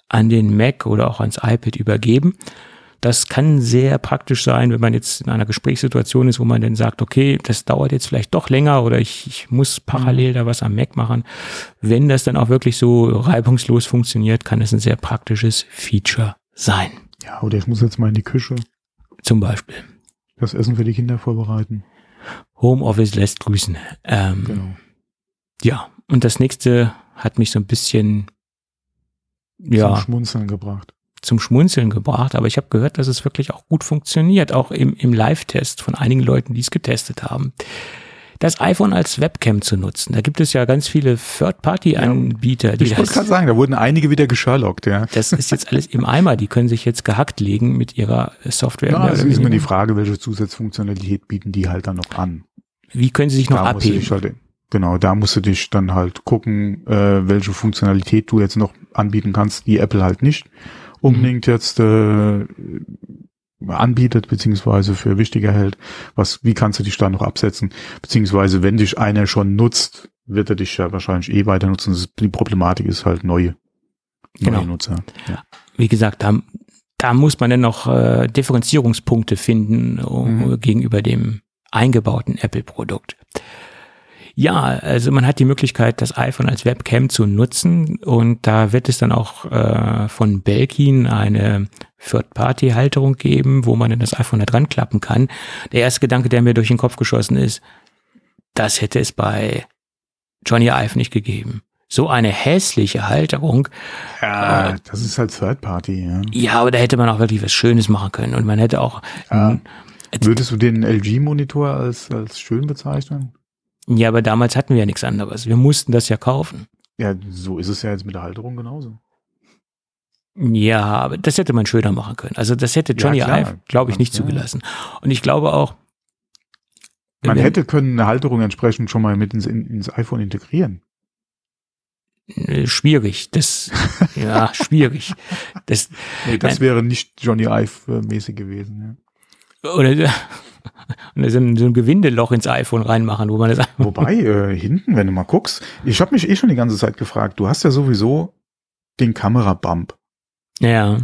an den Mac oder auch ans iPad übergeben. Das kann sehr praktisch sein, wenn man jetzt in einer Gesprächssituation ist, wo man dann sagt, okay, das dauert jetzt vielleicht doch länger oder ich, ich muss parallel da was am Mac machen. Wenn das dann auch wirklich so reibungslos funktioniert, kann es ein sehr praktisches Feature sein. Ja, oder ich muss jetzt mal in die Küche. Zum Beispiel. Das Essen für die Kinder vorbereiten. Homeoffice lässt grüßen. Ähm, genau. Ja, und das nächste hat mich so ein bisschen ja, zum Schmunzeln gebracht. Zum Schmunzeln gebracht, aber ich habe gehört, dass es wirklich auch gut funktioniert, auch im, im Live-Test von einigen Leuten, die es getestet haben das iPhone als Webcam zu nutzen. Da gibt es ja ganz viele Third-Party-Anbieter. Ja, ich wollte gerade sagen, da wurden einige wieder gesherlockt, ja. Das ist jetzt alles im Eimer. Die können sich jetzt gehackt legen mit ihrer Software. Ja, es ist immer die Frage, welche Zusatzfunktionalität bieten die halt dann noch an. Wie können sie sich noch da abheben? Halt, genau, da musst du dich dann halt gucken, äh, welche Funktionalität du jetzt noch anbieten kannst, die Apple halt nicht unbedingt jetzt äh, anbietet, beziehungsweise für wichtiger hält, was, wie kannst du dich da noch absetzen, beziehungsweise wenn dich einer schon nutzt, wird er dich ja wahrscheinlich eh weiter nutzen. Die Problematik ist halt neue, neue genau. Nutzer. Ja. Wie gesagt, da, da muss man dann noch äh, Differenzierungspunkte finden uh, mhm. gegenüber dem eingebauten Apple-Produkt. Ja, also man hat die Möglichkeit, das iPhone als Webcam zu nutzen und da wird es dann auch äh, von Belkin eine Third-Party-Halterung geben, wo man dann das iPhone da dran klappen kann. Der erste Gedanke, der mir durch den Kopf geschossen ist, das hätte es bei Johnny Ive nicht gegeben. So eine hässliche Halterung. Ja, äh, das ist halt Third Party, ja. Ja, aber da hätte man auch wirklich was Schönes machen können und man hätte auch. Ja. Würdest du den LG-Monitor als, als schön bezeichnen? Ja, aber damals hatten wir ja nichts anderes. Wir mussten das ja kaufen. Ja, so ist es ja jetzt mit der Halterung genauso. Ja, aber das hätte man schöner machen können. Also das hätte Johnny ja, Ive, glaube ich, nicht zugelassen. Und ich glaube auch. Man hätte können eine Halterung entsprechend schon mal mit ins, ins iPhone integrieren. Äh, schwierig. Das, ja, schwierig. Das, nee, das wäre nicht Johnny Ive-mäßig gewesen. Ja. Oder, oder so, ein, so ein Gewindeloch ins iPhone reinmachen, wo man das. Wobei, äh, hinten, wenn du mal guckst, ich habe mich eh schon die ganze Zeit gefragt, du hast ja sowieso den Kamerabump. Ja.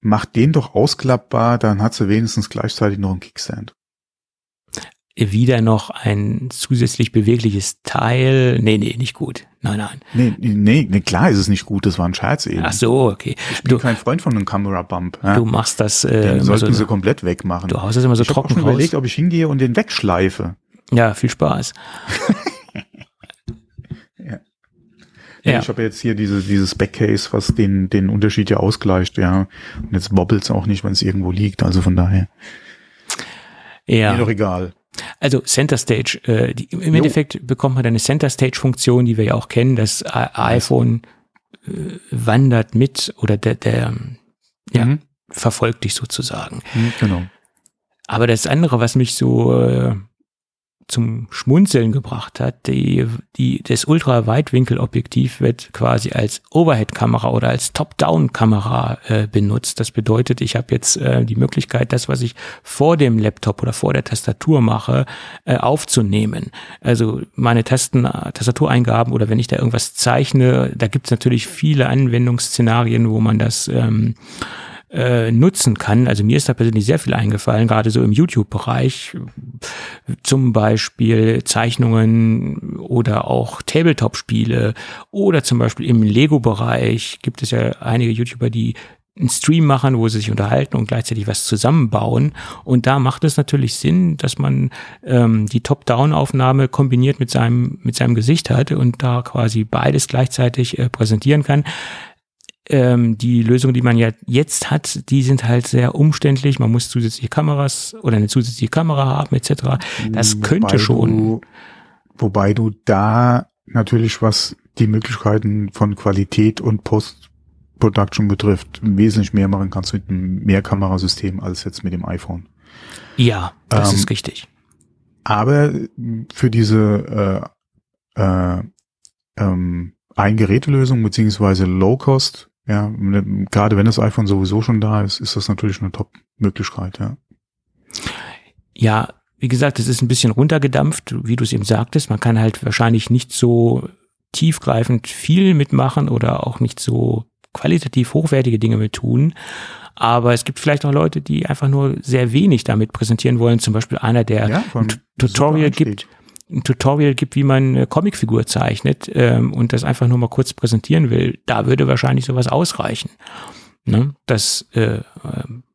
Mach den doch ausklappbar, dann hat sie wenigstens gleichzeitig noch einen Kickstand wieder noch ein zusätzlich bewegliches Teil. Nee, nee, nicht gut. Nein, nein. Nee, nee, nee, klar ist es nicht gut, das war ein Scherz eben. Ach so, okay. Ich bin du, kein Freund von einem Camera Bump. Ja? Du machst das äh, Den sollten so, sie komplett wegmachen. Du haust das immer so ich trocken Ich habe schon überlegt, ob ich hingehe und den wegschleife. Ja, viel Spaß. ja. Ich habe jetzt hier diese, dieses Backcase, was den, den Unterschied ja ausgleicht, ja. Und jetzt wobbelt es auch nicht, wenn es irgendwo liegt, also von daher. Ja. Mir doch egal. Also Center Stage, äh, die, im jo. Endeffekt bekommt man eine Center Stage Funktion, die wir ja auch kennen. Das iPhone äh, wandert mit oder der, der ja, mhm. verfolgt dich sozusagen. Mhm, genau. Aber das andere, was mich so äh, zum Schmunzeln gebracht hat. Die, die, das Ultraweitwinkelobjektiv wird quasi als Overhead-Kamera oder als Top-Down-Kamera äh, benutzt. Das bedeutet, ich habe jetzt äh, die Möglichkeit, das, was ich vor dem Laptop oder vor der Tastatur mache, äh, aufzunehmen. Also meine Tasten, Tastatureingaben oder wenn ich da irgendwas zeichne, da gibt es natürlich viele Anwendungsszenarien, wo man das ähm, äh, nutzen kann. Also mir ist da persönlich sehr viel eingefallen, gerade so im YouTube-Bereich, zum Beispiel Zeichnungen oder auch Tabletop-Spiele oder zum Beispiel im Lego-Bereich gibt es ja einige YouTuber, die einen Stream machen, wo sie sich unterhalten und gleichzeitig was zusammenbauen. Und da macht es natürlich Sinn, dass man ähm, die Top-Down-Aufnahme kombiniert mit seinem, mit seinem Gesicht hat und da quasi beides gleichzeitig äh, präsentieren kann ähm, die Lösungen, die man ja jetzt hat, die sind halt sehr umständlich. Man muss zusätzliche Kameras oder eine zusätzliche Kamera haben etc. Das wobei könnte schon. Du, wobei du da natürlich was die Möglichkeiten von Qualität und Post-Production betrifft, wesentlich mehr machen kannst mit einem Mehrkamerasystem als jetzt mit dem iPhone. Ja, das ähm, ist richtig. Aber für diese äh, äh, ähm, Ein-Geräte-Lösung beziehungsweise Low-Cost ja, gerade wenn das iPhone sowieso schon da ist, ist das natürlich eine Top-Möglichkeit, ja. Ja, wie gesagt, es ist ein bisschen runtergedampft, wie du es eben sagtest. Man kann halt wahrscheinlich nicht so tiefgreifend viel mitmachen oder auch nicht so qualitativ hochwertige Dinge mit tun. Aber es gibt vielleicht auch Leute, die einfach nur sehr wenig damit präsentieren wollen. Zum Beispiel einer, der ja, ein Tutorial gibt, ein Tutorial gibt, wie man eine Comicfigur zeichnet ähm, und das einfach nur mal kurz präsentieren will, da würde wahrscheinlich sowas ausreichen. Ne? Das äh, äh,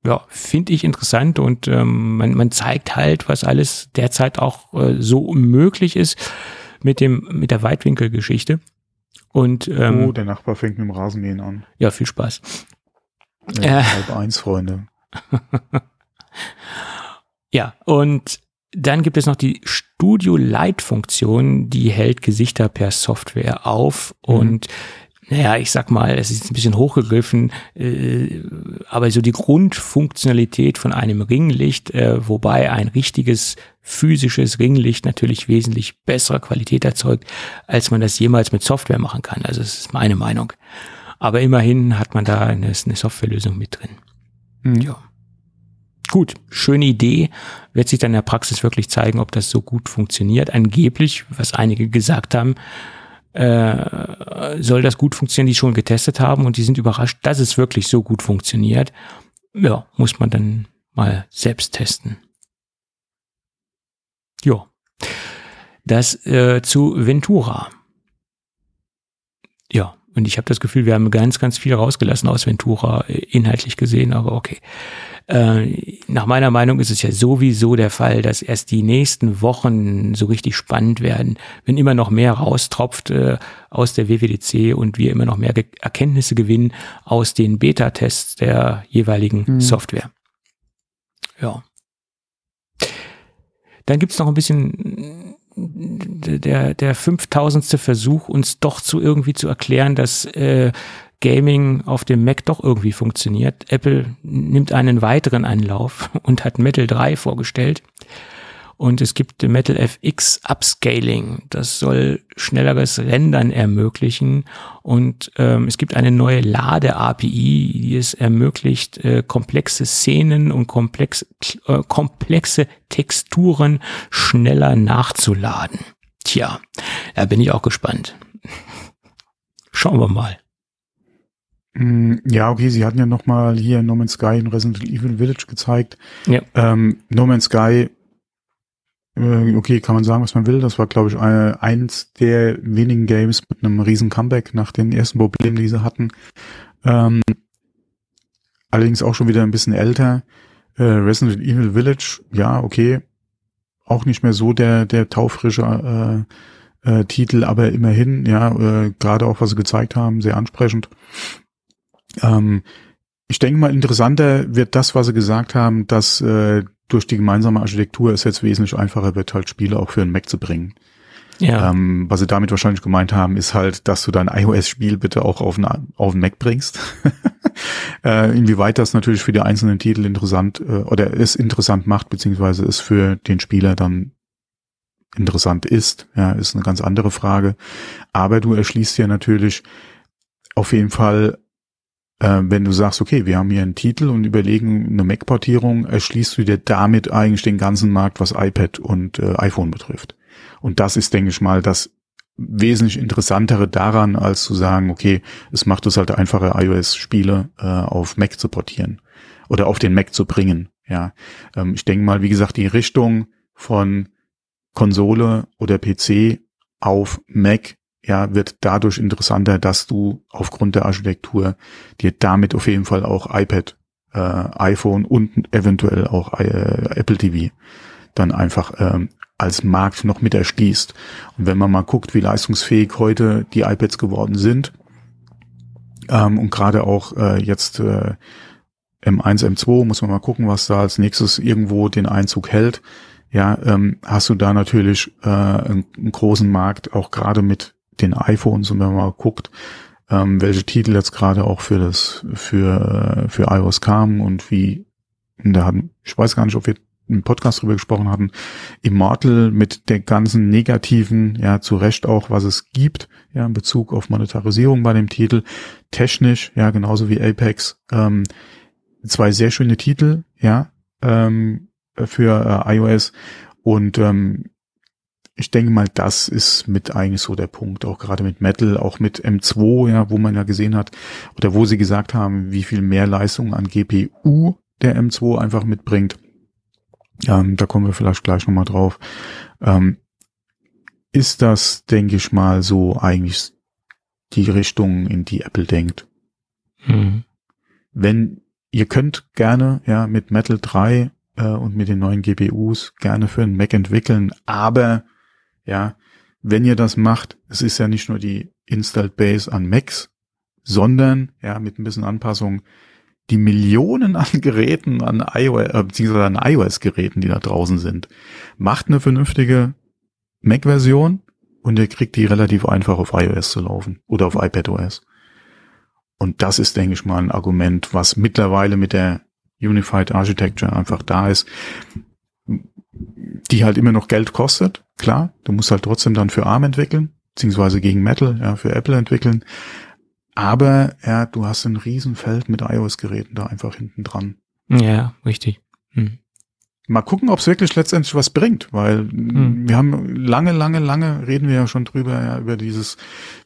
ja, finde ich interessant und ähm, man, man zeigt halt, was alles derzeit auch äh, so möglich ist mit dem mit der Weitwinkelgeschichte. Und ähm, oh, der Nachbar fängt mit dem Rasenmähen an. Ja, viel Spaß. Ja, äh, halb eins, Freunde. ja, und dann gibt es noch die Studio Light Funktion, die hält Gesichter per Software auf mhm. und naja, ich sag mal, es ist ein bisschen hochgegriffen, äh, aber so die Grundfunktionalität von einem Ringlicht, äh, wobei ein richtiges physisches Ringlicht natürlich wesentlich bessere Qualität erzeugt, als man das jemals mit Software machen kann. Also das ist meine Meinung. Aber immerhin hat man da eine, eine Softwarelösung mit drin. Mhm. Ja. Gut, schöne Idee. Wird sich dann in der Praxis wirklich zeigen, ob das so gut funktioniert. Angeblich, was einige gesagt haben, äh, soll das gut funktionieren, die schon getestet haben und die sind überrascht, dass es wirklich so gut funktioniert. ja, muss man dann mal selbst testen. Ja. Das äh, zu Ventura. Ja, und ich habe das Gefühl, wir haben ganz, ganz viel rausgelassen aus Ventura, äh, inhaltlich gesehen, aber okay. Äh, nach meiner Meinung ist es ja sowieso der Fall, dass erst die nächsten Wochen so richtig spannend werden, wenn immer noch mehr raustropft äh, aus der WWDC und wir immer noch mehr Ge Erkenntnisse gewinnen aus den Beta-Tests der jeweiligen mhm. Software. Ja. Dann gibt's noch ein bisschen der, der 5000. Versuch, uns doch zu irgendwie zu erklären, dass äh, Gaming auf dem Mac doch irgendwie funktioniert. Apple nimmt einen weiteren Anlauf und hat Metal 3 vorgestellt. Und es gibt Metal FX Upscaling. Das soll schnelleres Rendern ermöglichen. Und ähm, es gibt eine neue Lade-API, die es ermöglicht, äh, komplexe Szenen und komplex, äh, komplexe Texturen schneller nachzuladen. Tja, da bin ich auch gespannt. Schauen wir mal. Mm, ja, okay, sie hatten ja noch mal hier No Man's Sky in Resident Evil Village gezeigt. Ja. Ähm, no Man's Sky okay, kann man sagen, was man will. Das war, glaube ich, eins der wenigen Games mit einem riesen Comeback nach den ersten Problemen, die sie hatten. Ähm, allerdings auch schon wieder ein bisschen älter. Äh, Resident Evil Village, ja, okay. Auch nicht mehr so der, der taufrische äh, äh, Titel, aber immerhin, ja, äh, gerade auch, was sie gezeigt haben, sehr ansprechend. Ähm, ich denke mal, interessanter wird das, was sie gesagt haben, dass äh, durch die gemeinsame Architektur es jetzt wesentlich einfacher wird, halt Spiele auch für einen Mac zu bringen. Ja. Ähm, was sie damit wahrscheinlich gemeint haben, ist halt, dass du dein iOS-Spiel bitte auch auf einen, auf einen Mac bringst. äh, inwieweit das natürlich für die einzelnen Titel interessant äh, oder es interessant macht, beziehungsweise es für den Spieler dann interessant ist, ja, ist eine ganz andere Frage. Aber du erschließt ja natürlich auf jeden Fall äh, wenn du sagst, okay, wir haben hier einen Titel und überlegen eine Mac-Portierung, erschließt du dir damit eigentlich den ganzen Markt, was iPad und äh, iPhone betrifft. Und das ist, denke ich mal, das wesentlich interessantere daran, als zu sagen, okay, es macht es halt einfacher, iOS-Spiele äh, auf Mac zu portieren oder auf den Mac zu bringen. Ja, ähm, ich denke mal, wie gesagt, die Richtung von Konsole oder PC auf Mac ja, wird dadurch interessanter, dass du aufgrund der Architektur dir damit auf jeden Fall auch iPad, äh, iPhone und eventuell auch äh, Apple TV dann einfach ähm, als Markt noch mit erschließt. Und wenn man mal guckt, wie leistungsfähig heute die iPads geworden sind, ähm, und gerade auch äh, jetzt äh, M1, M2, muss man mal gucken, was da als nächstes irgendwo den Einzug hält. Ja, ähm, hast du da natürlich äh, einen, einen großen Markt, auch gerade mit den iPhones und wenn man mal guckt, ähm, welche Titel jetzt gerade auch für das, für, äh, für iOS kamen und wie, da hatten, ich weiß gar nicht, ob wir im Podcast drüber gesprochen hatten, Immortal mit der ganzen negativen, ja, zu Recht auch, was es gibt, ja, in Bezug auf Monetarisierung bei dem Titel, technisch, ja, genauso wie Apex, ähm, zwei sehr schöne Titel, ja, ähm, für äh, iOS und ähm, ich denke mal, das ist mit eigentlich so der Punkt, auch gerade mit Metal, auch mit M2, ja, wo man ja gesehen hat, oder wo sie gesagt haben, wie viel mehr Leistung an GPU der M2 einfach mitbringt. Ähm, da kommen wir vielleicht gleich nochmal drauf. Ähm, ist das, denke ich mal, so eigentlich die Richtung, in die Apple denkt? Mhm. Wenn ihr könnt gerne ja mit Metal 3 äh, und mit den neuen GPUs gerne für einen Mac entwickeln, aber ja, wenn ihr das macht, es ist ja nicht nur die Installed Base an Macs, sondern, ja, mit ein bisschen Anpassung, die Millionen an Geräten an iOS, äh, beziehungsweise an iOS-Geräten, die da draußen sind. Macht eine vernünftige Mac-Version und ihr kriegt die relativ einfach auf iOS zu laufen oder auf iPadOS. Und das ist, denke ich mal, ein Argument, was mittlerweile mit der Unified Architecture einfach da ist die halt immer noch Geld kostet, klar. Du musst halt trotzdem dann für ARM entwickeln, beziehungsweise gegen Metal, ja, für Apple entwickeln. Aber ja, du hast ein Riesenfeld mit iOS-Geräten da einfach hinten dran. Ja, richtig. Hm. Mal gucken, ob es wirklich letztendlich was bringt, weil hm. wir haben lange, lange, lange reden wir ja schon drüber, ja, über dieses,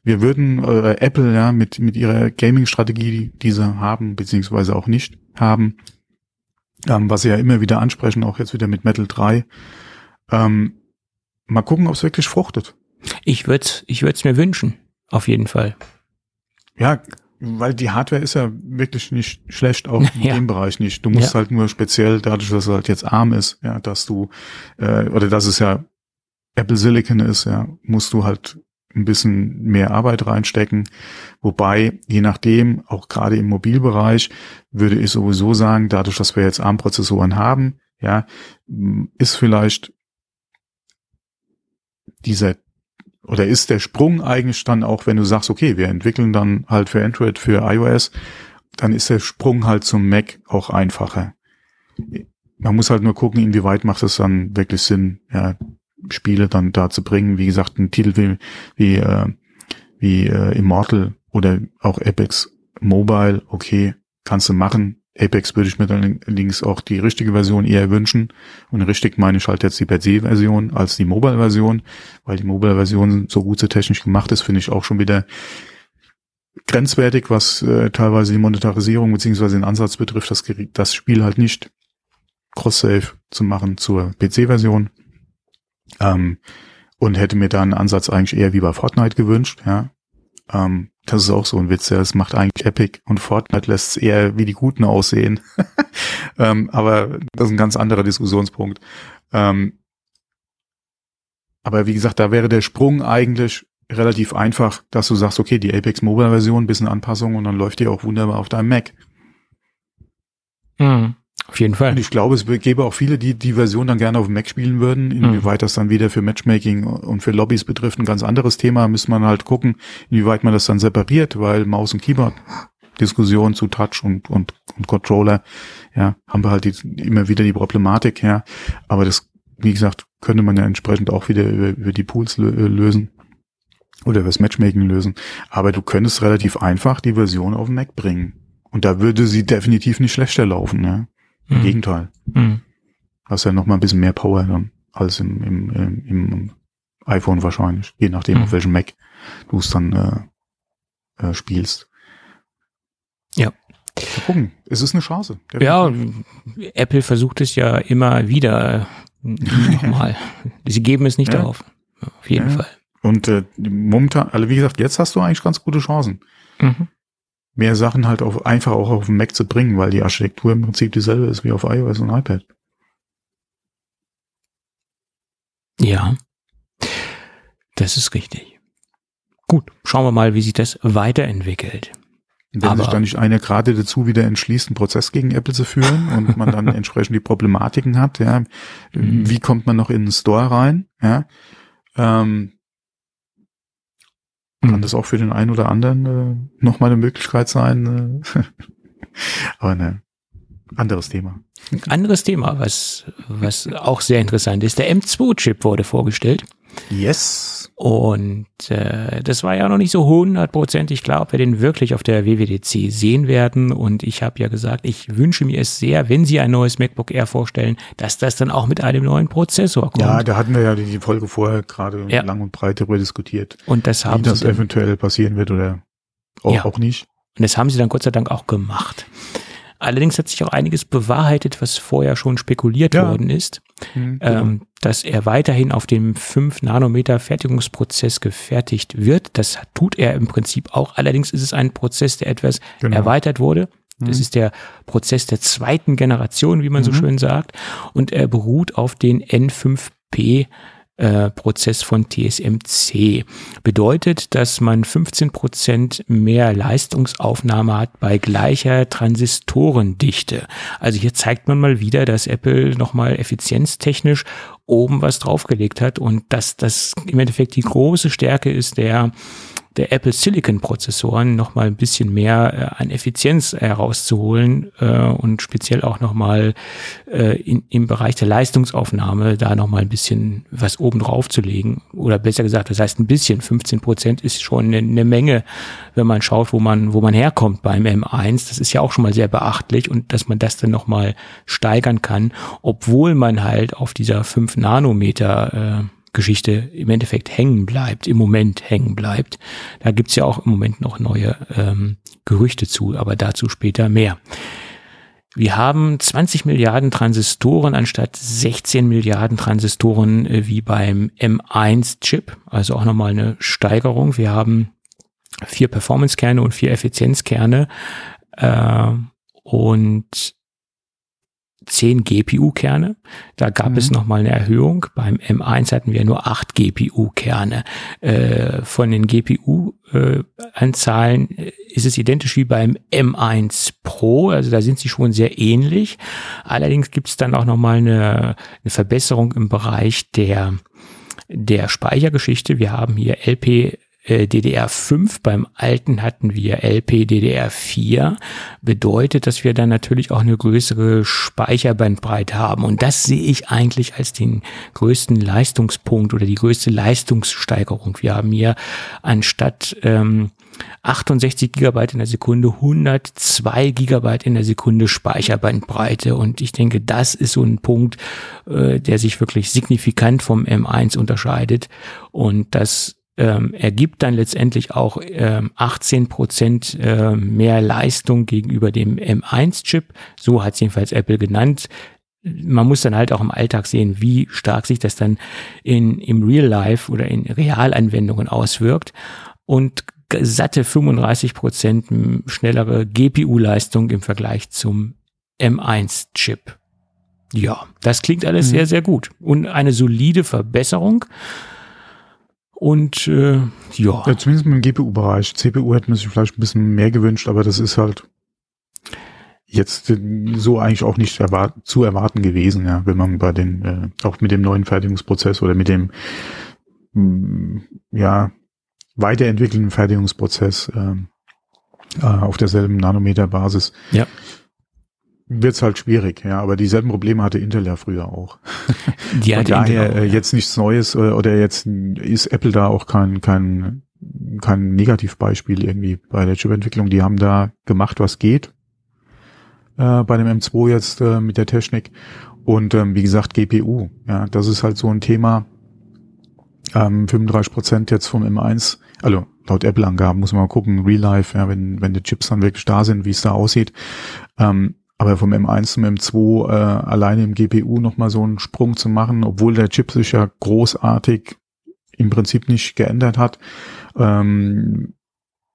wir würden äh, Apple ja mit, mit ihrer Gaming-Strategie, die sie haben, beziehungsweise auch nicht haben, ähm, was sie ja immer wieder ansprechen, auch jetzt wieder mit Metal 3. Ähm, mal gucken, ob es wirklich fruchtet. Ich würde es ich würd's mir wünschen, auf jeden Fall. Ja, weil die Hardware ist ja wirklich nicht schlecht, auch in Ja. dem Bereich nicht. Du musst Ja. halt nur speziell dadurch, dass es halt jetzt ARM ist, ja, dass du, äh, oder dass es ja Apple Silicon ist, ja, musst du halt ein bisschen mehr Arbeit reinstecken. Wobei, je nachdem, auch gerade im Mobilbereich, würde ich sowieso sagen, dadurch, dass wir jetzt ARM-Prozessoren haben, ja, ist vielleicht dieser oder ist der Sprung eigentlich dann auch, wenn du sagst, okay, wir entwickeln dann halt für Android, für iOS, dann ist der Sprung halt zum Mac auch einfacher. Man muss halt nur gucken, inwieweit macht es dann wirklich Sinn, ja, Spiele dann da zu bringen. Wie gesagt, ein Titel wie, wie, äh, wie äh, Immortal oder auch Apex Mobile, okay, kannst du machen. Apex würde ich mir dann allerdings auch die richtige Version eher wünschen. Und richtig meine ich halt jetzt die PC-Version als die Mobile-Version, weil die Mobile-Version, so gut sie technisch gemacht ist, finde ich auch schon wieder grenzwertig, was äh, teilweise die Monetarisierung beziehungsweise den Ansatz betrifft, das, das Spiel halt nicht cross-save zu machen zur PC-Version. Ähm, und hätte mir da einen Ansatz eigentlich eher wie bei Fortnite gewünscht, ja. Ähm, das ist auch so ein Witz, ja. Das macht eigentlich Epic und Fortnite lässt es eher wie die Guten aussehen. ähm, aber das ist ein ganz anderer Diskussionspunkt. Ähm, aber wie gesagt, da wäre der Sprung eigentlich relativ einfach, dass du sagst, okay, die Apex Mobile Version, bisschen Anpassung und dann läuft die auch wunderbar auf deinem Mac. Mhm. Auf jeden Fall. Und ich glaube, es gäbe auch viele, die die Version dann gerne auf dem Mac spielen würden. Inwieweit das dann wieder für Matchmaking und für Lobbys betrifft, ein ganz anderes Thema. Müsste man halt gucken, inwieweit man das dann separiert, weil Maus und Keyboard Diskussion zu Touch und, und, und Controller, ja, haben wir halt die, immer wieder die Problematik, ja. Aber das, wie gesagt, könnte man ja entsprechend auch wieder über, über die Pools äh, lösen oder über das Matchmaking lösen. Aber du könntest relativ einfach die Version auf den Mac bringen. Und da würde sie definitiv nicht schlechter laufen, ja. Im Mhm. Gegenteil. Mhm. Hast ja noch mal ein bisschen mehr Power dann als im, im, im, im iPhone wahrscheinlich, je nachdem, Mhm. auf welchem Mac du es dann äh, äh, spielst. Ja. Mal gucken. Es ist eine Chance. Ja. Apple versucht es ja immer wieder. Nochmal. Sie geben es nicht Ja. auf. Auf jeden Ja. Fall. Und äh, momentan, also wie gesagt, jetzt hast du eigentlich ganz gute Chancen. Mhm. Mehr Sachen halt auf, einfach auch auf den Mac zu bringen, weil die Architektur im Prinzip dieselbe ist wie auf iOS und iPad. Ja. Das ist richtig. Gut, schauen wir mal, wie sich das weiterentwickelt. Wenn Aber- sich dann nicht einer gerade dazu wieder entschließt, einen Prozess gegen Apple zu führen und man dann entsprechend die Problematiken hat, ja, Mhm. wie kommt man noch in den Store rein, ja, ähm, kann Mhm. das auch für den einen oder anderen äh, nochmal eine Möglichkeit sein. Äh, aber ne, anderes Thema. Anderes Thema, was, was auch sehr interessant ist. Der M2-Chip wurde vorgestellt. Yes. Und äh, das war ja noch nicht so hundertprozentig klar, ob wir den wirklich auf der WWDC sehen werden. Und ich habe ja gesagt, ich wünsche mir es sehr, wenn Sie ein neues MacBook Air vorstellen, dass das dann auch mit einem neuen Prozessor kommt. Ja, da hatten wir ja die Folge vorher gerade Ja. lang und breit darüber diskutiert, und das wie haben das Sie dann, eventuell passieren wird oder auch, Ja. auch nicht. und das haben Sie dann Gott sei Dank auch gemacht. Allerdings hat sich auch einiges bewahrheitet, was vorher schon spekuliert Ja. worden ist. Hm, genau. ähm, dass er weiterhin auf dem 5 Nanometer Fertigungsprozess gefertigt wird. Das tut er im Prinzip auch. Allerdings ist es ein Prozess, der etwas Genau. erweitert wurde. Das Mhm. ist der Prozess der zweiten Generation, wie man so Mhm. schön sagt. Und er beruht auf den N5P äh, Prozess von TSMC. Bedeutet, dass man 15 Prozent mehr Leistungsaufnahme hat bei gleicher Transistorendichte. Also hier zeigt man mal wieder, dass Apple nochmal effizienztechnisch oben was draufgelegt hat und dass das im Endeffekt die große Stärke ist der der Apple Silicon Prozessoren noch mal ein bisschen mehr äh, an Effizienz herauszuholen äh, und speziell auch noch mal äh, in, im Bereich der Leistungsaufnahme da noch mal ein bisschen was oben drauf zu legen oder besser gesagt, das heißt ein bisschen 15 Prozent ist schon eine, eine Menge, wenn man schaut, wo man wo man herkommt beim M1. Das ist ja auch schon mal sehr beachtlich und dass man das dann noch mal steigern kann, obwohl man halt auf dieser 5 Nanometer äh, Geschichte im Endeffekt hängen bleibt, im Moment hängen bleibt. Da gibt's ja auch im Moment noch neue ähm, Gerüchte zu, aber dazu später mehr. wir haben 20 Milliarden Transistoren anstatt 16 Milliarden Transistoren äh, wie beim M1-Chip, also auch nochmal eine Steigerung. Wir haben vier Performance-Kerne und vier Effizienzkerne äh, und 10 GPU-Kerne. Da gab mhm. es nochmal eine Erhöhung. Beim M1 hatten wir nur 8 GPU-Kerne. Äh, von den GPU-Anzahlen äh, ist es identisch wie beim M1 Pro. Also da sind sie schon sehr ähnlich. Allerdings gibt es dann auch nochmal eine, eine Verbesserung im Bereich der der Speichergeschichte. Wir haben hier LP äh, DDR5, beim alten hatten wir LP DDR4, bedeutet, dass wir dann natürlich auch eine größere Speicherbandbreite haben. Und das sehe ich eigentlich als den größten Leistungspunkt oder die größte Leistungssteigerung. Wir haben hier anstatt ähm, 68 Gigabyte in der Sekunde, 102 Gigabyte in der Sekunde Speicherbandbreite. Und ich denke, das ist so ein Punkt, äh, der sich wirklich signifikant vom M1 unterscheidet. Und das ähm, ergibt dann letztendlich auch ähm, 18 Prozent äh, mehr Leistung gegenüber dem M1-Chip. So hat es jedenfalls Apple genannt. Man muss dann halt auch im Alltag sehen, wie stark sich das dann in, im Real Life oder in Realanwendungen auswirkt. Und satte 35 Prozent schnellere GPU-Leistung im Vergleich zum M1-Chip. Ja, das klingt alles mhm. sehr, sehr gut. Und eine solide Verbesserung und äh, ja. ja. Zumindest im GPU-Bereich. CPU hätte man sich vielleicht ein bisschen mehr gewünscht, aber das ist halt jetzt so eigentlich auch nicht erwart zu erwarten gewesen, ja, wenn man bei den, äh, auch mit dem neuen Fertigungsprozess oder mit dem mh, mm, ja, weiterentwickelnden Fertigungsprozess äh, äh, auf derselben Nanometer-Basis ja wird's halt schwierig, ja. Aber dieselben Probleme hatte Intel ja früher auch. Die hatte daher auch, äh, ja. jetzt nichts Neues äh, oder jetzt ist Apple da auch kein kein kein Negativbeispiel irgendwie bei der Chipentwicklung. Die haben da gemacht, was geht äh, bei dem M2 jetzt äh, mit der Technik und ähm, wie gesagt GPU. Ja, das ist halt so ein Thema. Ähm, 35 Prozent jetzt vom M1, also laut Apple-Angaben muss man mal gucken, Real Life, ja, wenn wenn die Chips dann wirklich da sind, wie es da aussieht. Ähm, aber vom M1 zum M2 äh, alleine im GPU nochmal so einen Sprung zu machen, obwohl der Chip sich ja großartig im Prinzip nicht geändert hat, ähm,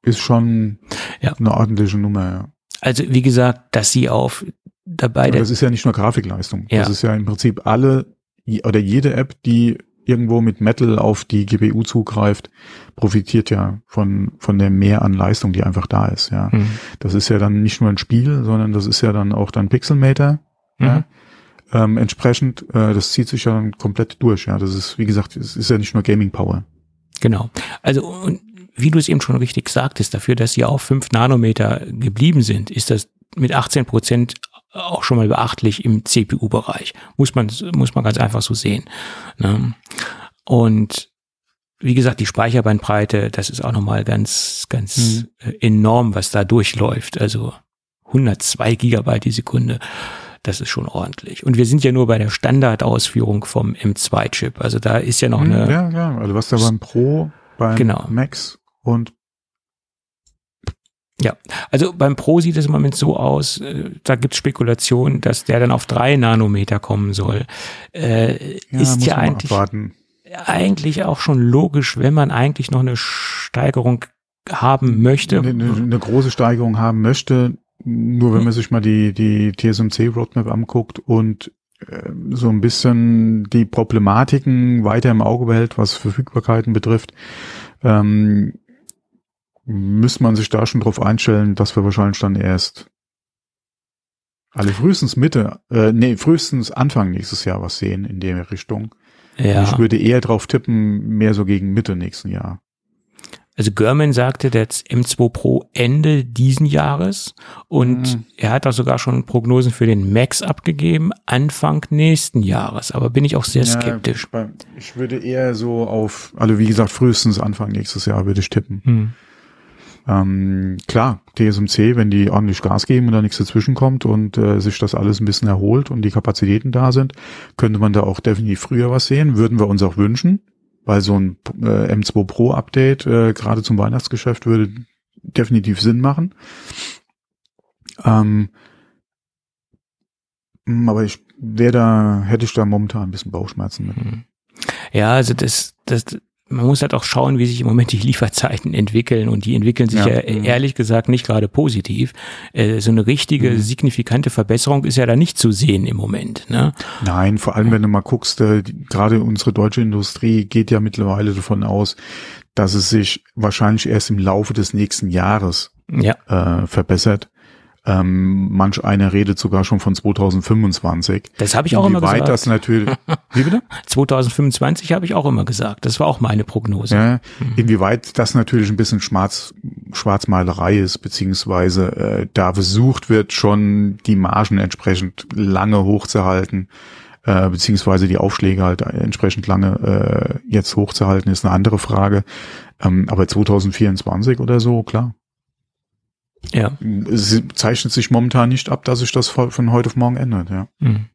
ist schon ja. eine ordentliche Nummer. Ja. Also wie gesagt, dass sie auf dabei. Ja, das ist ja nicht nur Grafikleistung. Ja. Das ist ja im Prinzip alle oder jede App, die irgendwo mit Metal auf die GPU zugreift, profitiert ja von, von der Mehr an Leistung, die einfach da ist, ja. Mhm. Das ist ja dann nicht nur ein Spiel, sondern das ist ja dann auch dann Pixelmator, mhm. ja. Ähm, entsprechend, äh, das zieht sich ja dann komplett durch, ja. Das ist, wie gesagt, es ist ja nicht nur Gaming Power. Genau. Also, und wie du es eben schon richtig sagtest, dafür, dass sie auf fünf Nanometer geblieben sind, ist das mit 18 Prozent auch schon mal beachtlich im CPU-Bereich. Muss man, muss man ganz einfach so sehen. Ne? Und wie gesagt, die Speicherbandbreite, das ist auch nochmal ganz, ganz mhm. enorm, was da durchläuft. Also 102 Gigabyte die Sekunde. Das ist schon ordentlich. Und wir sind ja nur bei der Standardausführung vom M2-Chip. Also da ist ja noch mhm, eine. Ja, ja. Also was da beim Pro, beim genau. Max und ja, also beim Pro sieht es im Moment so aus, äh, da gibt es Spekulationen, dass der dann auf drei Nanometer kommen soll. Äh, ja, ist ja eigentlich, eigentlich auch schon logisch, wenn man eigentlich noch eine Steigerung haben möchte. Eine, eine, eine große Steigerung haben möchte, nur wenn man sich mal die, die TSMC Roadmap anguckt und äh, so ein bisschen die Problematiken weiter im Auge behält, was Verfügbarkeiten betrifft, ähm, müsste man sich da schon drauf einstellen, dass wir wahrscheinlich dann erst alle frühestens Mitte, äh, nee, frühestens Anfang nächstes Jahr was sehen in der Richtung. Ja. Ich würde eher drauf tippen, mehr so gegen Mitte nächsten Jahr. Also Görman sagte, der M2 Pro Ende diesen Jahres und mhm. er hat auch sogar schon Prognosen für den Max abgegeben, Anfang nächsten Jahres. Aber bin ich auch sehr skeptisch. Ja, ich würde eher so auf, also wie gesagt, frühestens Anfang nächstes Jahr würde ich tippen. Mhm. Ähm, klar, TSMC, wenn die ordentlich Gas geben und da nichts dazwischen kommt und äh, sich das alles ein bisschen erholt und die Kapazitäten da sind, könnte man da auch definitiv früher was sehen. Würden wir uns auch wünschen, weil so ein äh, M2 Pro Update äh, gerade zum Weihnachtsgeschäft würde definitiv Sinn machen. Ähm, Hm, Aber ich wäre da, hätte ich da momentan ein bisschen Bauchschmerzen mit. Hm. Ja, also das, das, man muss halt auch schauen, wie sich im Moment die Lieferzeiten entwickeln und die entwickeln sich ja, Ja. ja ehrlich gesagt nicht gerade positiv. Äh, so eine richtige Mhm. signifikante Verbesserung ist ja da nicht zu sehen im Moment. Ne? Nein, vor allem wenn du mal guckst, äh, die, gerade unsere deutsche Industrie geht ja mittlerweile davon aus, dass es sich wahrscheinlich erst im Laufe des nächsten Jahres Ja, äh, verbessert. Ähm, manch einer redet sogar schon von 2025. das habe ich auch immer Inwieweit gesagt. das natürlich, wie bitte? 2025 habe ich auch immer gesagt. Das war auch meine Prognose. Ja, inwieweit das natürlich ein bisschen Schwarz, Schwarzmalerei ist, beziehungsweise äh, da versucht wird, schon die Margen entsprechend lange hochzuhalten, äh, beziehungsweise die Aufschläge halt entsprechend lange äh, jetzt hochzuhalten, ist eine andere Frage. Ähm, aber 2024 oder so, klar. Ja. Es zeichnet sich momentan nicht ab, dass sich das von heute auf morgen ändert, ja. Mhm.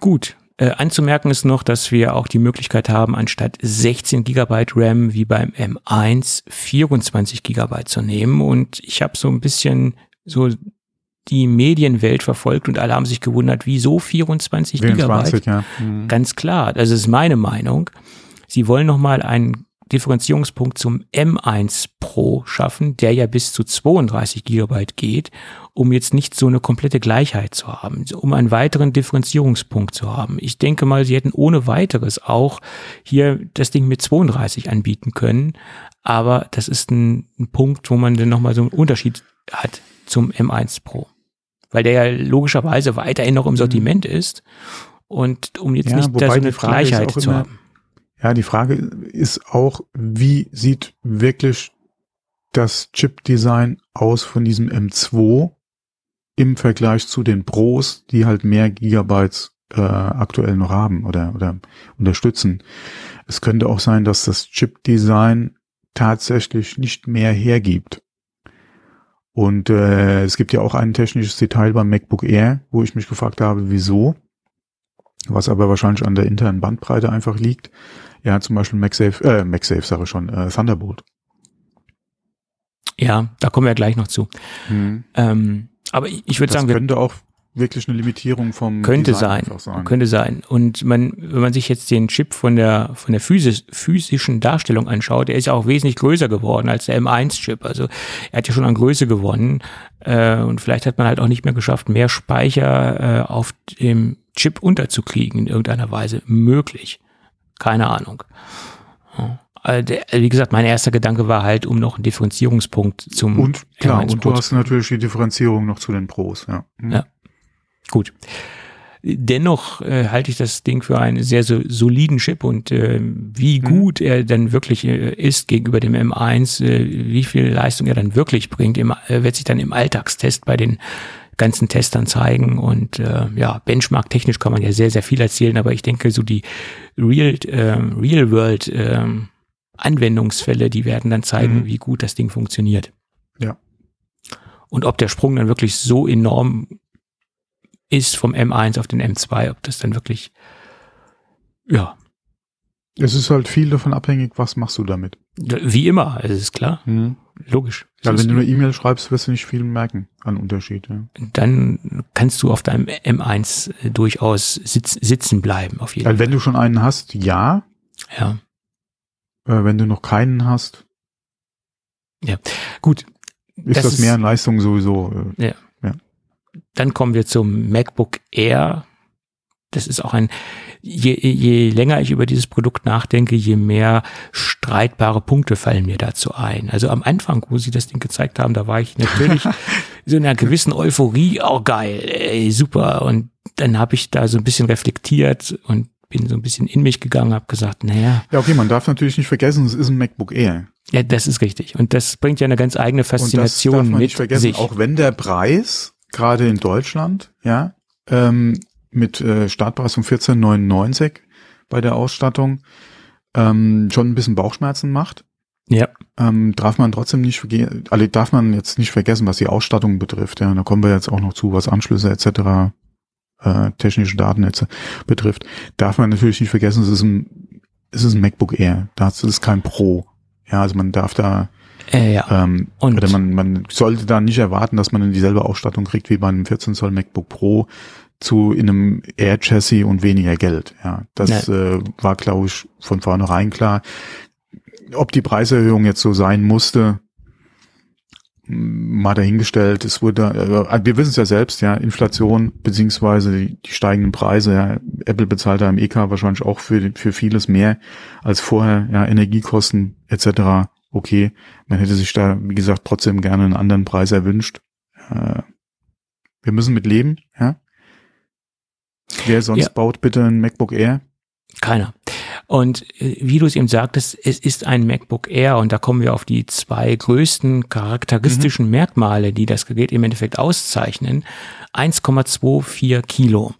Gut. Äh, anzumerken ist noch, dass wir auch die Möglichkeit haben, anstatt 16 Gigabyte RAM wie beim M1 24 Gigabyte zu nehmen. Und ich habe so ein bisschen so die Medienwelt verfolgt und alle haben sich gewundert, wieso 24 Gigabyte? 24, ja. Mhm. Ganz klar, das ist meine Meinung. Sie wollen nochmal einen Differenzierungspunkt zum M1 Pro schaffen, der ja bis zu 32 Gigabyte geht, um jetzt nicht so eine komplette Gleichheit zu haben, um einen weiteren Differenzierungspunkt zu haben. Ich denke mal, sie hätten ohne weiteres auch hier das Ding mit 32 anbieten können, aber das ist ein, ein Punkt, wo man dann nochmal so einen Unterschied hat zum M1 Pro. Weil der ja logischerweise weiterhin noch im Sortiment ist und um jetzt Ja, nicht da so eine Gleichheit zu haben. Ja, die Frage ist auch, wie sieht wirklich das Chip-Design aus von diesem M2 im Vergleich zu den Pros, die halt mehr Gigabytes äh, aktuell noch haben oder, oder unterstützen. Es könnte auch sein, dass das Chip-Design tatsächlich nicht mehr hergibt. Und äh, es gibt ja auch ein technisches Detail beim MacBook Air, wo ich mich gefragt habe, wieso. Was aber wahrscheinlich an der internen Bandbreite einfach liegt. Ja, zum Beispiel MagSafe, äh, MagSafe sage ich schon, äh, Thunderbolt. Ja, da kommen wir gleich noch zu. Ähm, aber ich, ich würde. Das sagen, wir könnte auch wirklich eine Limitierung vom Könnte Design sein, könnte sein. Und man, wenn man sich jetzt den Chip von der von der physis, physischen Darstellung anschaut, der ist ja auch wesentlich größer geworden als der M1-Chip. Also er hat ja schon an Größe gewonnen. Äh, und vielleicht hat man halt auch nicht mehr geschafft, mehr Speicher äh, auf dem Chip unterzukriegen in irgendeiner Weise. Möglich. Keine Ahnung. Ja. Also der, wie gesagt, mein erster Gedanke war halt, um noch einen Differenzierungspunkt zum Und klar, M1 und du hast natürlich die Differenzierung noch zu den Pros, ja. Mhm. Ja. Gut. Dennoch äh, halte ich das Ding für einen sehr so, soliden Chip und äh, wie Mhm. gut er dann wirklich äh, ist gegenüber dem M1, äh, wie viel Leistung er dann wirklich bringt, im, äh, wird sich dann im Alltagstest bei den ganzen Testern zeigen und äh, ja, Benchmark-technisch kann man ja sehr, sehr viel erzählen, aber ich denke, so die Real, äh, Real World äh, Anwendungsfälle, die werden dann zeigen, Mhm. wie gut das Ding funktioniert. Ja. Und ob der Sprung dann wirklich so enorm ist vom M1 auf den M2, ob das dann wirklich, ja, Es ist halt viel davon abhängig, was machst du damit. wie immer, es ist klar, logisch. Ja, wenn du eine E-Mail schreibst, wirst du nicht viel merken an Unterschied. Ja. dann kannst du auf deinem M1 durchaus sitz, sitzen bleiben, auf jeden Also wenn du schon einen hast, ja. Fall. Ja. Äh, wenn du noch keinen hast, Gut, ist Das das, mehr an Leistung sowieso. Äh, Dann kommen wir zum MacBook Air. Das ist auch ein, je, je länger ich über dieses Produkt nachdenke, je mehr streitbare Punkte fallen mir dazu ein. Also am Anfang, wo sie das Ding gezeigt haben, da war ich natürlich so in einer gewissen Euphorie, oh geil, ey, super. Und dann habe ich da so ein bisschen reflektiert und bin so ein bisschen in mich gegangen, habe gesagt, naja, ja, okay, man darf natürlich nicht vergessen, es ist ein MacBook Air. ja, das ist richtig. Und das bringt ja eine ganz eigene Und das darf Faszination man mit nicht vergessen, sich. auch wenn der Preis, gerade in Deutschland, ja, ähm, mit äh, Startpreis von 14,99 bei der Ausstattung ähm, schon ein bisschen Bauchschmerzen macht. Ja. ähm, darf man trotzdem nicht vergehen, also darf man jetzt nicht vergessen, was die Ausstattung betrifft. Ja, da kommen wir jetzt auch noch zu, was Anschlüsse etc., äh, technische Datennetze betrifft. Darf man natürlich nicht vergessen, es ist ein, es ist ein MacBook Air. Das ist kein Pro. Ja, also man darf da Äh, ja. Ähm, und oder man, man sollte da nicht erwarten, dass man dieselbe Ausstattung kriegt wie bei einem 14 Zoll MacBook Pro zu in einem Air Chassis und weniger Geld. Ja, das äh, war, glaube ich, von vornherein klar. Ob die Preiserhöhung jetzt so sein musste, mal dahingestellt. Es wurde, äh, wir wissen es ja selbst, ja, Inflation beziehungsweise die, die steigenden Preise. Ja, Apple bezahlt da im EK wahrscheinlich auch für für vieles mehr als vorher. Ja, Energiekosten etc. Okay, man hätte sich da, wie gesagt, trotzdem gerne einen anderen Preis erwünscht. Äh, wir müssen mit leben. Ja. Wer sonst ja. baut bitte ein MacBook Air? Keiner. Und äh, wie du es eben sagtest, es ist ein MacBook Air und da kommen wir auf die zwei größten charakteristischen mhm. Merkmale, die das Gerät im Endeffekt auszeichnen. 1,24 Kilo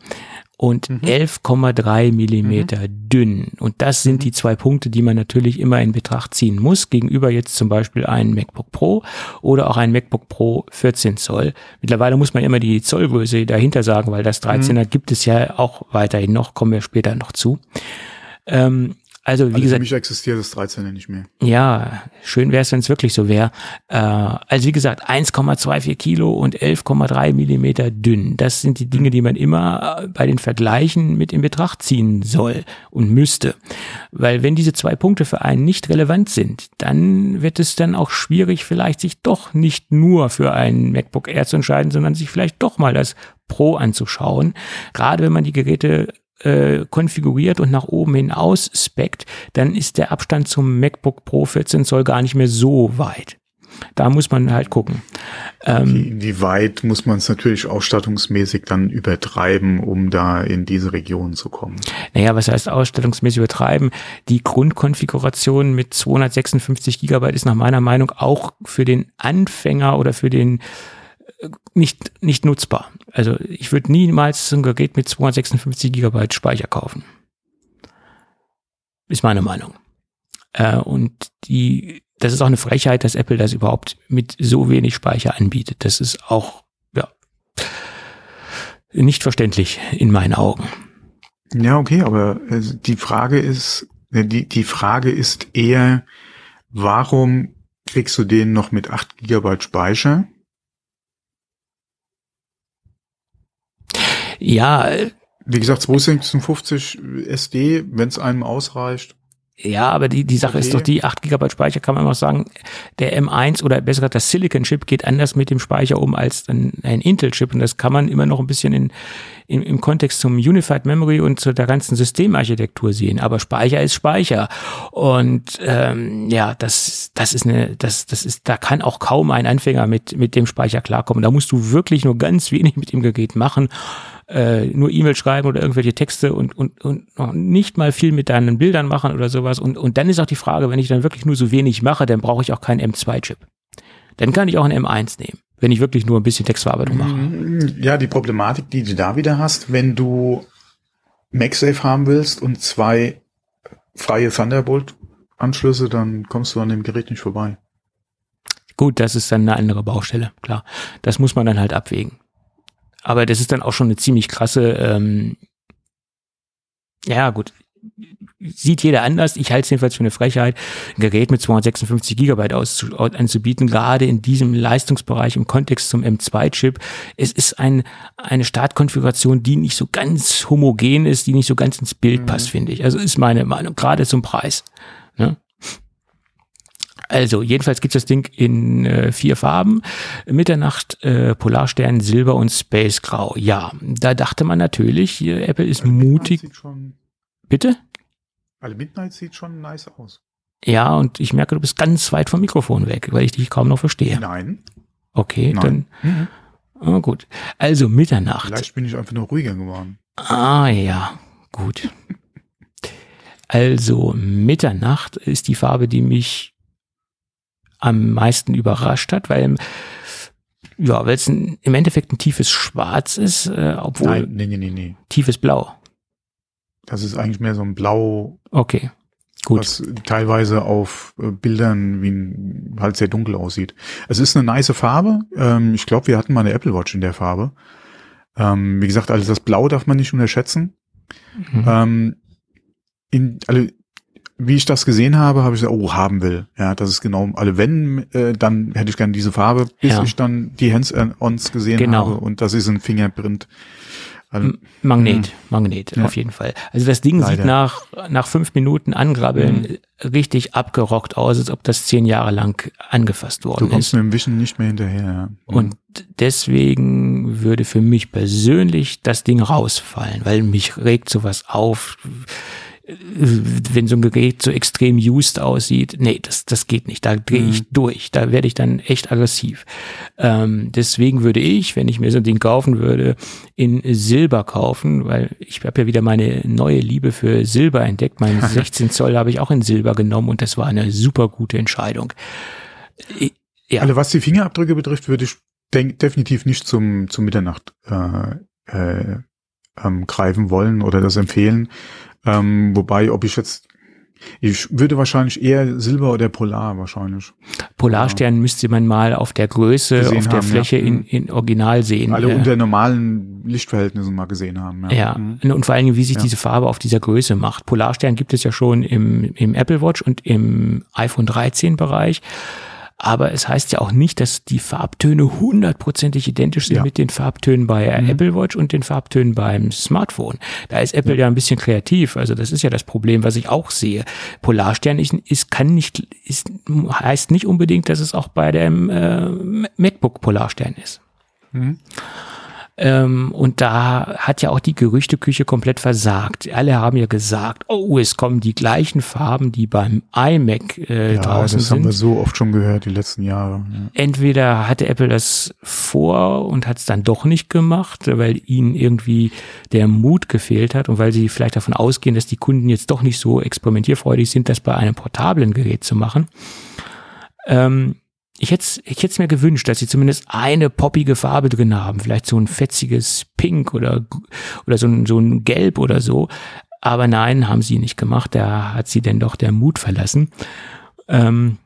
und mhm. 11,3 Millimeter mhm. dünn. Und das sind mhm. die zwei Punkte, die man natürlich immer in Betracht ziehen muss, gegenüber jetzt zum Beispiel ein MacBook Pro oder auch ein MacBook Pro 14 Zoll. Mittlerweile muss man immer die Zollgröße dahinter sagen, weil das 13er mhm. gibt es ja auch weiterhin noch, kommen wir später noch zu. Ähm, also wie also gesagt, für mich existiert das 13 nicht mehr. Ja, schön wäre es, wenn es wirklich so wäre. Äh, also wie gesagt, 1,24 Kilo und 11,3 Millimeter dünn. Das sind die Dinge, die man immer äh, bei den Vergleichen mit in Betracht ziehen soll und müsste. Weil wenn diese zwei Punkte für einen nicht relevant sind, dann wird es dann auch schwierig, vielleicht sich doch nicht nur für ein MacBook Air zu entscheiden, sondern sich vielleicht doch mal das Pro anzuschauen. Gerade wenn man die Geräte äh, konfiguriert und nach oben hin ausspeckt, dann ist der Abstand zum MacBook Pro 14 Zoll gar nicht mehr so weit. Da muss man halt gucken. Ähm, Wie weit muss man es natürlich ausstattungsmäßig dann übertreiben, um da in diese Region zu kommen? Naja, was heißt ausstattungsmäßig übertreiben? Die Grundkonfiguration mit 256 Gigabyte ist nach meiner Meinung auch für den Anfänger oder für den nicht, nicht nutzbar. Also ich würde niemals ein Gerät mit 256 Gigabyte Speicher kaufen. Ist meine Meinung. Äh, und die, das ist auch eine Frechheit, dass Apple das überhaupt mit so wenig Speicher anbietet. Das ist auch, ja, nicht verständlich in meinen Augen. Ja, okay, aber äh, die Frage ist, die, die Frage ist eher, warum kriegst du den noch mit 8 Gigabyte Speicher? Ja. Wie gesagt, 256 SD, wenn es einem ausreicht. Ja, aber die, die Sache okay. ist doch die 8 GB Speicher, kann man auch sagen, der M1 oder besser gesagt das Silicon-Chip geht anders mit dem Speicher um als ein, ein Intel-Chip und das kann man immer noch ein bisschen in, in, im Kontext zum Unified Memory und zu der ganzen Systemarchitektur sehen. Aber Speicher ist Speicher und ähm, ja, das, das ist eine, das, das ist, da kann auch kaum ein Anfänger mit, mit dem Speicher klarkommen. Da musst du wirklich nur ganz wenig mit dem Gerät machen äh, nur E-Mail schreiben oder irgendwelche Texte und, und, und noch nicht mal viel mit deinen Bildern machen oder sowas. Und, und dann ist auch die Frage, wenn ich dann wirklich nur so wenig mache, dann brauche ich auch keinen M2-Chip. Dann kann ich auch einen M1 nehmen, wenn ich wirklich nur ein bisschen Textverarbeitung mache. Mm, ja, die Problematik, die du da wieder hast, wenn du MagSafe haben willst und zwei freie Thunderbolt-Anschlüsse, dann kommst du an dem Gerät nicht vorbei. Gut, das ist dann eine andere Baustelle, klar. Das muss man dann halt abwägen. Aber das ist dann auch schon eine ziemlich krasse, ähm, ja gut, sieht jeder anders. Ich halte es jedenfalls für eine Frechheit, ein Gerät mit 256 Gigabyte auszu, anzubieten, gerade in diesem Leistungsbereich im Kontext zum M2-Chip. Es ist ein, eine Startkonfiguration, die nicht so ganz homogen ist, die nicht so ganz ins Bild mhm. passt, finde ich. Also ist meine Meinung, gerade zum Preis. Ne? Also, jedenfalls gibt es das Ding in äh, vier Farben. Mitternacht, äh, Polarstern, Silber und Space Grau. Ja, da dachte man natürlich, äh, Apple ist also mutig. Bitte? Also Midnight sieht schon nice aus. Ja, und ich merke, du bist ganz weit vom Mikrofon weg, weil ich dich kaum noch verstehe. Nein. Okay, Nein. dann. Mhm. Oh, gut. Also Mitternacht. Vielleicht bin ich einfach nur ruhiger geworden. Ah ja, gut. also Mitternacht ist die Farbe, die mich am meisten überrascht hat, weil ja, weil es im Endeffekt ein tiefes Schwarz ist, äh, obwohl Nein, nee, nee, nee, nee. tiefes Blau. Das ist eigentlich mehr so ein Blau. Okay, gut. Was teilweise auf äh, Bildern wie ein, halt sehr dunkel aussieht. Es ist eine nice Farbe. Ähm, ich glaube, wir hatten mal eine Apple Watch in der Farbe. Ähm, wie gesagt, also das Blau darf man nicht unterschätzen. Mhm. Ähm, in, also wie ich das gesehen habe, habe ich gesagt, oh, haben will. Ja, das ist genau, alle wenn, äh, dann hätte ich gerne diese Farbe, bis Ja. ich dann die Hands-ons gesehen Genau. habe und das ist ein Fingerprint. Also, Magnet, Magnet, Ja. auf jeden Fall. Also das Ding Leider. sieht nach, nach fünf Minuten Angrabbeln richtig abgerockt aus, als ob das zehn Jahre lang angefasst du worden kommst ist. mit dem Wischen nicht mehr hinterher. Ja. Und deswegen würde für mich persönlich das Ding rausfallen, weil mich regt sowas auf. Wenn so ein Gerät so extrem used aussieht, nee, das, das geht nicht. Da drehe ich durch. Da werde ich dann echt aggressiv. Ähm, deswegen würde ich, wenn ich mir so ein Ding kaufen würde, in Silber kaufen, weil ich habe ja wieder meine neue Liebe für Silber entdeckt. Mein 16 Zoll habe ich auch in Silber genommen und das war eine super gute Entscheidung. Ja. Also was die Fingerabdrücke betrifft, würde ich denk, definitiv nicht zum, zum Mitternacht äh, äh, ähm, greifen wollen oder das empfehlen. Ähm, wobei, ob ich jetzt, ich würde wahrscheinlich eher Silber oder Polar wahrscheinlich. Polarstern müsste man mal auf der Größe, Gesehen auf der haben, Fläche ja. in, in Original sehen. Alle Äh, unter normalen Lichtverhältnissen mal gesehen haben. Ja. ja, Mhm. und vor allen Dingen, wie sich Ja. diese Farbe auf dieser Größe macht. Polarstern gibt es ja schon im, im Apple Watch und im iPhone 13 Bereich. Aber es heißt ja auch nicht, dass die Farbtöne hundertprozentig identisch sind Ja. mit den Farbtönen bei Mhm. Apple Watch und den Farbtönen beim Smartphone. Da ist Apple ja. ein bisschen kreativ. Also das ist ja das Problem, was ich auch sehe. Polarstern ist, ist kann nicht, ist, heißt nicht unbedingt, dass es auch bei dem äh, MacBook Polarstern ist. Mhm. Ähm, und da hat ja auch die Gerüchteküche komplett versagt. Alle haben ja gesagt, oh, es kommen die gleichen Farben, die beim iMac äh, Ja, draußen das haben wir sind. so oft schon gehört die letzten Jahre. Ja. Entweder hatte Apple das vor und hat es dann doch nicht gemacht, weil ihnen irgendwie der Mut gefehlt hat und weil sie vielleicht davon ausgehen, dass die Kunden jetzt doch nicht so experimentierfreudig sind, das bei einem portablen Gerät zu machen. Ähm, ich hätte ich hätte mir gewünscht, dass sie zumindest eine poppige Farbe drin haben, vielleicht so ein fetziges Pink oder oder so ein so ein Gelb oder so. Aber nein, haben sie nicht gemacht. Da hat sie denn doch der Mut verlassen. Ähm,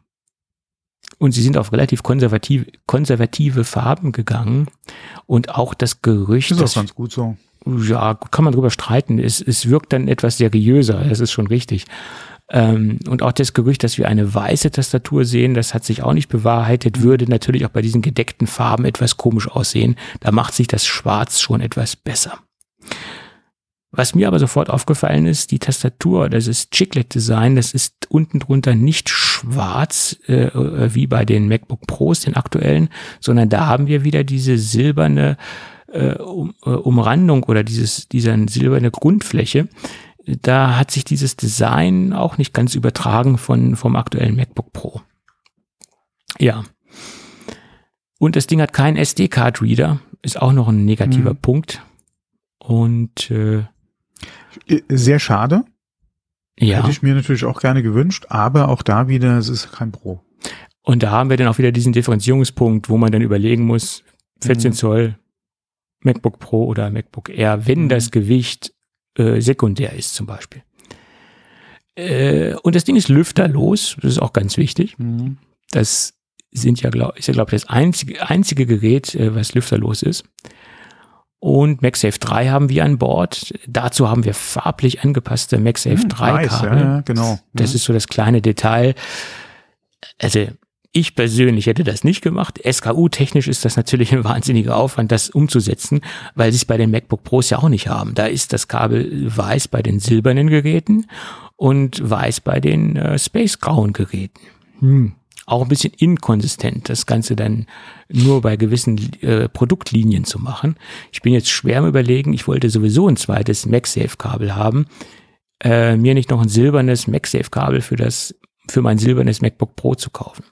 und sie sind auf relativ konservative, konservative Farben gegangen. Und auch das Gerücht, Ist auch ganz gut so. ja, kann man drüber streiten. Es, es wirkt dann etwas seriöser, das ist schon richtig. Ähm, und auch das Gerücht, dass wir eine weiße Tastatur sehen, das hat sich auch nicht bewahrheitet, würde natürlich auch bei diesen gedeckten Farben etwas komisch aussehen. Da macht sich das Schwarz schon etwas besser. Was mir aber sofort aufgefallen ist, die Tastatur, das ist Chiclet-Design, das ist unten drunter nicht schwarz, äh, äh, wie bei den MacBook Pros, den aktuellen, sondern da haben wir wieder diese silberne äh, um, äh, Umrandung oder dieses, dieser silberne Grundfläche. Da hat sich dieses Design auch nicht ganz übertragen von, vom aktuellen MacBook Pro. Ja. Und das Ding hat keinen SD-Card-Reader, ist auch noch ein negativer Mhm. Punkt. Und äh, Sehr schade. ja, Hätte ich mir natürlich auch gerne gewünscht, aber auch da wieder, es ist kein Pro. und da haben wir dann auch wieder diesen Differenzierungspunkt, wo man dann überlegen muss, 14 Mhm. Zoll MacBook Pro oder MacBook Air, wenn Mhm. das Gewicht äh, sekundär ist zum Beispiel. Äh, und das Ding ist lüfterlos, das ist auch ganz wichtig. Das sind ja, glaub, ist ja, glaube ich, das einzige, einzige Gerät, äh, was lüfterlos ist. Und MagSafe 3 haben wir an Bord. Dazu haben wir farblich angepasste MagSafe Hm, 3 nice, Kabel. ja, ja, genau. Das Mhm. ist so das kleine Detail. Also ich persönlich hätte das nicht gemacht. SKU-technisch ist das natürlich ein wahnsinniger Aufwand, das umzusetzen, weil sie es bei den MacBook Pros ja auch nicht haben. Da ist das Kabel weiß bei den silbernen Geräten und weiß bei den äh, space-grauen Geräten. Hm. Auch ein bisschen inkonsistent, das Ganze dann nur bei gewissen äh, Produktlinien zu machen. Ich bin jetzt schwer am überlegen, ich wollte sowieso ein zweites MagSafe-Kabel haben äh, mir nicht noch ein silbernes MagSafe-Kabel für das, für mein silbernes MacBook Pro zu kaufen.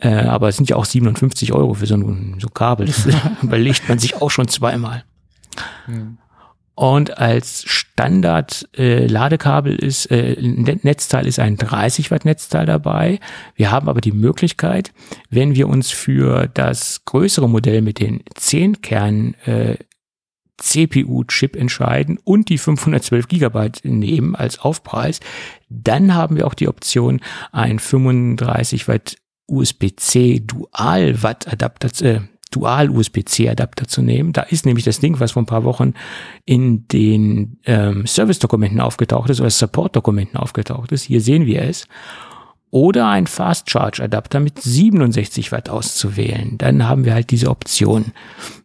Äh, aber es sind ja auch 57 Euro für so ein so Kabel. Das überlegt man sich auch schon zweimal. Und als Standard äh, Ladekabel ist, äh, Net- Netzteil ist ein 30 Watt Netzteil dabei. Wir haben aber die Möglichkeit, wenn wir uns für das größere Modell mit den 10 Kern äh, CPU-Chip entscheiden und die 512 Gigabyte nehmen als Aufpreis, dann haben wir auch die Option, ein 35 Watt USB-C Dual-Watt-Adapter, äh, Dual-USB-C-Adapter zu nehmen. Da ist nämlich das Ding, was vor ein paar Wochen in den ähm, Service-Dokumenten aufgetaucht ist oder Support-Dokumenten aufgetaucht ist. Hier sehen wir es. Oder ein Fast-Charge-Adapter mit 67 Watt auszuwählen. Dann haben wir halt diese Option.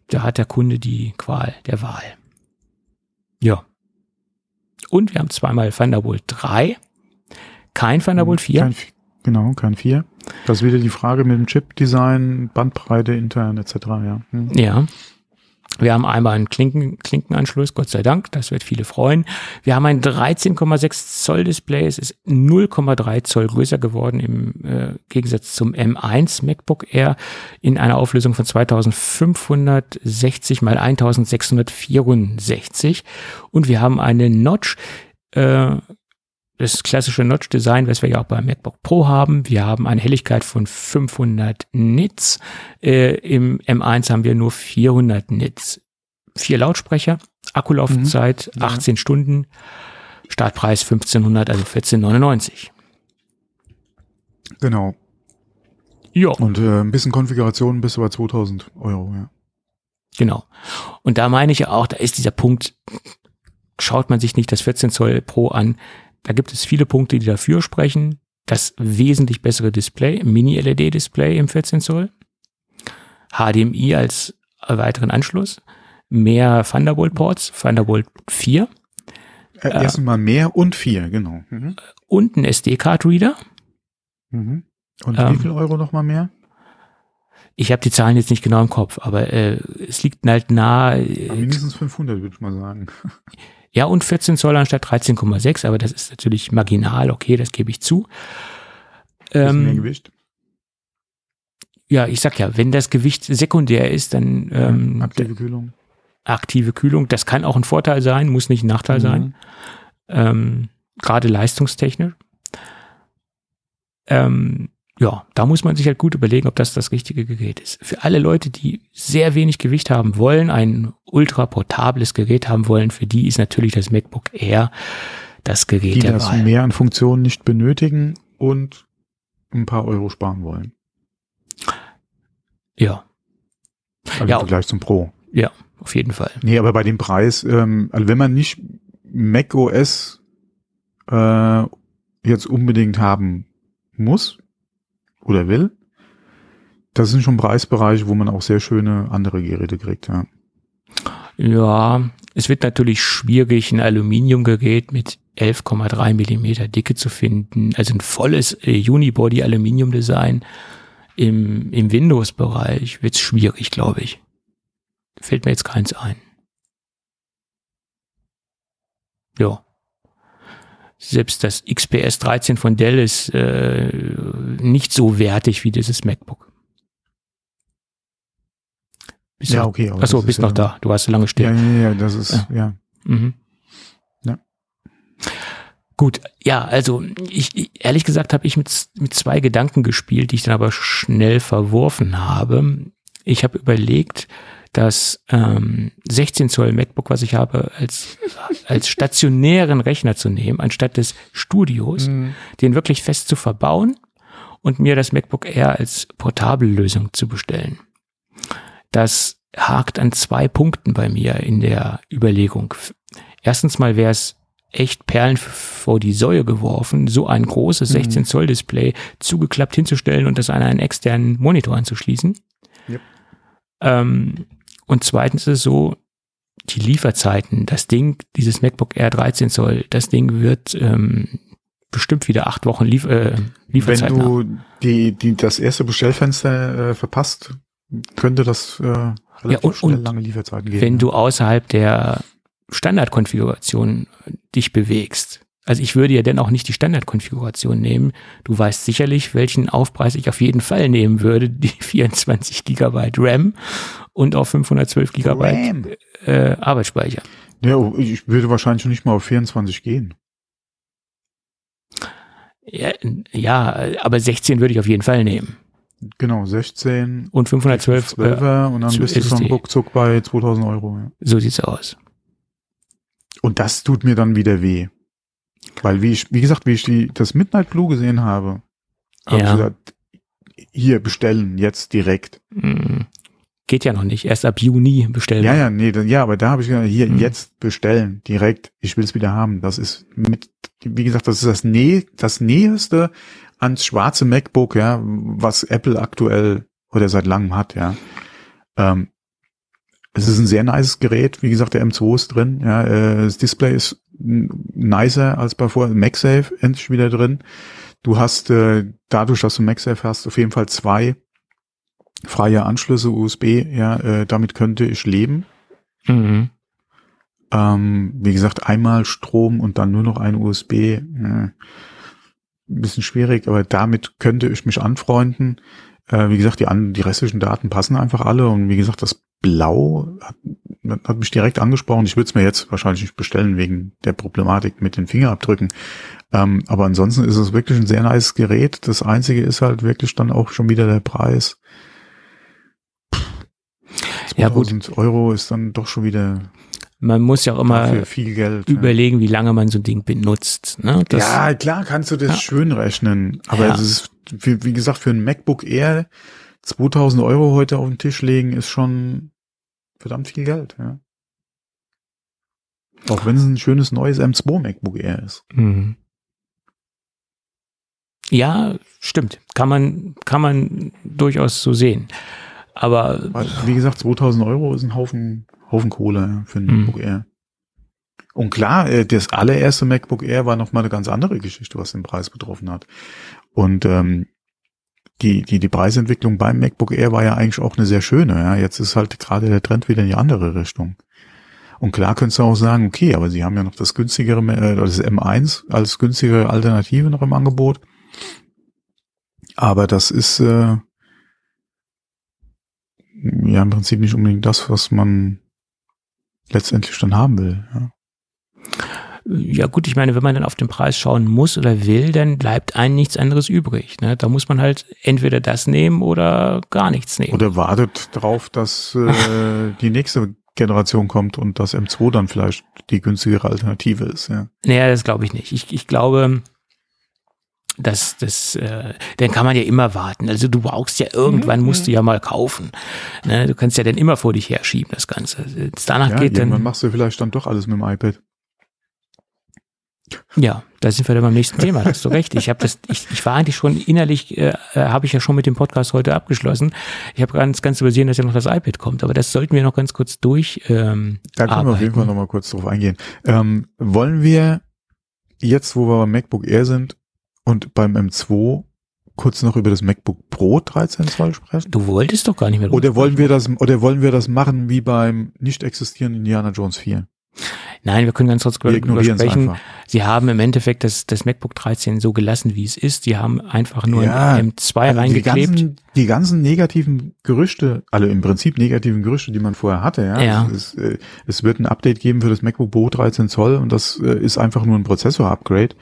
Da hat der Kunde die Qual der Wahl. Ja. Und wir haben zweimal Thunderbolt 3. Kein Thunderbolt 4. Kein, genau, kein 4. Das ist wieder die Frage mit dem Chip-Design, Bandbreite intern etc. Ja. Hm. Ja. Wir haben einmal einen Klinken, Klinkenanschluss, Gott sei Dank, das wird viele freuen. Wir haben ein 13,6 Zoll Display, es ist 0,3 Zoll größer geworden im äh, Gegensatz zum M1 MacBook Air in einer Auflösung von 2560 mal 1664 und wir haben eine Notch, äh, das klassische Notch-Design, was wir ja auch beim MacBook Pro haben. Wir haben eine Helligkeit von 500 Nits. Äh, Im M1 haben wir nur 400 Nits. Vier Lautsprecher, Akkulaufzeit mhm. 18 Stunden, Startpreis 1500, also 1499. Genau. Ja. Und äh, ein bisschen Konfiguration bis über 2000 Euro, ja. Genau. Und da meine ich ja auch, da ist dieser Punkt, schaut man sich nicht das 14 Zoll Pro an, da gibt es viele Punkte, die dafür sprechen. Das wesentlich bessere Display, Mini-LED-Display im 14 Zoll, HDMI als weiteren Anschluss, mehr Thunderbolt-Ports, Thunderbolt 4. Äh, Erstmal mehr und 4, genau. Mhm. Und ein SD-Card-Reader. Mhm. Und ähm, wie viel Euro nochmal mehr? Ich habe die Zahlen jetzt nicht genau im Kopf, aber äh, es liegt halt nahe. Äh, mindestens 500, würde ich mal sagen. Ja, und 14 Zoll anstatt 13,6, aber das ist natürlich marginal, okay, das gebe ich zu. Ähm, mehr Gewicht? Ja, ich sag ja, wenn das Gewicht sekundär ist, dann ähm, aktive Kühlung. Aktive Kühlung, das kann auch ein Vorteil sein, muss nicht ein Nachteil mhm. sein. Ähm, Gerade leistungstechnisch. Ähm, ja, da muss man sich halt gut überlegen, ob das das richtige Gerät ist. Für alle Leute, die sehr wenig Gewicht haben wollen, ein ultra portables Gerät haben wollen, für die ist natürlich das MacBook Air das Gerät die der das Wahl. mehr an Funktionen nicht benötigen und ein paar Euro sparen wollen. Ja. Also ja, im Vergleich zum Pro. Ja, auf jeden Fall. Nee, aber bei dem Preis, ähm, also wenn man nicht Mac OS äh, jetzt unbedingt haben muss, oder will. Das sind schon Preisbereiche, wo man auch sehr schöne andere Geräte kriegt, ja. Ja, es wird natürlich schwierig, ein Aluminiumgerät mit 11,3 Millimeter Dicke zu finden. Also ein volles äh, Unibody Aluminium Design im, im Windows-Bereich wird es schwierig, glaube ich. Fällt mir jetzt keins ein. Ja selbst das XPS 13 von Dell ist äh, nicht so wertig wie dieses MacBook. Bist ja, okay. Achso, bist noch ja, da. Du warst so lange still. Ja, ja, ja, das ist, ja. ja. Mhm. ja. Gut, ja, also ich ehrlich gesagt habe ich mit, mit zwei Gedanken gespielt, die ich dann aber schnell verworfen habe. Ich habe überlegt, das ähm, 16 Zoll MacBook, was ich habe, als, als stationären Rechner zu nehmen, anstatt des Studios, mhm. den wirklich fest zu verbauen und mir das MacBook Air als Portabellösung zu bestellen. Das hakt an zwei Punkten bei mir in der Überlegung. Erstens mal wäre es echt Perlen vor die Säue geworfen, so ein großes 16 mhm. Zoll Display zugeklappt hinzustellen und das an einen externen Monitor anzuschließen. Yep. Ähm, und zweitens ist es so, die Lieferzeiten, das Ding, dieses MacBook Air 13 Zoll, das Ding wird ähm, bestimmt wieder acht Wochen Lief äh, Lieferzeit Wenn du die, die, das erste Bestellfenster äh, verpasst, könnte das äh, relativ ja, und, schnell lange Lieferzeiten geben. Wenn du außerhalb der Standardkonfiguration dich bewegst, also ich würde ja dann auch nicht die Standardkonfiguration nehmen. Du weißt sicherlich, welchen Aufpreis ich auf jeden Fall nehmen würde, die 24 Gigabyte RAM und auf 512 Gigabyte äh, Arbeitsspeicher. Ja, ich würde wahrscheinlich schon nicht mal auf 24 gehen. Ja, ja, aber 16 würde ich auf jeden Fall nehmen. Genau, 16 und 512 12er äh, und dann bist du schon ruckzuck bei 2000 Euro. Ja. So sieht's aus. Und das tut mir dann wieder weh. Weil wie ich, wie gesagt, wie ich die, das Midnight Blue gesehen habe, habe ja. ich gesagt, hier bestellen, jetzt direkt. Mhm. Geht ja noch nicht. Erst ab Juni bestellen. Ja, ja, nee, ja, aber da habe ich gesagt, hier Mhm. jetzt bestellen, direkt. Ich will es wieder haben. Das ist mit, wie gesagt, das ist das Näh, das Näheste ans schwarze MacBook, ja, was Apple aktuell oder seit langem hat, ja. Ähm, es ist ein sehr nices Gerät. Wie gesagt, der M2 ist drin. Ja, äh, das Display ist nicer als bei vorher. MagSafe endlich wieder drin. Du hast äh, dadurch, dass du MagSafe hast, auf jeden Fall zwei freie Anschlüsse USB. Ja, äh, damit könnte ich leben. Mhm. Ähm, wie gesagt, einmal Strom und dann nur noch ein USB. Äh, ein bisschen schwierig, aber damit könnte ich mich anfreunden. Äh, wie gesagt, die, an, die restlichen Daten passen einfach alle und wie gesagt, das Blau hat, hat mich direkt angesprochen. Ich würde es mir jetzt wahrscheinlich nicht bestellen wegen der Problematik mit den Fingerabdrücken. Ähm, aber ansonsten ist es wirklich ein sehr nice Gerät. Das Einzige ist halt wirklich dann auch schon wieder der Preis. Ja, gut. 2000 Euro ist dann doch schon wieder Man muss ja auch immer viel Geld. ja. überlegen, wie lange man so ein Ding benutzt. Ne? Das, ja, klar kannst du das Ja. schön rechnen. Aber Ja. es ist, wie, wie gesagt, für ein MacBook Air 2000 Euro heute auf den Tisch legen ist schon verdammt viel Geld. Ja. Auch wenn es ein schönes neues M2 MacBook Air ist. Mhm. Ja, stimmt. Kann man, kann man durchaus so sehen. Aber wie gesagt, 2000 Euro ist ein Haufen, Haufen Kohle für ein Mhm. MacBook Air. Und klar, äh, das allererste MacBook Air war noch mal eine ganz andere Geschichte, was den Preis betroffen hat. Und ähm, die, die, die Preisentwicklung beim MacBook Air war ja eigentlich auch eine sehr schöne. Ja. Jetzt ist halt gerade der Trend wieder in die andere Richtung. Und klar könntest du auch sagen, okay, aber sie haben ja noch das günstigere, äh, das M1 als günstigere Alternative noch im Angebot. Aber das ist äh, ja im Prinzip nicht unbedingt das, was man letztendlich dann haben will. Ja. ja gut, ich meine, wenn man dann auf den Preis schauen muss oder will, dann bleibt einem nichts anderes übrig. Ne? Da muss man halt entweder das nehmen oder gar nichts nehmen. Oder wartet darauf, dass äh, die nächste Generation kommt und das M2 dann vielleicht die günstigere Alternative ist. Ja. Naja, das glaube ich nicht. Ich, ich glaube, dass das, äh, dann kann man ja immer warten. Also du brauchst ja irgendwann Mhm. musst du ja mal kaufen. Ne? Du kannst ja dann immer vor dich herschieben das Ganze. Es danach Ja, geht, irgendwann dann machst du vielleicht dann doch alles mit dem iPad. ja, da sind wir dann beim nächsten Thema. Hast du recht. Ich habe das, ich, ich war eigentlich schon innerlich, äh, äh, habe ich ja schon mit dem Podcast heute abgeschlossen. Ich habe ganz, ganz übersehen, dass ja noch das iPad kommt. Aber das sollten wir noch ganz kurz durch. Ähm, Da können wir auf jeden Fall arbeiten. nochmal kurz drauf eingehen. Ähm, wollen wir jetzt, wo wir beim MacBook Air sind und beim M2 kurz noch über das MacBook Pro 13 Zoll sprechen? Du wolltest doch gar nicht mehr. Oder wollen wir das, oder wollen wir das machen wie beim nicht existierenden Indiana Jones 4? Nein, wir können ganz kurz es sprechen. Sie haben im Endeffekt das, das MacBook 13 so gelassen, wie es ist. Die haben einfach nur Ja, ein M2 Also die reingeklebt. ganzen, die ganzen negativen Gerüchte, alle im Prinzip negativen Gerüchte, die man vorher hatte, ja. Ja. Es, äh, es wird ein Update geben für das MacBook Pro 13 Zoll und das äh, ist einfach nur ein Prozessor-Upgrade.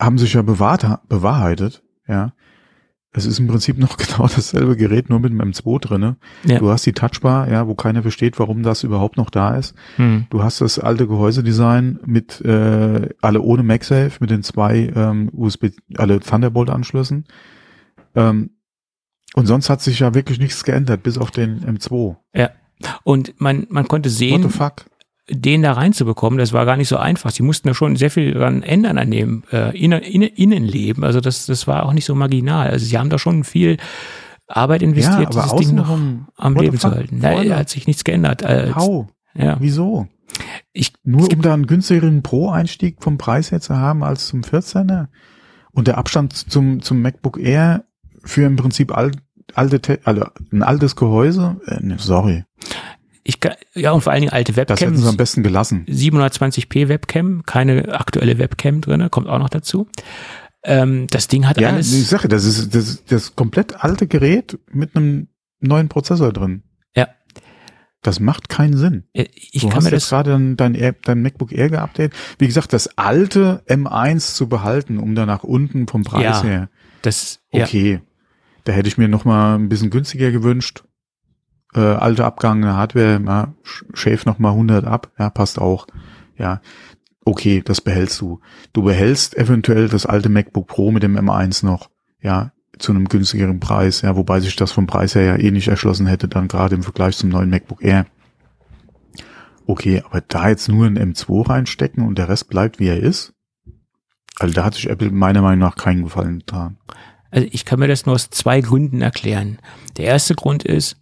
Haben sich ja bewahrt, bewahrheitet, ja. Es ist im Prinzip noch genau dasselbe Gerät, nur mit dem M2 drinne. Ja. Du hast die Touchbar, ja, wo keiner versteht, warum das überhaupt noch da ist. Hm. Du hast das alte Gehäusedesign mit äh, alle ohne MagSafe, mit den zwei ähm, USB, alle Thunderbolt-Anschlüssen. Ähm, und sonst hat sich ja wirklich nichts geändert, bis auf den M2. Und man, man konnte What sehen, the fuck? Den da reinzubekommen, das war gar nicht so einfach. Sie mussten da schon sehr viel dran ändern an dem äh, Innen, Innen, Innenleben. Also das, das war auch nicht so marginal. Also sie haben da schon viel Arbeit investiert, Ja, dieses Ding noch am Leben zu halten. Da hat sich nichts geändert. Als, How? ja. Wieso? Ich, Nur es gibt, um da einen günstigeren Pro-Einstieg vom Preis her zu haben als zum 14er? Und der Abstand zum, zum MacBook Air für im Prinzip al, alte, Te- also ein altes Gehäuse? Äh, ne, sorry. Ich, kann- ja, und vor allen Dingen alte Das hätten sie am Webcams. besten gelassen. 720p Webcam, keine aktuelle Webcam drinne, kommt auch noch dazu. Ähm, das Ding hat Ja, alles. ich sage, das ist das, ist das komplett alte Gerät mit einem neuen Prozessor drin. Ja. Das macht keinen Sinn. Ich du kann hast mir jetzt das. gerade dein, dein, dein MacBook Air geupdatet. Wie gesagt, das alte M1 zu behalten, um da nach unten vom Preis Ja, her. das ja, Okay. Da hätte ich mir noch mal ein bisschen günstiger gewünscht. Äh, alte abgegangene Hardware, sch- shave noch mal 100 ab. Ja, passt auch. Ja. Okay, das behältst du. Du behältst eventuell das alte MacBook Pro mit dem M1 noch. Ja. zu einem günstigeren Preis, ja, wobei sich das vom Preis her ja eh nicht erschlossen hätte, dann gerade im Vergleich zum neuen MacBook Air. Okay, aber da jetzt nur ein M2 reinstecken und der Rest bleibt wie er ist, also da hat sich Apple meiner Meinung nach keinen Gefallen getan. Also ich kann mir das nur aus zwei Gründen erklären. Der erste Grund ist,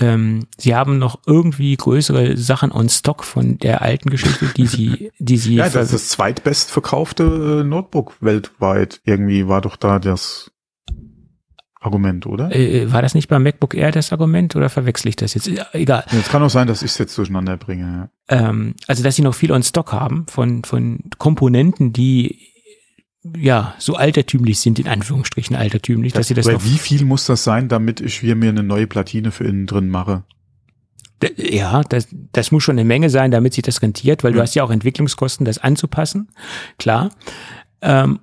ähm, sie haben noch irgendwie größere Sachen on Stock von der alten Geschichte, die sie, die sie. ja, das ist das zweitbest verkaufte äh, Notebook weltweit. Irgendwie war doch da das Argument, oder? Äh, war das nicht beim MacBook Air das Argument oder verwechsel ich das jetzt? Ja, egal. Es kann auch sein, dass ich es jetzt durcheinander bringe. Ja. Ähm, also, dass sie noch viel on Stock haben von, von Komponenten, die ja, so altertümlich sind, in Anführungsstrichen altertümlich, das, dass sie das Aber wie viel muss das sein, damit ich mir eine neue Platine für innen drin mache? Ja, das, das muss schon eine Menge sein, damit sich das rentiert, weil ja. du hast ja auch Entwicklungskosten, das anzupassen, klar. Ähm,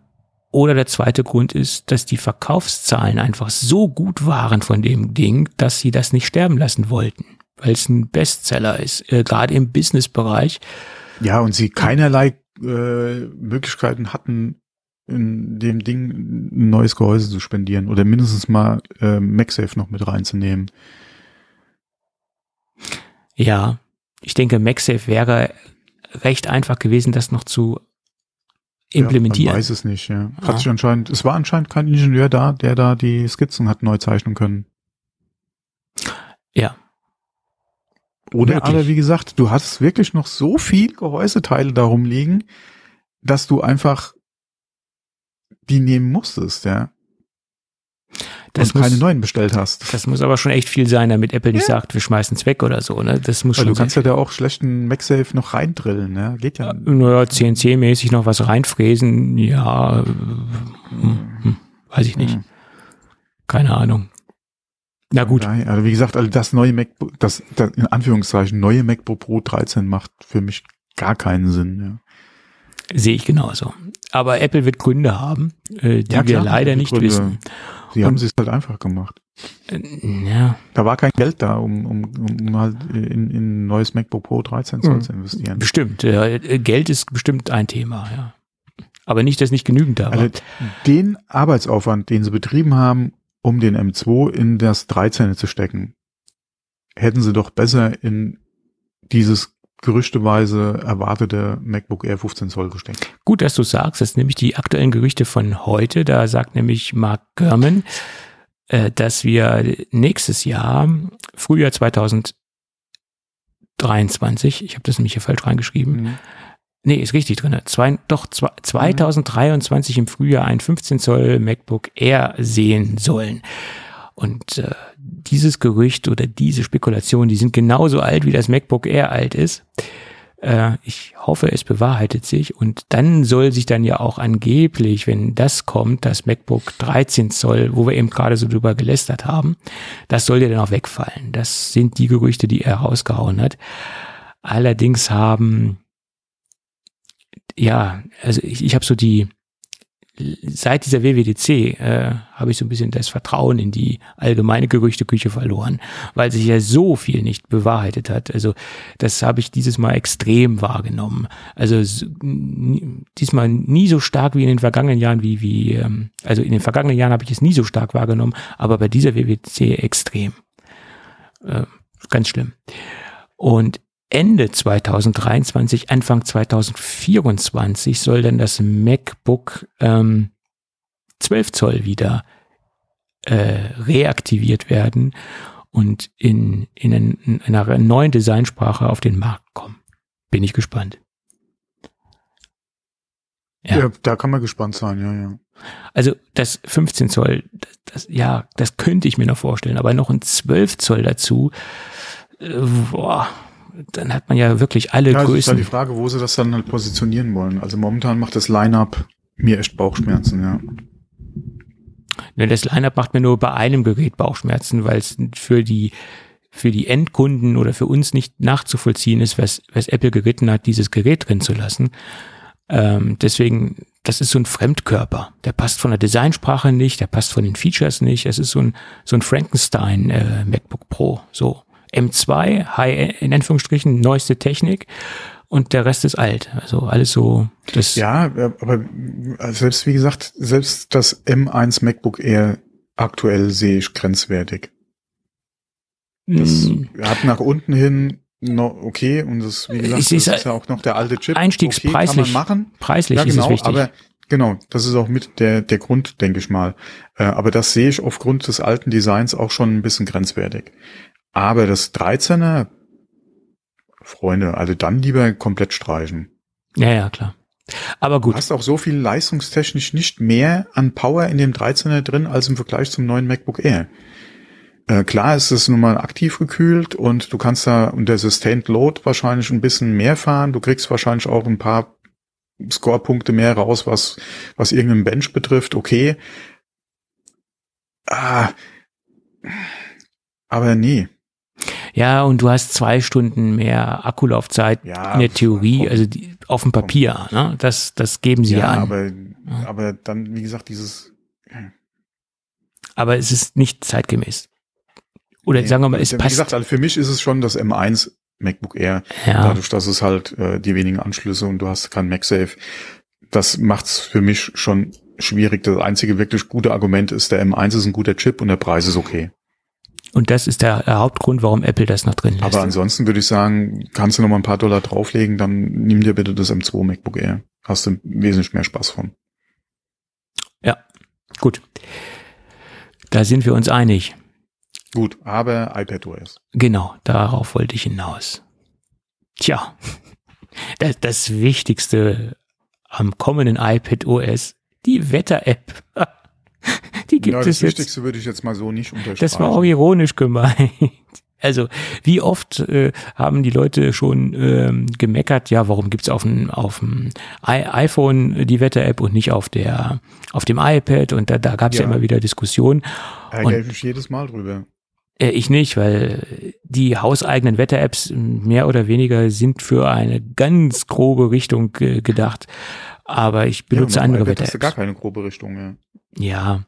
oder der zweite Grund ist, dass die Verkaufszahlen einfach so gut waren von dem Ding, dass sie das nicht sterben lassen wollten, weil es ein Bestseller ist, äh, gerade im Businessbereich. Ja, und sie keinerlei äh, Möglichkeiten hatten, in dem Ding ein neues Gehäuse zu spendieren oder mindestens mal äh, MagSafe noch mit reinzunehmen. Ja, ich denke, MagSafe wäre recht einfach gewesen, das noch zu implementieren. Ja, man weiß es nicht, ja. Hat ah. sich anscheinend, es war anscheinend kein Ingenieur da, der da die Skizzen hat neu zeichnen können. Ja. Oder Möglich. aber wie gesagt, du hattest wirklich noch so viel Gehäuseteile darum liegen, dass du einfach die nehmen musstest, ja. Das und muss, keine neuen bestellt hast. Das muss aber schon echt viel sein, damit Apple nicht sagt, wir schmeißen es weg oder so. Ne? Das muss Weil schon du kannst ja da auch schlechten MagSafe noch reindrillen, ne? Geht ja. Naja, CNC-mäßig noch was reinfräsen, ja, hm, hm, weiß ich nicht. Hm. Keine Ahnung. Na gut. Also wie gesagt, also das neue MacBook, das, das in Anführungszeichen neue MacBook Pro 13 macht für mich gar keinen Sinn. Ja. Sehe ich genauso. Aber Apple wird Gründe haben, äh, die ja, klar, wir leider nicht Gründe. wissen. Sie haben es halt einfach gemacht. Äh, ja. Da war kein Geld da, um, um, um halt in, in ein neues MacBook Pro 13 Zoll zu investieren. Bestimmt. Äh, Geld ist bestimmt ein Thema, ja. Aber nicht, dass nicht genügend da war. Also den Arbeitsaufwand, den sie betrieben haben, um den M2 in das 13 zu stecken, hätten sie doch besser in dieses gerüchteweise erwartete MacBook Air 15 Zoll gesteckt. Gut, dass du sagst, das sind nämlich die aktuellen Gerüchte von heute. Da sagt nämlich Mark Gurman, äh, dass wir nächstes Jahr, Frühjahr 2023, ich habe das nämlich hier falsch reingeschrieben, mhm. Nee, ist richtig drin. Zwei, doch, zwei, 2023 im Frühjahr ein 15 Zoll MacBook Air sehen sollen. Und äh, dieses Gerücht oder diese Spekulation, die sind genauso alt, wie das MacBook Air alt ist. Äh, ich hoffe, es bewahrheitet sich. Und dann soll sich dann ja auch angeblich, wenn das kommt, das MacBook 13 Zoll, wo wir eben gerade so drüber gelästert haben, das soll ja dann auch wegfallen. Das sind die Gerüchte, die er rausgehauen hat. Allerdings haben, ja, also ich, ich habe so die, seit dieser WWDC äh, habe ich so ein bisschen das Vertrauen in die allgemeine Gerüchteküche verloren, weil sich ja so viel nicht bewahrheitet hat. Also das habe ich dieses Mal extrem wahrgenommen. Also diesmal nie so stark wie in den vergangenen Jahren, wie wie ähm, also in den vergangenen Jahren habe ich es nie so stark wahrgenommen, aber bei dieser WWDC extrem. Äh, ganz schlimm. Und Ende 2023, Anfang 2024 soll dann das MacBook ähm, 12 Zoll wieder äh, reaktiviert werden und in, in, in einer neuen Designsprache auf den Markt kommen. Bin ich gespannt. Ja. ja. da kann man gespannt sein, ja, ja. Also das 15 Zoll, das, das, ja, das könnte ich mir noch vorstellen, aber noch ein 12 Zoll dazu, äh, boah, dann hat man ja wirklich alle ja, Größen. Das ist halt die Frage, wo sie das dann halt positionieren wollen. Also momentan macht das Line-Up mir echt Bauchschmerzen, ja. Ne, das Line-Up macht mir nur bei einem Gerät Bauchschmerzen, weil es für die für die Endkunden oder für uns nicht nachzuvollziehen ist, was, was Apple geritten hat, dieses Gerät drin zu lassen. Ähm, deswegen, das ist so ein Fremdkörper. Der passt von der Designsprache nicht, der passt von den Features nicht. Es ist so ein, so ein Frankenstein äh, MacBook Pro. So. M2, High, in Anführungsstrichen, neueste Technik. und der Rest ist alt. Also alles so. Das ja, aber selbst wie gesagt, selbst das M1 MacBook Air aktuell sehe ich grenzwertig. Das mm. hat nach unten hin noch okay und das, wie gesagt, es ist, das ist ja auch noch der alte Chip. Einstiegspreislich. Okay, machen. Preislich ja, genau, ist es wichtig. Aber genau, das ist auch mit der, der Grund, denke ich mal. Äh, aber das sehe ich aufgrund des alten Designs auch schon ein bisschen grenzwertig. Aber das 13er, Freunde, also dann lieber komplett streichen. Ja, ja, klar. Aber gut. Du hast auch so viel leistungstechnisch nicht mehr an Power in dem 13er drin als im Vergleich zum neuen MacBook Air. Äh, klar ist es nun mal aktiv gekühlt und du kannst da unter Sustained Load wahrscheinlich ein bisschen mehr fahren. Du kriegst wahrscheinlich auch ein paar Scorepunkte mehr raus, was, was irgendeinen Bench betrifft. Okay. Ah, aber nee. Ja, und du hast zwei Stunden mehr Akkulaufzeit ja, in der Theorie, also die, auf dem Papier. Ne? Das, das geben sie ja, an. Aber, aber dann, wie gesagt, dieses. Aber es ist nicht zeitgemäß. Oder nee, sagen wir mal, es wie passt. Wie gesagt, also für mich ist es schon das M1 MacBook Air. Ja. Dadurch, dass es halt äh, die wenigen Anschlüsse und du hast kein MagSafe. Das macht's für mich schon schwierig. Das einzige wirklich gute Argument ist, der M1 ist ein guter Chip und der Preis ist okay. Und das ist der, der Hauptgrund, warum Apple das noch drin lässt. Aber ansonsten würde ich sagen, kannst du noch mal ein paar Dollar drauflegen, dann nimm dir bitte das M2 MacBook Air. Hast du wesentlich mehr Spaß von. Ja, gut. Da sind wir uns einig. Gut, aber iPadOS. Genau, darauf wollte ich hinaus. Tja, das, das Wichtigste am kommenden iPadOS, die Wetter-App. Die gibt ja, das es jetzt. Das Wichtigste würde ich jetzt mal so nicht unterstreichen. Das war auch ironisch gemeint. Also wie oft äh, haben die Leute schon ähm, gemeckert, ja, warum gibt's auf dem auf dem iPhone die Wetter-App und nicht auf der auf dem iPad und da, da gab's ja. ja immer wieder Diskussionen. Da ärgere ich jedes Mal drüber. Äh, ich nicht, weil die hauseigenen Wetter-Apps mehr oder weniger sind für eine ganz grobe Richtung äh, gedacht. Aber ich benutze ja, andere Wetter-Apps. gar keine grobe Richtung mehr. Ja.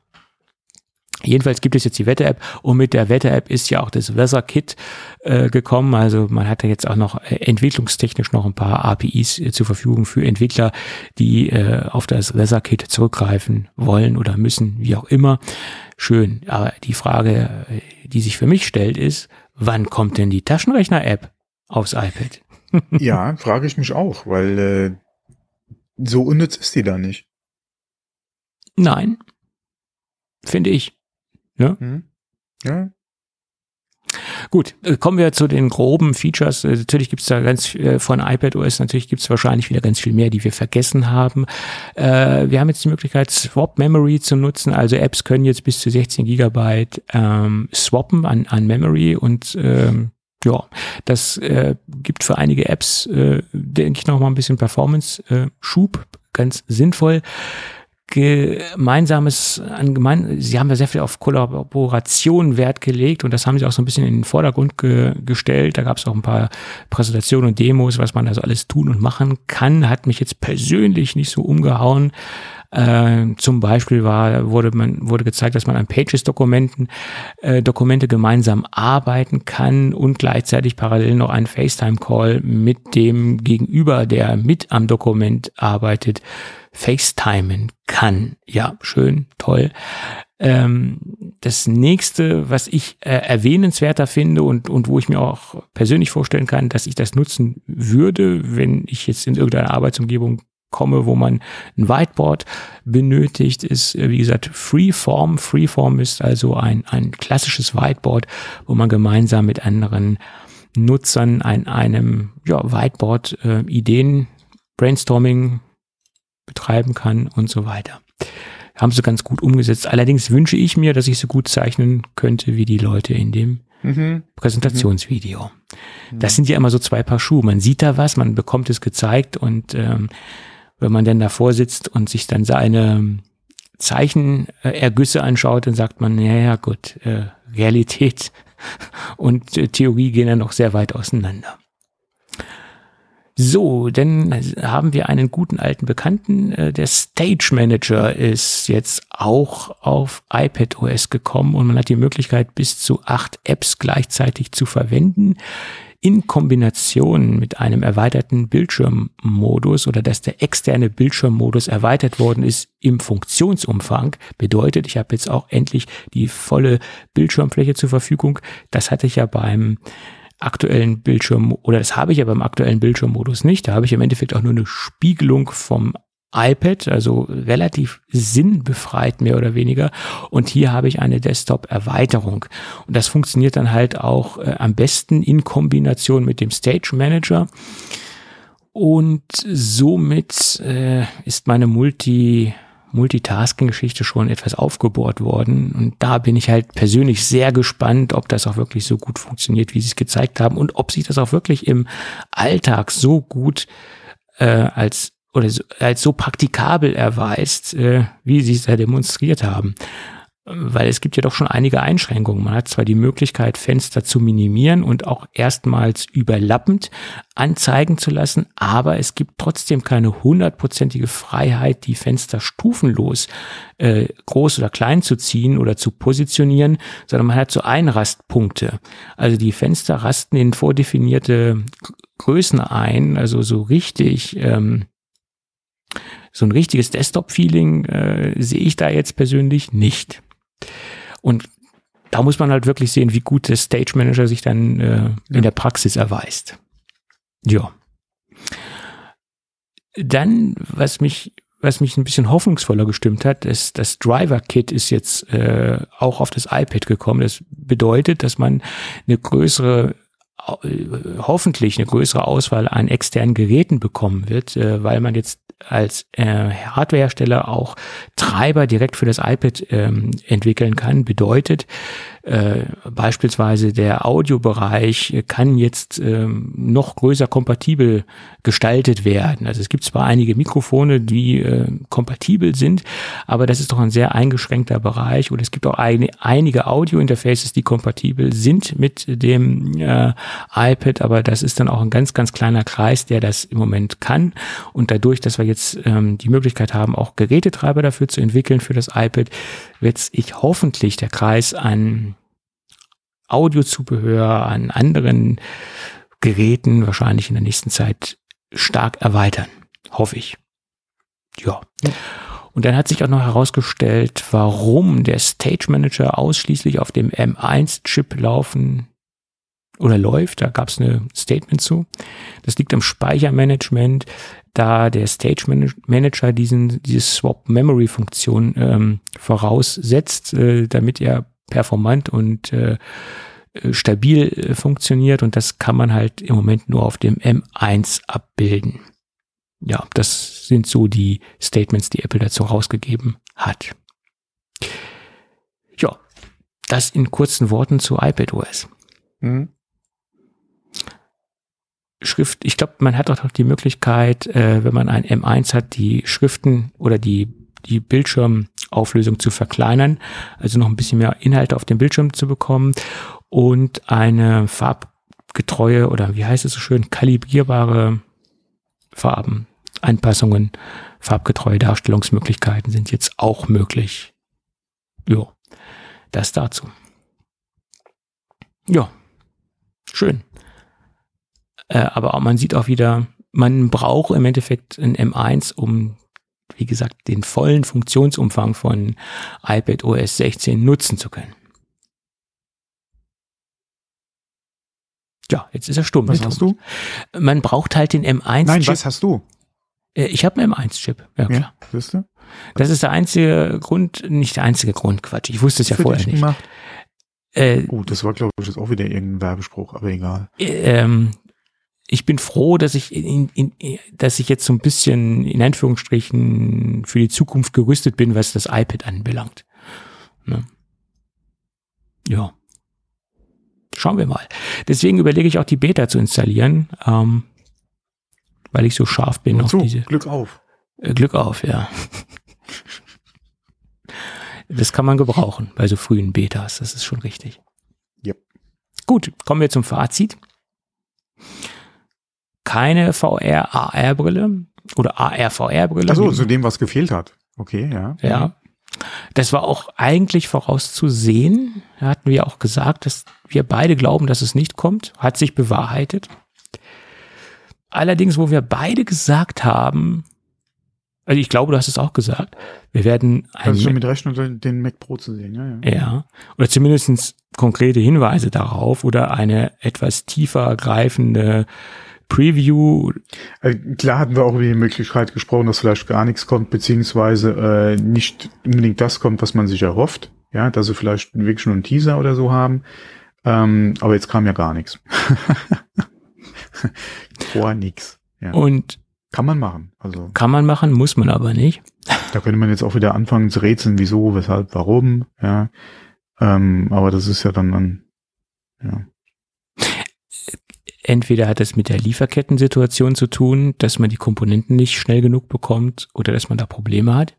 Jedenfalls gibt es jetzt die Wetter-App und mit der Wetter-App ist ja auch das Weather-Kit äh, gekommen. Also man hat ja jetzt auch noch äh, entwicklungstechnisch noch ein paar APIs äh, zur Verfügung für Entwickler, die äh, auf das Weather-Kit zurückgreifen wollen oder müssen, wie auch immer. Schön. Aber die Frage, äh, die sich für mich stellt, ist, wann kommt denn die Taschenrechner-App aufs iPad? ja, frage ich mich auch, weil äh, so unnütz ist die da nicht. Nein, finde ich. Ja. Mhm. ja. Gut, äh, kommen wir zu den groben Features. Äh, natürlich gibt's da ganz äh, von iPadOS, natürlich gibt's wahrscheinlich wieder ganz viel mehr, die wir vergessen haben. wir haben jetzt die Möglichkeit, Swap Memory zu nutzen. Also Apps können jetzt bis zu 16 Gigabyte ähm, swappen an, an Memory und ähm, ja, das äh, gibt für einige Apps, äh, denke ich, noch mal ein bisschen Performance-Schub, ganz sinnvoll gemeinsames, an gemein, sie haben ja sehr viel auf Kollaboration Wert gelegt und das haben sie auch so ein bisschen in den Vordergrund ge gestellt. Da gab es auch ein paar Präsentationen und Demos, was man also alles tun und machen kann. Hat mich jetzt persönlich nicht so umgehauen. Äh, zum Beispiel war, wurde man, wurde gezeigt, dass man an Pages-Dokumenten, äh, Dokumente gemeinsam arbeiten kann und gleichzeitig parallel noch einen FaceTime-Call mit dem Gegenüber, der mit am Dokument arbeitet, FaceTimen kann. Ja, schön, toll. Ähm, das nächste, was ich äh, erwähnenswerter finde und, und wo ich mir auch persönlich vorstellen kann, dass ich das nutzen würde, wenn ich jetzt in irgendeiner Arbeitsumgebung komme, wo man ein Whiteboard benötigt, ist, äh, wie gesagt, Freeform. Freeform ist also ein, ein klassisches Whiteboard, wo man gemeinsam mit anderen Nutzern an einem ja, Whiteboard äh, Ideen, Brainstorming betreiben kann und so weiter. Haben sie ganz gut umgesetzt. Allerdings wünsche ich mir, dass ich so gut zeichnen könnte wie die Leute in dem mhm. Präsentationsvideo. Mhm. Das sind ja immer so zwei Paar Schuhe. Man sieht da was, man bekommt es gezeigt und ähm, wenn man dann davor sitzt und sich dann seine Zeichenergüsse anschaut, dann sagt man, ja, ja, gut, äh, Realität und äh, Theorie gehen ja noch sehr weit auseinander. So, dann haben wir einen guten alten Bekannten. Äh, der Stage Manager ist jetzt auch auf iPad OS gekommen und man hat die Möglichkeit, bis zu acht Apps gleichzeitig zu verwenden. In Kombination mit einem erweiterten Bildschirmmodus oder dass der externe Bildschirmmodus erweitert worden ist im Funktionsumfang, bedeutet, ich habe jetzt auch endlich die volle Bildschirmfläche zur Verfügung. Das hatte ich ja beim aktuellen Bildschirm oder das habe ich ja beim aktuellen Bildschirmmodus nicht. Da habe ich im Endeffekt auch nur eine Spiegelung vom iPad, also relativ sinnbefreit mehr oder weniger. Und hier habe ich eine Desktop-Erweiterung. Und das funktioniert dann halt auch äh, am besten in Kombination mit dem Stage Manager. Und somit äh, ist meine Multi Multitasking-Geschichte schon etwas aufgebohrt worden. Und da bin ich halt persönlich sehr gespannt, ob das auch wirklich so gut funktioniert, wie sie es gezeigt haben und ob sich das auch wirklich im Alltag so gut äh, als oder so, als so praktikabel erweist, äh, wie sie es da demonstriert haben. Weil es gibt ja doch schon einige Einschränkungen. Man hat zwar die Möglichkeit, Fenster zu minimieren und auch erstmals überlappend anzeigen zu lassen, aber es gibt trotzdem keine hundertprozentige Freiheit, die Fenster stufenlos äh, groß oder klein zu ziehen oder zu positionieren, sondern man hat so Einrastpunkte. Also die Fenster rasten in vordefinierte Größen ein, also so richtig ähm, so ein richtiges Desktop-Feeling äh, sehe ich da jetzt persönlich nicht. Und da muss man halt wirklich sehen, wie gut der Stage Manager sich dann äh, ja. in der Praxis erweist. Ja. Dann, was mich, was mich ein bisschen hoffnungsvoller gestimmt hat, ist, das Driver Kit ist jetzt äh, auch auf das iPad gekommen. Das bedeutet, dass man eine größere hoffentlich eine größere Auswahl an externen Geräten bekommen wird, äh, weil man jetzt als äh, Hardwarehersteller auch Treiber direkt für das iPad ähm, entwickeln kann. Bedeutet, äh, beispielsweise der Audiobereich kann jetzt ähm, noch größer kompatibel gestaltet werden. Also es gibt zwar einige Mikrofone, die äh, kompatibel sind, aber das ist doch ein sehr eingeschränkter Bereich und es gibt auch eine, einige Audio-Interfaces, die kompatibel sind mit dem äh, iPad, aber das ist dann auch ein ganz, ganz kleiner Kreis, der das im Moment kann. Und dadurch, dass wir jetzt ähm, die Möglichkeit haben, auch Gerätetreiber dafür zu entwickeln für das iPad, wird sich hoffentlich der Kreis an Audiozubehör, an anderen Geräten wahrscheinlich in der nächsten Zeit stark erweitern. Hoffe ich. Ja. Und dann hat sich auch noch herausgestellt, warum der Stage Manager ausschließlich auf dem M1-Chip laufen oder läuft. Da gab es eine Statement zu. Das liegt am Speichermanagement, da der Stage Manager diesen, diese Swap Memory Funktion ähm, voraussetzt, äh, damit er performant und äh, stabil äh, funktioniert und das kann man halt im Moment nur auf dem M1 abbilden. Ja, das sind so die Statements, die Apple dazu rausgegeben hat. Ja, das in kurzen Worten zu iPadOS. Mhm. Schrift, ich glaube, man hat auch noch die Möglichkeit, äh, wenn man ein M1 hat, die Schriften oder die, die Bildschirmauflösung zu verkleinern, also noch ein bisschen mehr Inhalte auf dem Bildschirm zu bekommen und eine farbgetreue oder wie heißt es so schön, kalibrierbare Farben, Anpassungen, farbgetreue Darstellungsmöglichkeiten sind jetzt auch möglich. Ja, das dazu. Ja, schön. Äh, aber man sieht auch wieder, man braucht im Endeffekt ein M1, um, wie gesagt, den vollen Funktionsumfang von iPad OS 16 nutzen zu können. Ja, jetzt ist er stumm. Was hast du? Man braucht halt den M1-Chip. Nein, was hast du? Äh, ich habe einen M1-Chip, ja klar. Ja, siehst du? Das ist der einzige Grund, nicht der einzige Grund, Quatsch. Ich wusste es ja vorher nicht. Gemacht. Äh, oh, das war, glaube ich, jetzt auch wieder irgendein Werbespruch, aber egal. Ähm, ich bin froh, dass ich in, in, dass ich jetzt so ein bisschen in Anführungsstrichen für die Zukunft gerüstet bin, was das iPad anbelangt. Ne? Ja. Schauen wir mal. Deswegen überlege ich auch die Beta zu installieren, ähm, weil ich so scharf bin auf diese. Glück auf. Äh, Glück auf, ja. das kann man gebrauchen bei so frühen Betas, das ist schon richtig. Yep. Gut, kommen wir zum Fazit. Keine VR-AR-Brille oder AR-VR-Brille. Also zu dem, was gefehlt hat. Okay, ja. Ja. Das war auch eigentlich vorauszusehen. Da hatten wir auch gesagt, dass wir beide glauben, dass es nicht kommt. Hat sich bewahrheitet. Allerdings, wo wir beide gesagt haben, also ich glaube, du hast es auch gesagt, wir werden ein also schon mit rechnen, den Mac Pro zu sehen, ja, ja. Ja, oder zumindest konkrete Hinweise darauf oder eine etwas tiefer greifende Preview. Also klar hatten wir auch über die Möglichkeit gesprochen, dass vielleicht gar nichts kommt, beziehungsweise äh, nicht unbedingt das kommt, was man sich erhofft. Ja, dass sie vielleicht wirklich nur einen Teaser oder so haben. Ähm, aber jetzt kam ja gar nichts. Vor nix. Ja. Und kann man machen. Also kann man machen, muss man aber nicht. Da könnte man jetzt auch wieder anfangen zu rätseln, wieso, weshalb, warum. Ja, ähm, aber das ist ja dann, dann ja. Entweder hat es mit der Lieferkettensituation zu tun, dass man die Komponenten nicht schnell genug bekommt oder dass man da Probleme hat.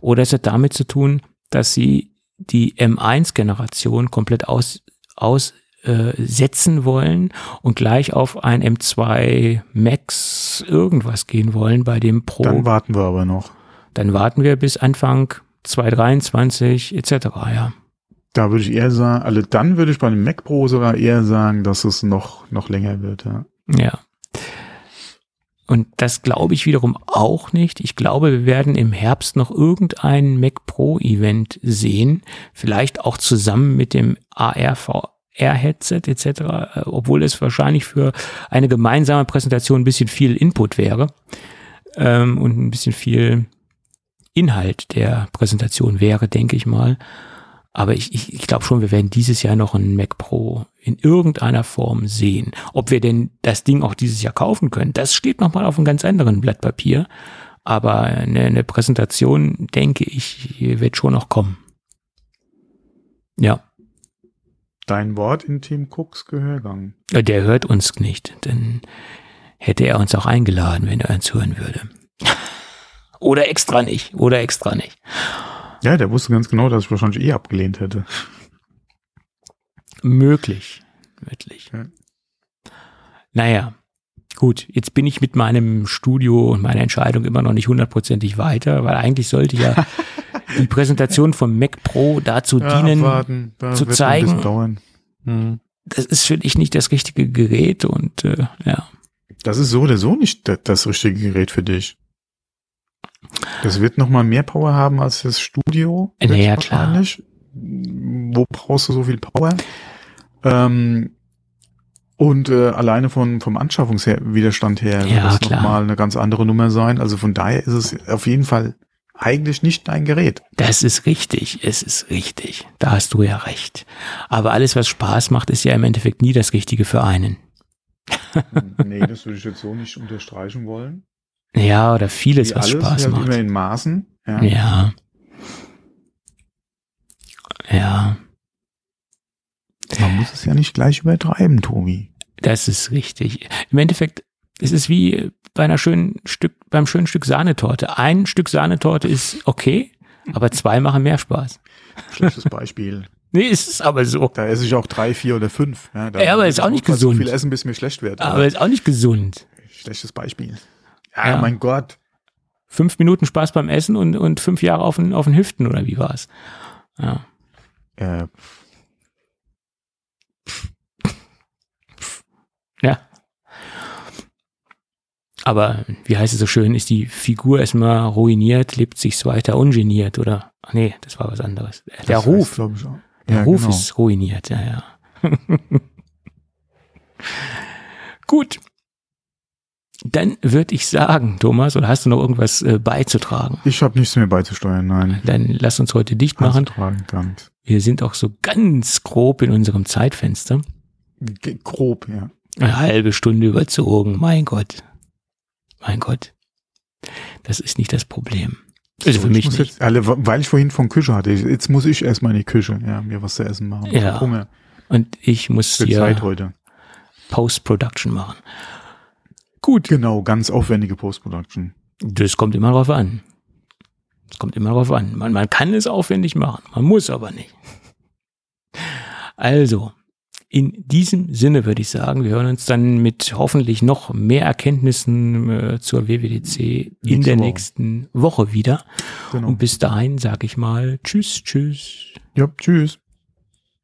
Oder es hat damit zu tun, dass sie die M1-Generation komplett aus, aus äh, setzen wollen und gleich auf ein M2 Max irgendwas gehen wollen bei dem Pro. Dann warten wir aber noch. Dann warten wir bis Anfang 2023 etc. Ja. Da würde ich eher sagen, also dann würde ich bei dem Mac Pro sogar eher sagen, dass es noch, noch länger wird, ja. Ja. Und das glaube ich wiederum auch nicht. Ich glaube, wir werden im Herbst noch irgendein Mac Pro Event sehen. Vielleicht auch zusammen mit dem ARV Headset etc., äh, obwohl es wahrscheinlich für eine gemeinsame Präsentation ein bisschen viel Input wäre ähm, und ein bisschen viel Inhalt der Präsentation wäre, denke ich mal. Aber ich, ich, ich glaube schon, wir werden dieses Jahr noch einen Mac Pro in irgendeiner Form sehen. Ob wir denn das Ding auch dieses Jahr kaufen können, das steht nochmal auf einem ganz anderen Blatt Papier. Aber eine, eine Präsentation, denke ich, wird schon noch kommen. Ja. Dein Wort in Tim Cooks Gehörgang. Der hört uns nicht, denn hätte er uns auch eingeladen, wenn er uns hören würde. oder extra nicht, oder extra nicht. Ja, der wusste ganz genau, dass ich wahrscheinlich eh abgelehnt hätte. Möglich. Möglich. Ja. Naja, gut, jetzt bin ich mit meinem Studio und meiner Entscheidung immer noch nicht hundertprozentig weiter, weil eigentlich sollte ja die Präsentation vom Mac Pro dazu ja, dienen, zu zeigen, hm. das ist für dich nicht das richtige Gerät und äh, ja. Das ist so oder so nicht das richtige Gerät für dich. Das wird noch mal mehr Power haben als das Studio. Ja, klar. Wo brauchst du so viel Power? Ähm, und äh, alleine von vom Anschaffungswiderstand her wird ja, das nochmal eine ganz andere Nummer sein. Also von daher ist es auf jeden Fall eigentlich nicht dein Gerät. Das ist richtig, es ist richtig. Da hast du ja recht. Aber alles, was Spaß macht, ist ja im Endeffekt nie das Richtige für einen. nee, das würde ich jetzt so nicht unterstreichen wollen. Ja, oder vieles, Wie was alles, Spaß macht. Immer in Maßen. Ja. ja. Ja. Man muss es ja nicht gleich übertreiben, Tobi. Das ist richtig. Im Endeffekt ist es wie bei einer schönen Stück, beim schönen Stück Sahnetorte. Ein Stück Sahnetorte ist okay, aber zwei machen mehr Spaß. Schlechtes Beispiel. Nee, ist es aber so. Da esse ich auch drei, vier oder fünf. Ja, ja aber ist auch nicht gesund. So viel essen, bis mir schlecht wird. Aber ist auch nicht gesund. Schlechtes Beispiel. Ja, ja, mein Gott. Fünf Minuten Spaß beim Essen und, und fünf Jahre auf den, auf den Hüften oder wie war's? Ja. Äh. Ja. Aber wie heißt es so schön, ist die Figur erstmal ruiniert, lebt sich's weiter ungeniert oder? Ach nee, das war was anderes. Der das Ruf. Heißt, der ja, Ruf genau. ist ruiniert, ja, ja. Gut. Dann würde ich sagen, Thomas, oder hast du noch irgendwas äh, beizutragen? Ich habe nichts mehr beizusteuern, nein. Dann lass uns heute dicht machen. Dank. Wir sind auch so ganz grob in unserem Zeitfenster. G grob, ja. Eine halbe Stunde überzogen, mein Gott. Mein Gott. Das ist nicht das Problem. Also für mich nicht. Alle, weil ich vorhin von Küche hatte, jetzt muss ich erstmal in die Küche, ja, mir was zu essen machen. Ja. Hunger. Und ich muss hier Zeit heute. Post-Production machen. Gut. Genau, ganz aufwendige Post-Production. Das kommt immer drauf an. Das kommt immer drauf an. Man, man kann es aufwendig machen, man muss aber nicht. Also, In diesem Sinne würde ich sagen, wir hören uns dann mit hoffentlich noch mehr Erkenntnissen äh, zur WWDC in Nächste der Woche. nächsten Woche wieder. Genau. Und bis dahin sage ich mal Tschüss, Tschüss. Ja, tschüss.